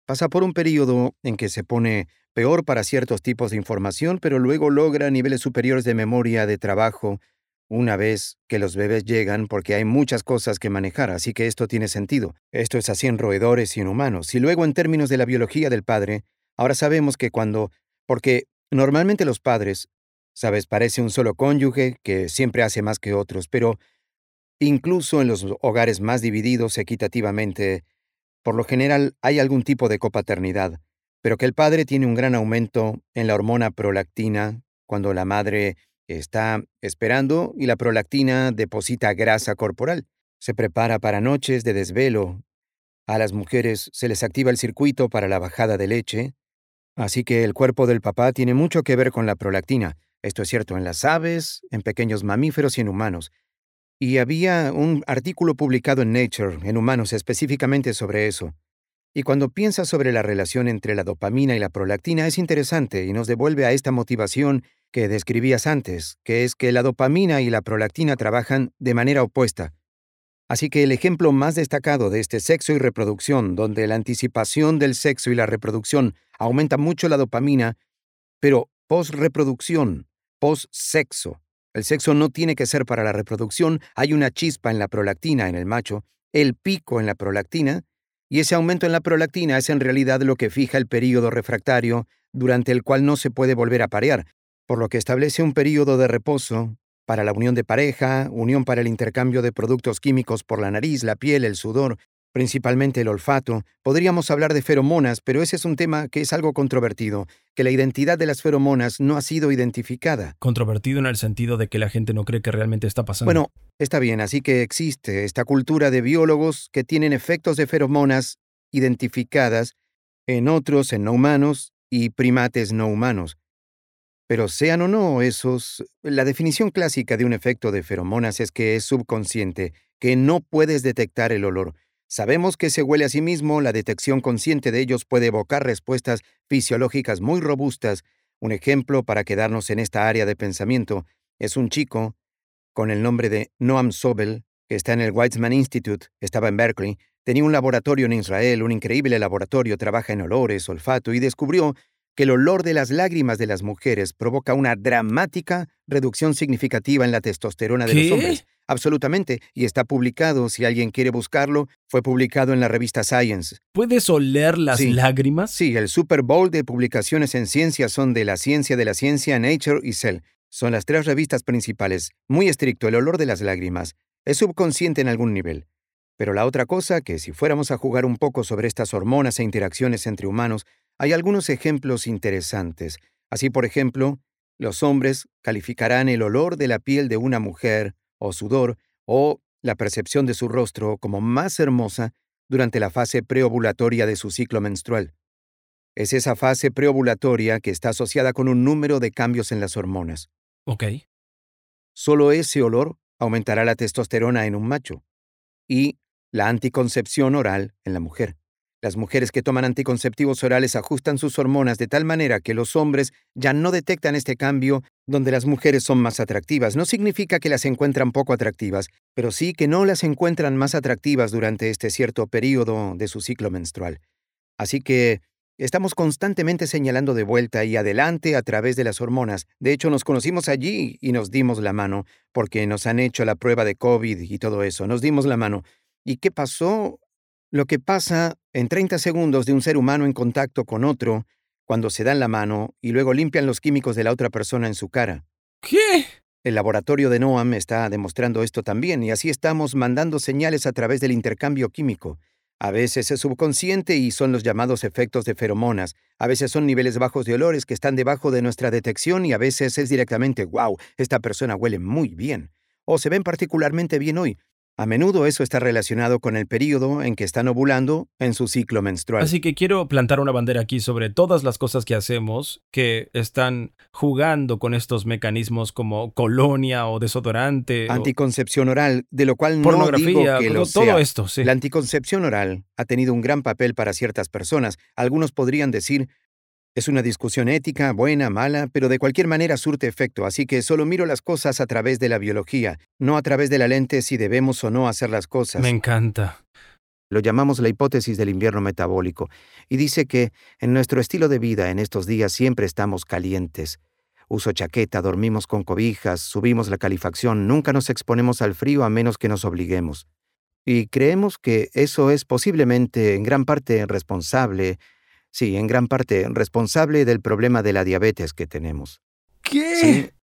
pasa por un periodo en que se pone peor para ciertos tipos de información, pero luego logra niveles superiores de memoria de trabajo una vez que los bebés llegan porque hay muchas cosas que manejar, así que esto tiene sentido. Esto es así en roedores y en humanos. Y luego en términos de la biología del padre, ahora sabemos que cuando... porque normalmente los padres, sabes, parece un solo cónyuge que siempre hace más que otros, pero Incluso en los hogares más divididos equitativamente, por lo general hay algún tipo de copaternidad, pero que el padre tiene un gran aumento en la hormona prolactina cuando la madre está esperando y la prolactina deposita grasa corporal. Se prepara para noches de desvelo. A las mujeres se les activa el circuito para la bajada de leche, así que el cuerpo del papá tiene mucho que ver con la prolactina. Esto es cierto en las aves, en pequeños mamíferos y en humanos. Y había un artículo publicado en Nature, en humanos específicamente sobre eso. Y cuando piensas sobre la relación entre la dopamina y la prolactina es interesante y nos devuelve a esta motivación que describías antes, que es que la dopamina y la prolactina trabajan de manera opuesta. Así que el ejemplo más destacado de este sexo y reproducción, donde la anticipación del sexo y la reproducción aumenta mucho la dopamina, pero post-reproducción, post-sexo, el sexo no tiene que ser para la reproducción, hay una chispa en la prolactina en el macho, el pico en la prolactina, y ese aumento en la prolactina es en realidad lo que fija el período refractario durante el cual no se puede volver a parear, por lo que establece un período de reposo para la unión de pareja, unión para el intercambio de productos químicos por la nariz, la piel, el sudor, principalmente el olfato. Podríamos hablar de feromonas, pero ese es un tema que es algo controvertido, que la identidad de las feromonas no ha sido identificada. Controvertido en el sentido de que la gente no cree que realmente está pasando. Bueno, está bien, así que existe esta cultura de biólogos que tienen efectos de feromonas identificadas en otros, en no humanos y primates no humanos. Pero sean o no esos, la definición clásica de un efecto de feromonas es que es subconsciente, que no puedes detectar el olor. Sabemos que se huele a sí mismo, la detección consciente de ellos puede evocar respuestas fisiológicas muy robustas. Un ejemplo para quedarnos en esta área de pensamiento es un chico con el nombre de Noam Sobel, que está en el Weizmann Institute, estaba en Berkeley, tenía un laboratorio en Israel, un increíble laboratorio, trabaja en olores, olfato, y descubrió que el olor de las lágrimas de las mujeres provoca una dramática reducción significativa en la testosterona de los hombres. Absolutamente, y está publicado, si alguien quiere buscarlo, fue publicado en la revista Science. ¿Puedes oler las lágrimas? Sí, el Super Bowl de publicaciones en ciencia son de la ciencia de la ciencia, Nature y Cell. Son las tres revistas principales. Muy estricto el olor de las lágrimas. Es subconsciente en algún nivel. Pero la otra cosa, que si fuéramos a jugar un poco sobre estas hormonas e interacciones entre humanos, hay algunos ejemplos interesantes. Así, por ejemplo, los hombres calificarán el olor de la piel de una mujer, o sudor, o la percepción de su rostro como más hermosa durante la fase preovulatoria de su ciclo menstrual. Es esa fase preovulatoria que está asociada con un número de cambios en las hormonas. Ok. Solo ese olor aumentará la testosterona en un macho y la anticoncepción oral en la mujer. Las mujeres que toman anticonceptivos orales ajustan sus hormonas de tal manera que los hombres ya no detectan este cambio donde las mujeres son más atractivas. No significa que las encuentran poco atractivas, pero sí que no las encuentran más atractivas durante este cierto periodo de su ciclo menstrual. Así que Estamos constantemente señalando de vuelta y adelante a través de las hormonas. De hecho, nos conocimos allí y nos dimos la mano, porque nos han hecho la prueba de COVID y todo eso. Nos dimos la mano. ¿Y qué pasó? Lo que pasa en 30 segundos de un ser humano en contacto con otro, cuando se dan la mano y luego limpian los químicos de la otra persona en su cara. ¿Qué? El laboratorio de Noam está demostrando esto también, y así estamos mandando señales a través del intercambio químico. A veces es subconsciente y son los llamados efectos de feromonas. A veces son niveles bajos de olores que están debajo de nuestra detección y a veces es directamente, wow, esta persona huele muy bien. O se ven particularmente bien hoy. A menudo eso está relacionado con el periodo en que están ovulando en su ciclo menstrual. Así que quiero plantar una bandera aquí sobre todas las cosas que hacemos que están jugando con estos mecanismos como colonia o desodorante. Anticoncepción oral, de lo cual no digo que lo todo esto, sí. La anticoncepción oral ha tenido un gran papel para ciertas personas. Algunos podrían decir, es una discusión ética, buena, mala, pero de cualquier manera surte efecto, así que solo miro las cosas a través de la biología, no a través de la lente si debemos o no hacer las cosas. Me encanta. Lo llamamos la hipótesis del invierno metabólico, y dice que en nuestro estilo de vida en estos días siempre estamos calientes. Uso chaqueta, dormimos con cobijas, subimos la calefacción, nunca nos exponemos al frío a menos que nos obliguemos. Y creemos que eso es posiblemente en gran parte responsable Sí, en gran parte responsable del problema de la diabetes que tenemos. ¿Qué?